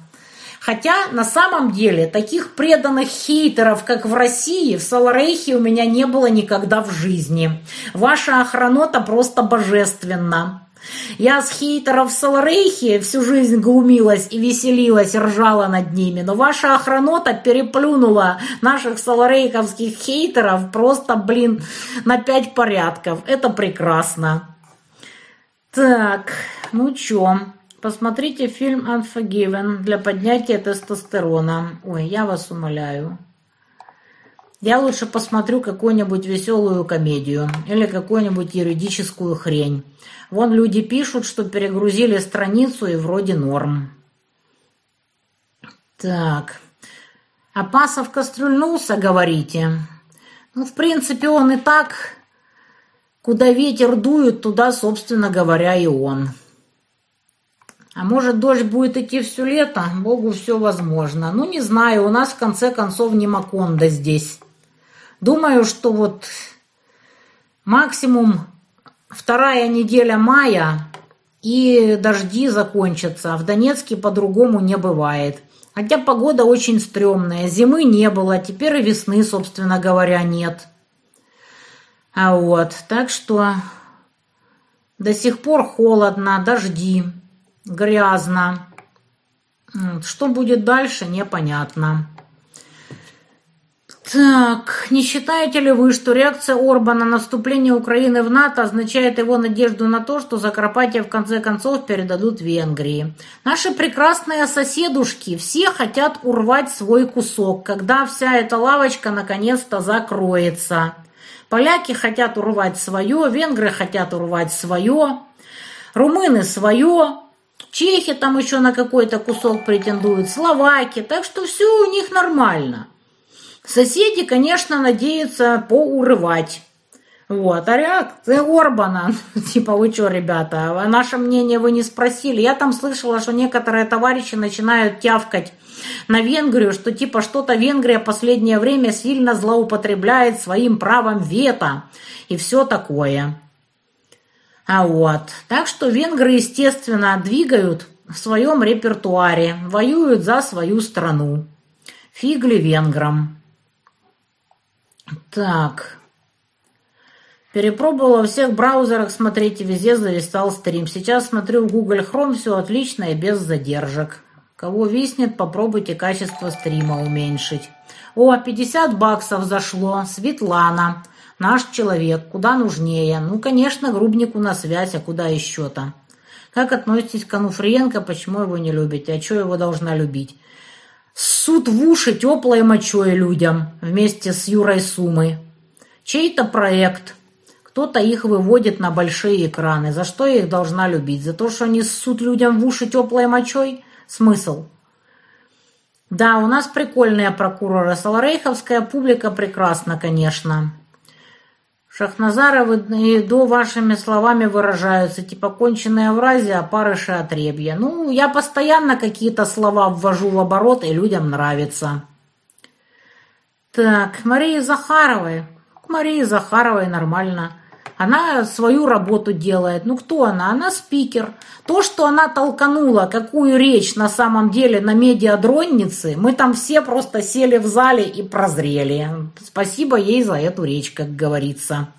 Хотя на самом деле таких преданных хейтеров, как в России, в Саларейхе у меня не было никогда в жизни. Ваша охранота просто божественна. Я с хейтеров Саларейхи всю жизнь глумилась и веселилась, ржала над ними, но ваша охранота переплюнула наших саларейковских хейтеров просто, блин, на пять порядков. Это прекрасно. Так, ну чё, посмотрите фильм Unforgiven для поднятия тестостерона. Ой, я вас умоляю. Я лучше посмотрю какую-нибудь веселую комедию или какую-нибудь юридическую хрень. Вон люди пишут, что перегрузили страницу и вроде норм. Так. Апасов кастрюльнулся, говорите? Ну, в принципе, он и так, куда ветер дует, туда, собственно говоря, и он. А может, дождь будет идти все лето? Богу все возможно. Ну, не знаю, у нас в конце концов не Маконда здесь. Думаю, что вот максимум вторая неделя мая и дожди закончатся. В Донецке по-другому не бывает. Хотя погода очень стрёмная. Зимы не было, теперь и весны, собственно говоря, нет. А вот, так что до сих пор холодно, дожди, грязно. Что будет дальше, непонятно. Так, не считаете ли вы, что реакция Орбана на вступление Украины в НАТО означает его надежду на то, что Закарпатье в конце концов передадут Венгрии? Наши прекрасные соседушки все хотят урвать свой кусок, когда вся эта лавочка наконец-то закроется. Поляки хотят урвать свое, венгры хотят урвать свое, румыны свое, чехи там еще на какой-то кусок претендуют, словаки, так что все у них нормально. Соседи, конечно, надеются поурывать. Вот, а реакция Орбана, типа, вы что, ребята, наше мнение вы не спросили. Я там слышала, что некоторые товарищи начинают тявкать на Венгрию, что типа что-то Венгрия последнее время сильно злоупотребляет своим правом вето и все такое. А вот, так что венгры, естественно, двигают в своем репертуаре, воюют за свою страну. Фигли венграм. Так. Перепробовала во всех браузерах, смотрите, везде завистал стрим. Сейчас смотрю в Google Chrome, все отлично и без задержек. Кого виснет, попробуйте качество стрима уменьшить. О, 50 баксов зашло. Светлана. Наш человек. Куда нужнее. Ну, конечно, Грубнику на связь, а куда еще-то? Как относитесь к Ануфриенко? Почему его не любите? А что его должна любить? Суд в уши теплой мочой людям вместе с Юрой Сумой. Чей-то проект. Кто-то их выводит на большие экраны. За что я их должна любить? За то, что они ссут людям в уши теплой мочой? Смысл? Да, у нас прикольные прокуроры. Саларейховская публика прекрасна, конечно. Шахназаровы и до вашими словами выражаются, типа конченые оврази, а парыши отребья. Ну, я постоянно какие-то слова ввожу в оборот, и людям нравится. Так, Марии Захаровой. К Марии Захаровой нормально. Она свою работу делает. Ну кто она? Она спикер. То, что она толканула, какую речь на самом деле на медиадроннице, мы там все просто сели в зале и прозрели. Спасибо ей за эту речь, как говорится.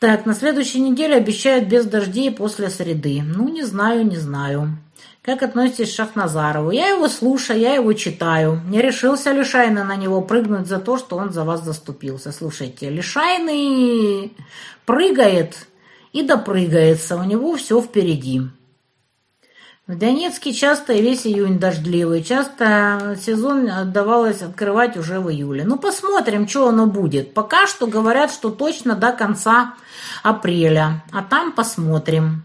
Так, на следующей неделе обещают без дождей после среды. Ну, не знаю, не знаю. Как относитесь к Шахназарову? Я его слушаю, я его читаю. Не решился Лишайна на него прыгнуть за то, что он за вас заступился. Слушайте, Лишайный прыгает и допрыгается, у него все впереди. В Донецке часто и весь июнь дождливый, часто сезон отдавалось открывать уже в июле. Ну, посмотрим, что оно будет. Пока что говорят, что точно до конца апреля, а там посмотрим.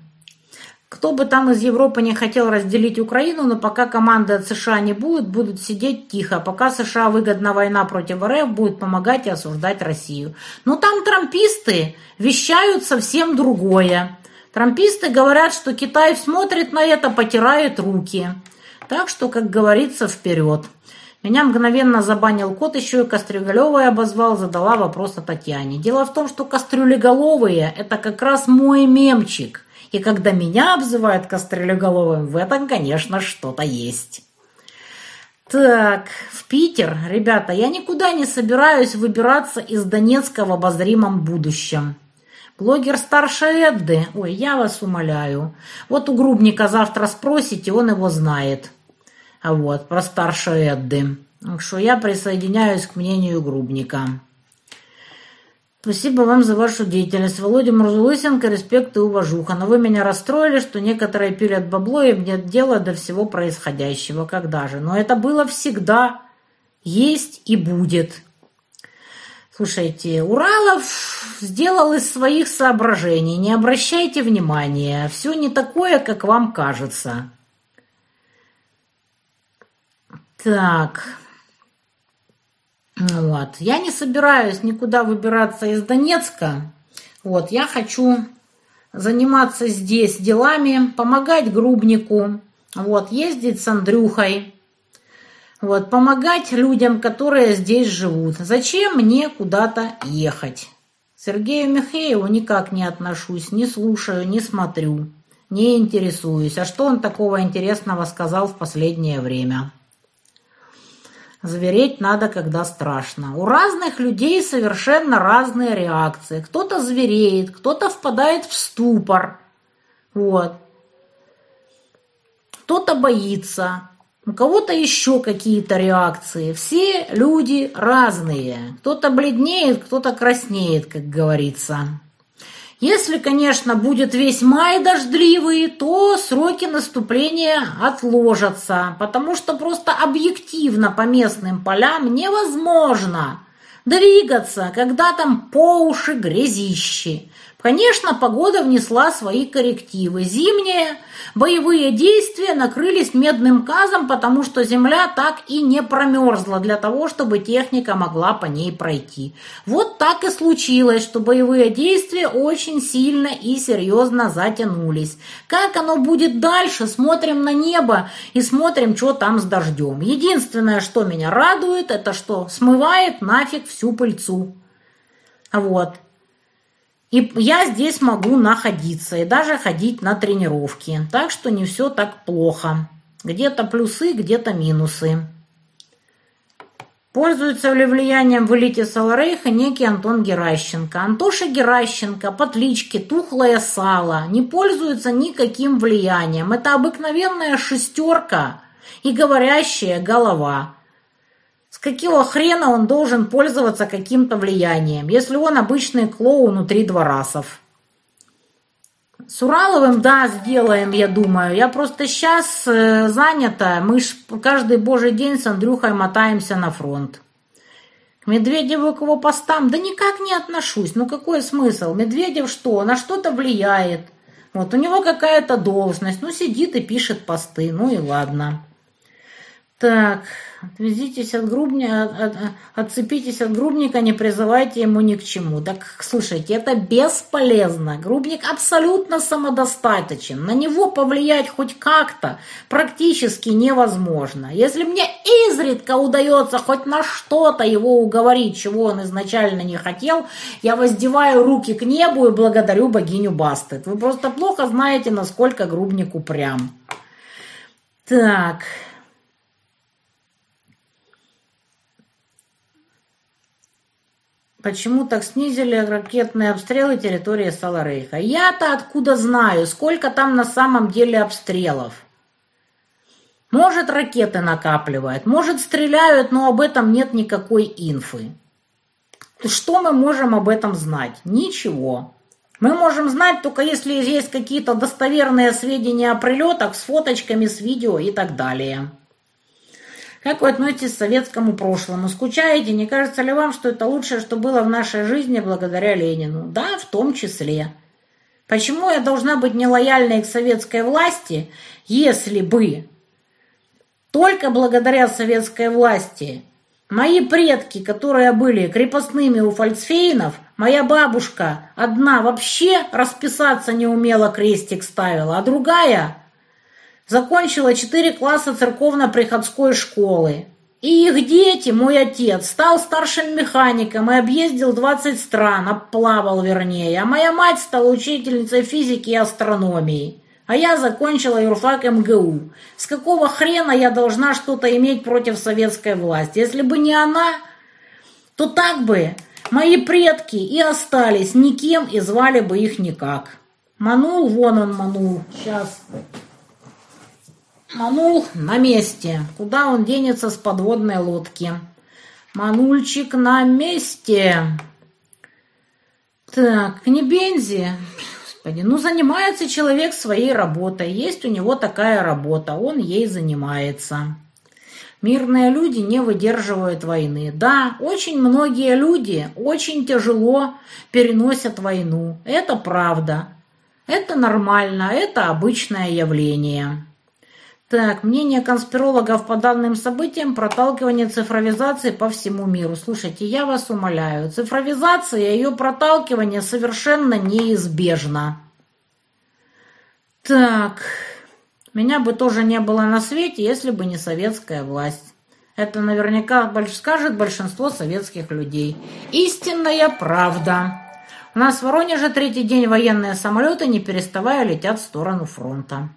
Кто бы там из Европы не хотел разделить Украину, но пока команды от США не будет, будут сидеть тихо. Пока США выгодна война против РФ, будет помогать и осуждать Россию. Но там трамписты вещают совсем другое. Трамписты говорят, что Китай смотрит на это, потирает руки. Так что, как говорится, вперед. Меня мгновенно забанил кот, еще и кастрюлеголовые обозвал, задала вопрос о Татьяне. Дело в том, что кастрюлеголовые – это как раз мой мемчик – и когда меня обзывают кострелеголовым, в этом, конечно, что-то есть. Так, в Питер, ребята, я никуда не собираюсь выбираться из Донецка в обозримом будущем. Блогер старше Эдды, ой, я вас умоляю. Вот у Грубника завтра спросите, он его знает. А вот, про старше Эдды. Так что я присоединяюсь к мнению Грубника. Спасибо вам за вашу деятельность. Володя Мурзулысенко, респект и уважуха. Но вы меня расстроили, что некоторые пилят бабло, и нет дела до всего происходящего. Когда же? Но это было всегда, есть и будет. Слушайте, Уралов сделал из своих соображений. Не обращайте внимания. Все не такое, как вам кажется. Так... Вот. Я не собираюсь никуда выбираться из Донецка. Вот. Я хочу заниматься здесь делами, помогать Грубнику, вот, ездить с Андрюхой. Вот, помогать людям, которые здесь живут. Зачем мне куда-то ехать? Сергею Михееву никак не отношусь, не слушаю, не смотрю, не интересуюсь. А что он такого интересного сказал в последнее время? Звереть надо, когда страшно. У разных людей совершенно разные реакции. Кто-то звереет, кто-то впадает в ступор. Вот. Кто-то боится, у кого-то еще какие-то реакции. Все люди разные. Кто-то бледнеет, кто-то краснеет, как говорится. Если, конечно, будет весь май дождливый, то сроки наступления отложатся, потому что просто объективно по местным полям невозможно двигаться, когда там по уши грязищи. Конечно, погода внесла свои коррективы. Зимние боевые действия накрылись медным казом, потому что земля так и не промерзла для того, чтобы техника могла по ней пройти. Вот так и случилось, что боевые действия очень сильно и серьезно затянулись. Как оно будет дальше, смотрим на небо и смотрим, что там с дождем. Единственное, что меня радует, это что смывает нафиг всю пыльцу. Вот. И я здесь могу находиться и даже ходить на тренировки. Так что не все так плохо. Где-то плюсы, где-то минусы. Пользуется ли влиянием в элите Саларейха некий Антон Геращенко. Антоша Геращенко по кличке Тухлое Сало не пользуется никаким влиянием. Это обыкновенная шестерка и говорящая голова. С какого хрена он должен пользоваться каким-то влиянием, если он обычный клоун внутри дворасов? С Ураловым, да, сделаем, я думаю. Я просто сейчас э, занята. Мы ж каждый божий день с Андрюхой мотаемся на фронт. К Медведеву к его постам, да никак не отношусь. Ну какой смысл? Медведев что? На что-то влияет. Вот у него какая-то должность. Ну сидит и пишет посты. Ну и ладно. Так, Отвезитесь от грубника, от, отцепитесь от грубника, не призывайте ему ни к чему. Так, слушайте, это бесполезно. Грубник абсолютно самодостаточен. На него повлиять хоть как-то практически невозможно. Если мне изредка удается хоть на что-то его уговорить, чего он изначально не хотел, я воздеваю руки к небу и благодарю богиню Бастет. Вы просто плохо знаете, насколько грубник упрям. Так... Почему так снизили ракетные обстрелы территории Саларейха? Я-то откуда знаю, сколько там на самом деле обстрелов? Может, ракеты накапливают, может, стреляют, но об этом нет никакой инфы. Что мы можем об этом знать? Ничего. Мы можем знать только если есть какие-то достоверные сведения о прилетах с фоточками, с видео и так далее. Как вы относитесь к советскому прошлому? Скучаете? Не кажется ли вам, что это лучшее, что было в нашей жизни благодаря Ленину? Да, в том числе. Почему я должна быть нелояльной к советской власти, если бы только благодаря советской власти мои предки, которые были крепостными у фальцфейнов, моя бабушка одна вообще расписаться не умела, крестик ставила, а другая Закончила четыре класса церковно-приходской школы. И их дети, мой отец, стал старшим механиком и объездил 20 стран, обплавал вернее. А моя мать стала учительницей физики и астрономии. А я закончила юрфак МГУ. С какого хрена я должна что-то иметь против советской власти? Если бы не она, то так бы мои предки и остались никем и звали бы их никак. Манул, вон он манул. Сейчас. Манул на месте. Куда он денется с подводной лодки? Манульчик на месте. Так, не бензи. Господи, ну занимается человек своей работой. Есть у него такая работа, он ей занимается. Мирные люди не выдерживают войны. Да, очень многие люди очень тяжело переносят войну. Это правда. Это нормально, это обычное явление. Так, мнение конспирологов по данным событиям проталкивание цифровизации по всему миру. Слушайте, я вас умоляю, цифровизация и ее проталкивание совершенно неизбежно. Так, меня бы тоже не было на свете, если бы не советская власть. Это наверняка скажет большинство советских людей. Истинная правда. У нас в Воронеже третий день военные самолеты, не переставая, летят в сторону фронта.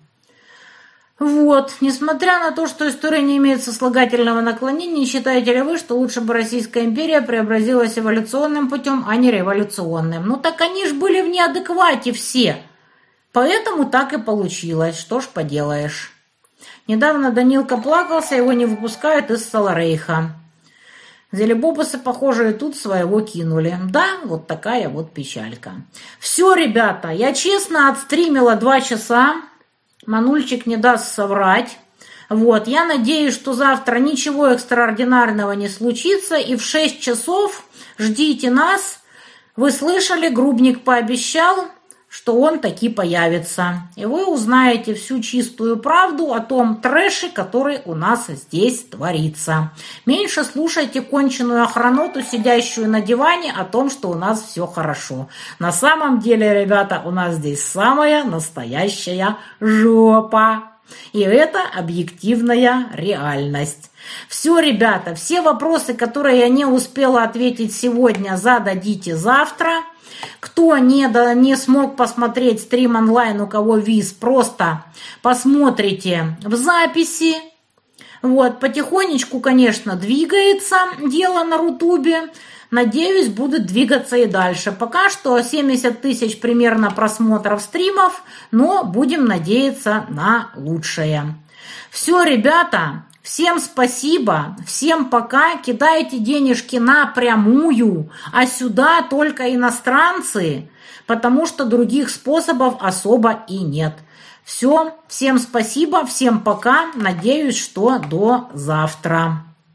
Вот, несмотря на то, что история не имеет сослагательного наклонения, считаете ли вы, что лучше бы Российская империя преобразилась эволюционным путем, а не революционным? Ну так они ж были в неадеквате все. Поэтому так и получилось. Что ж поделаешь. Недавно Данилка плакался, его не выпускают из Саларейха. Зелебобусы, похоже, и тут своего кинули. Да, вот такая вот печалька. Все, ребята, я честно отстримила два часа. Манульчик не даст соврать. Вот, я надеюсь, что завтра ничего экстраординарного не случится, и в 6 часов ждите нас. Вы слышали, Грубник пообещал, что он таки появится. И вы узнаете всю чистую правду о том трэше, который у нас здесь творится. Меньше слушайте конченую охраноту, сидящую на диване, о том, что у нас все хорошо. На самом деле, ребята, у нас здесь самая настоящая жопа. И это объективная реальность. Все, ребята, все вопросы, которые я не успела ответить сегодня, зададите завтра. Кто не, да, не смог посмотреть стрим онлайн, у кого виз, просто посмотрите в записи. Вот, потихонечку, конечно, двигается дело на Рутубе. Надеюсь, будет двигаться и дальше. Пока что 70 тысяч примерно просмотров стримов, но будем надеяться на лучшее. Все, ребята, Всем спасибо, всем пока, кидайте денежки напрямую, а сюда только иностранцы, потому что других способов особо и нет. Все, всем спасибо, всем пока, надеюсь, что до завтра.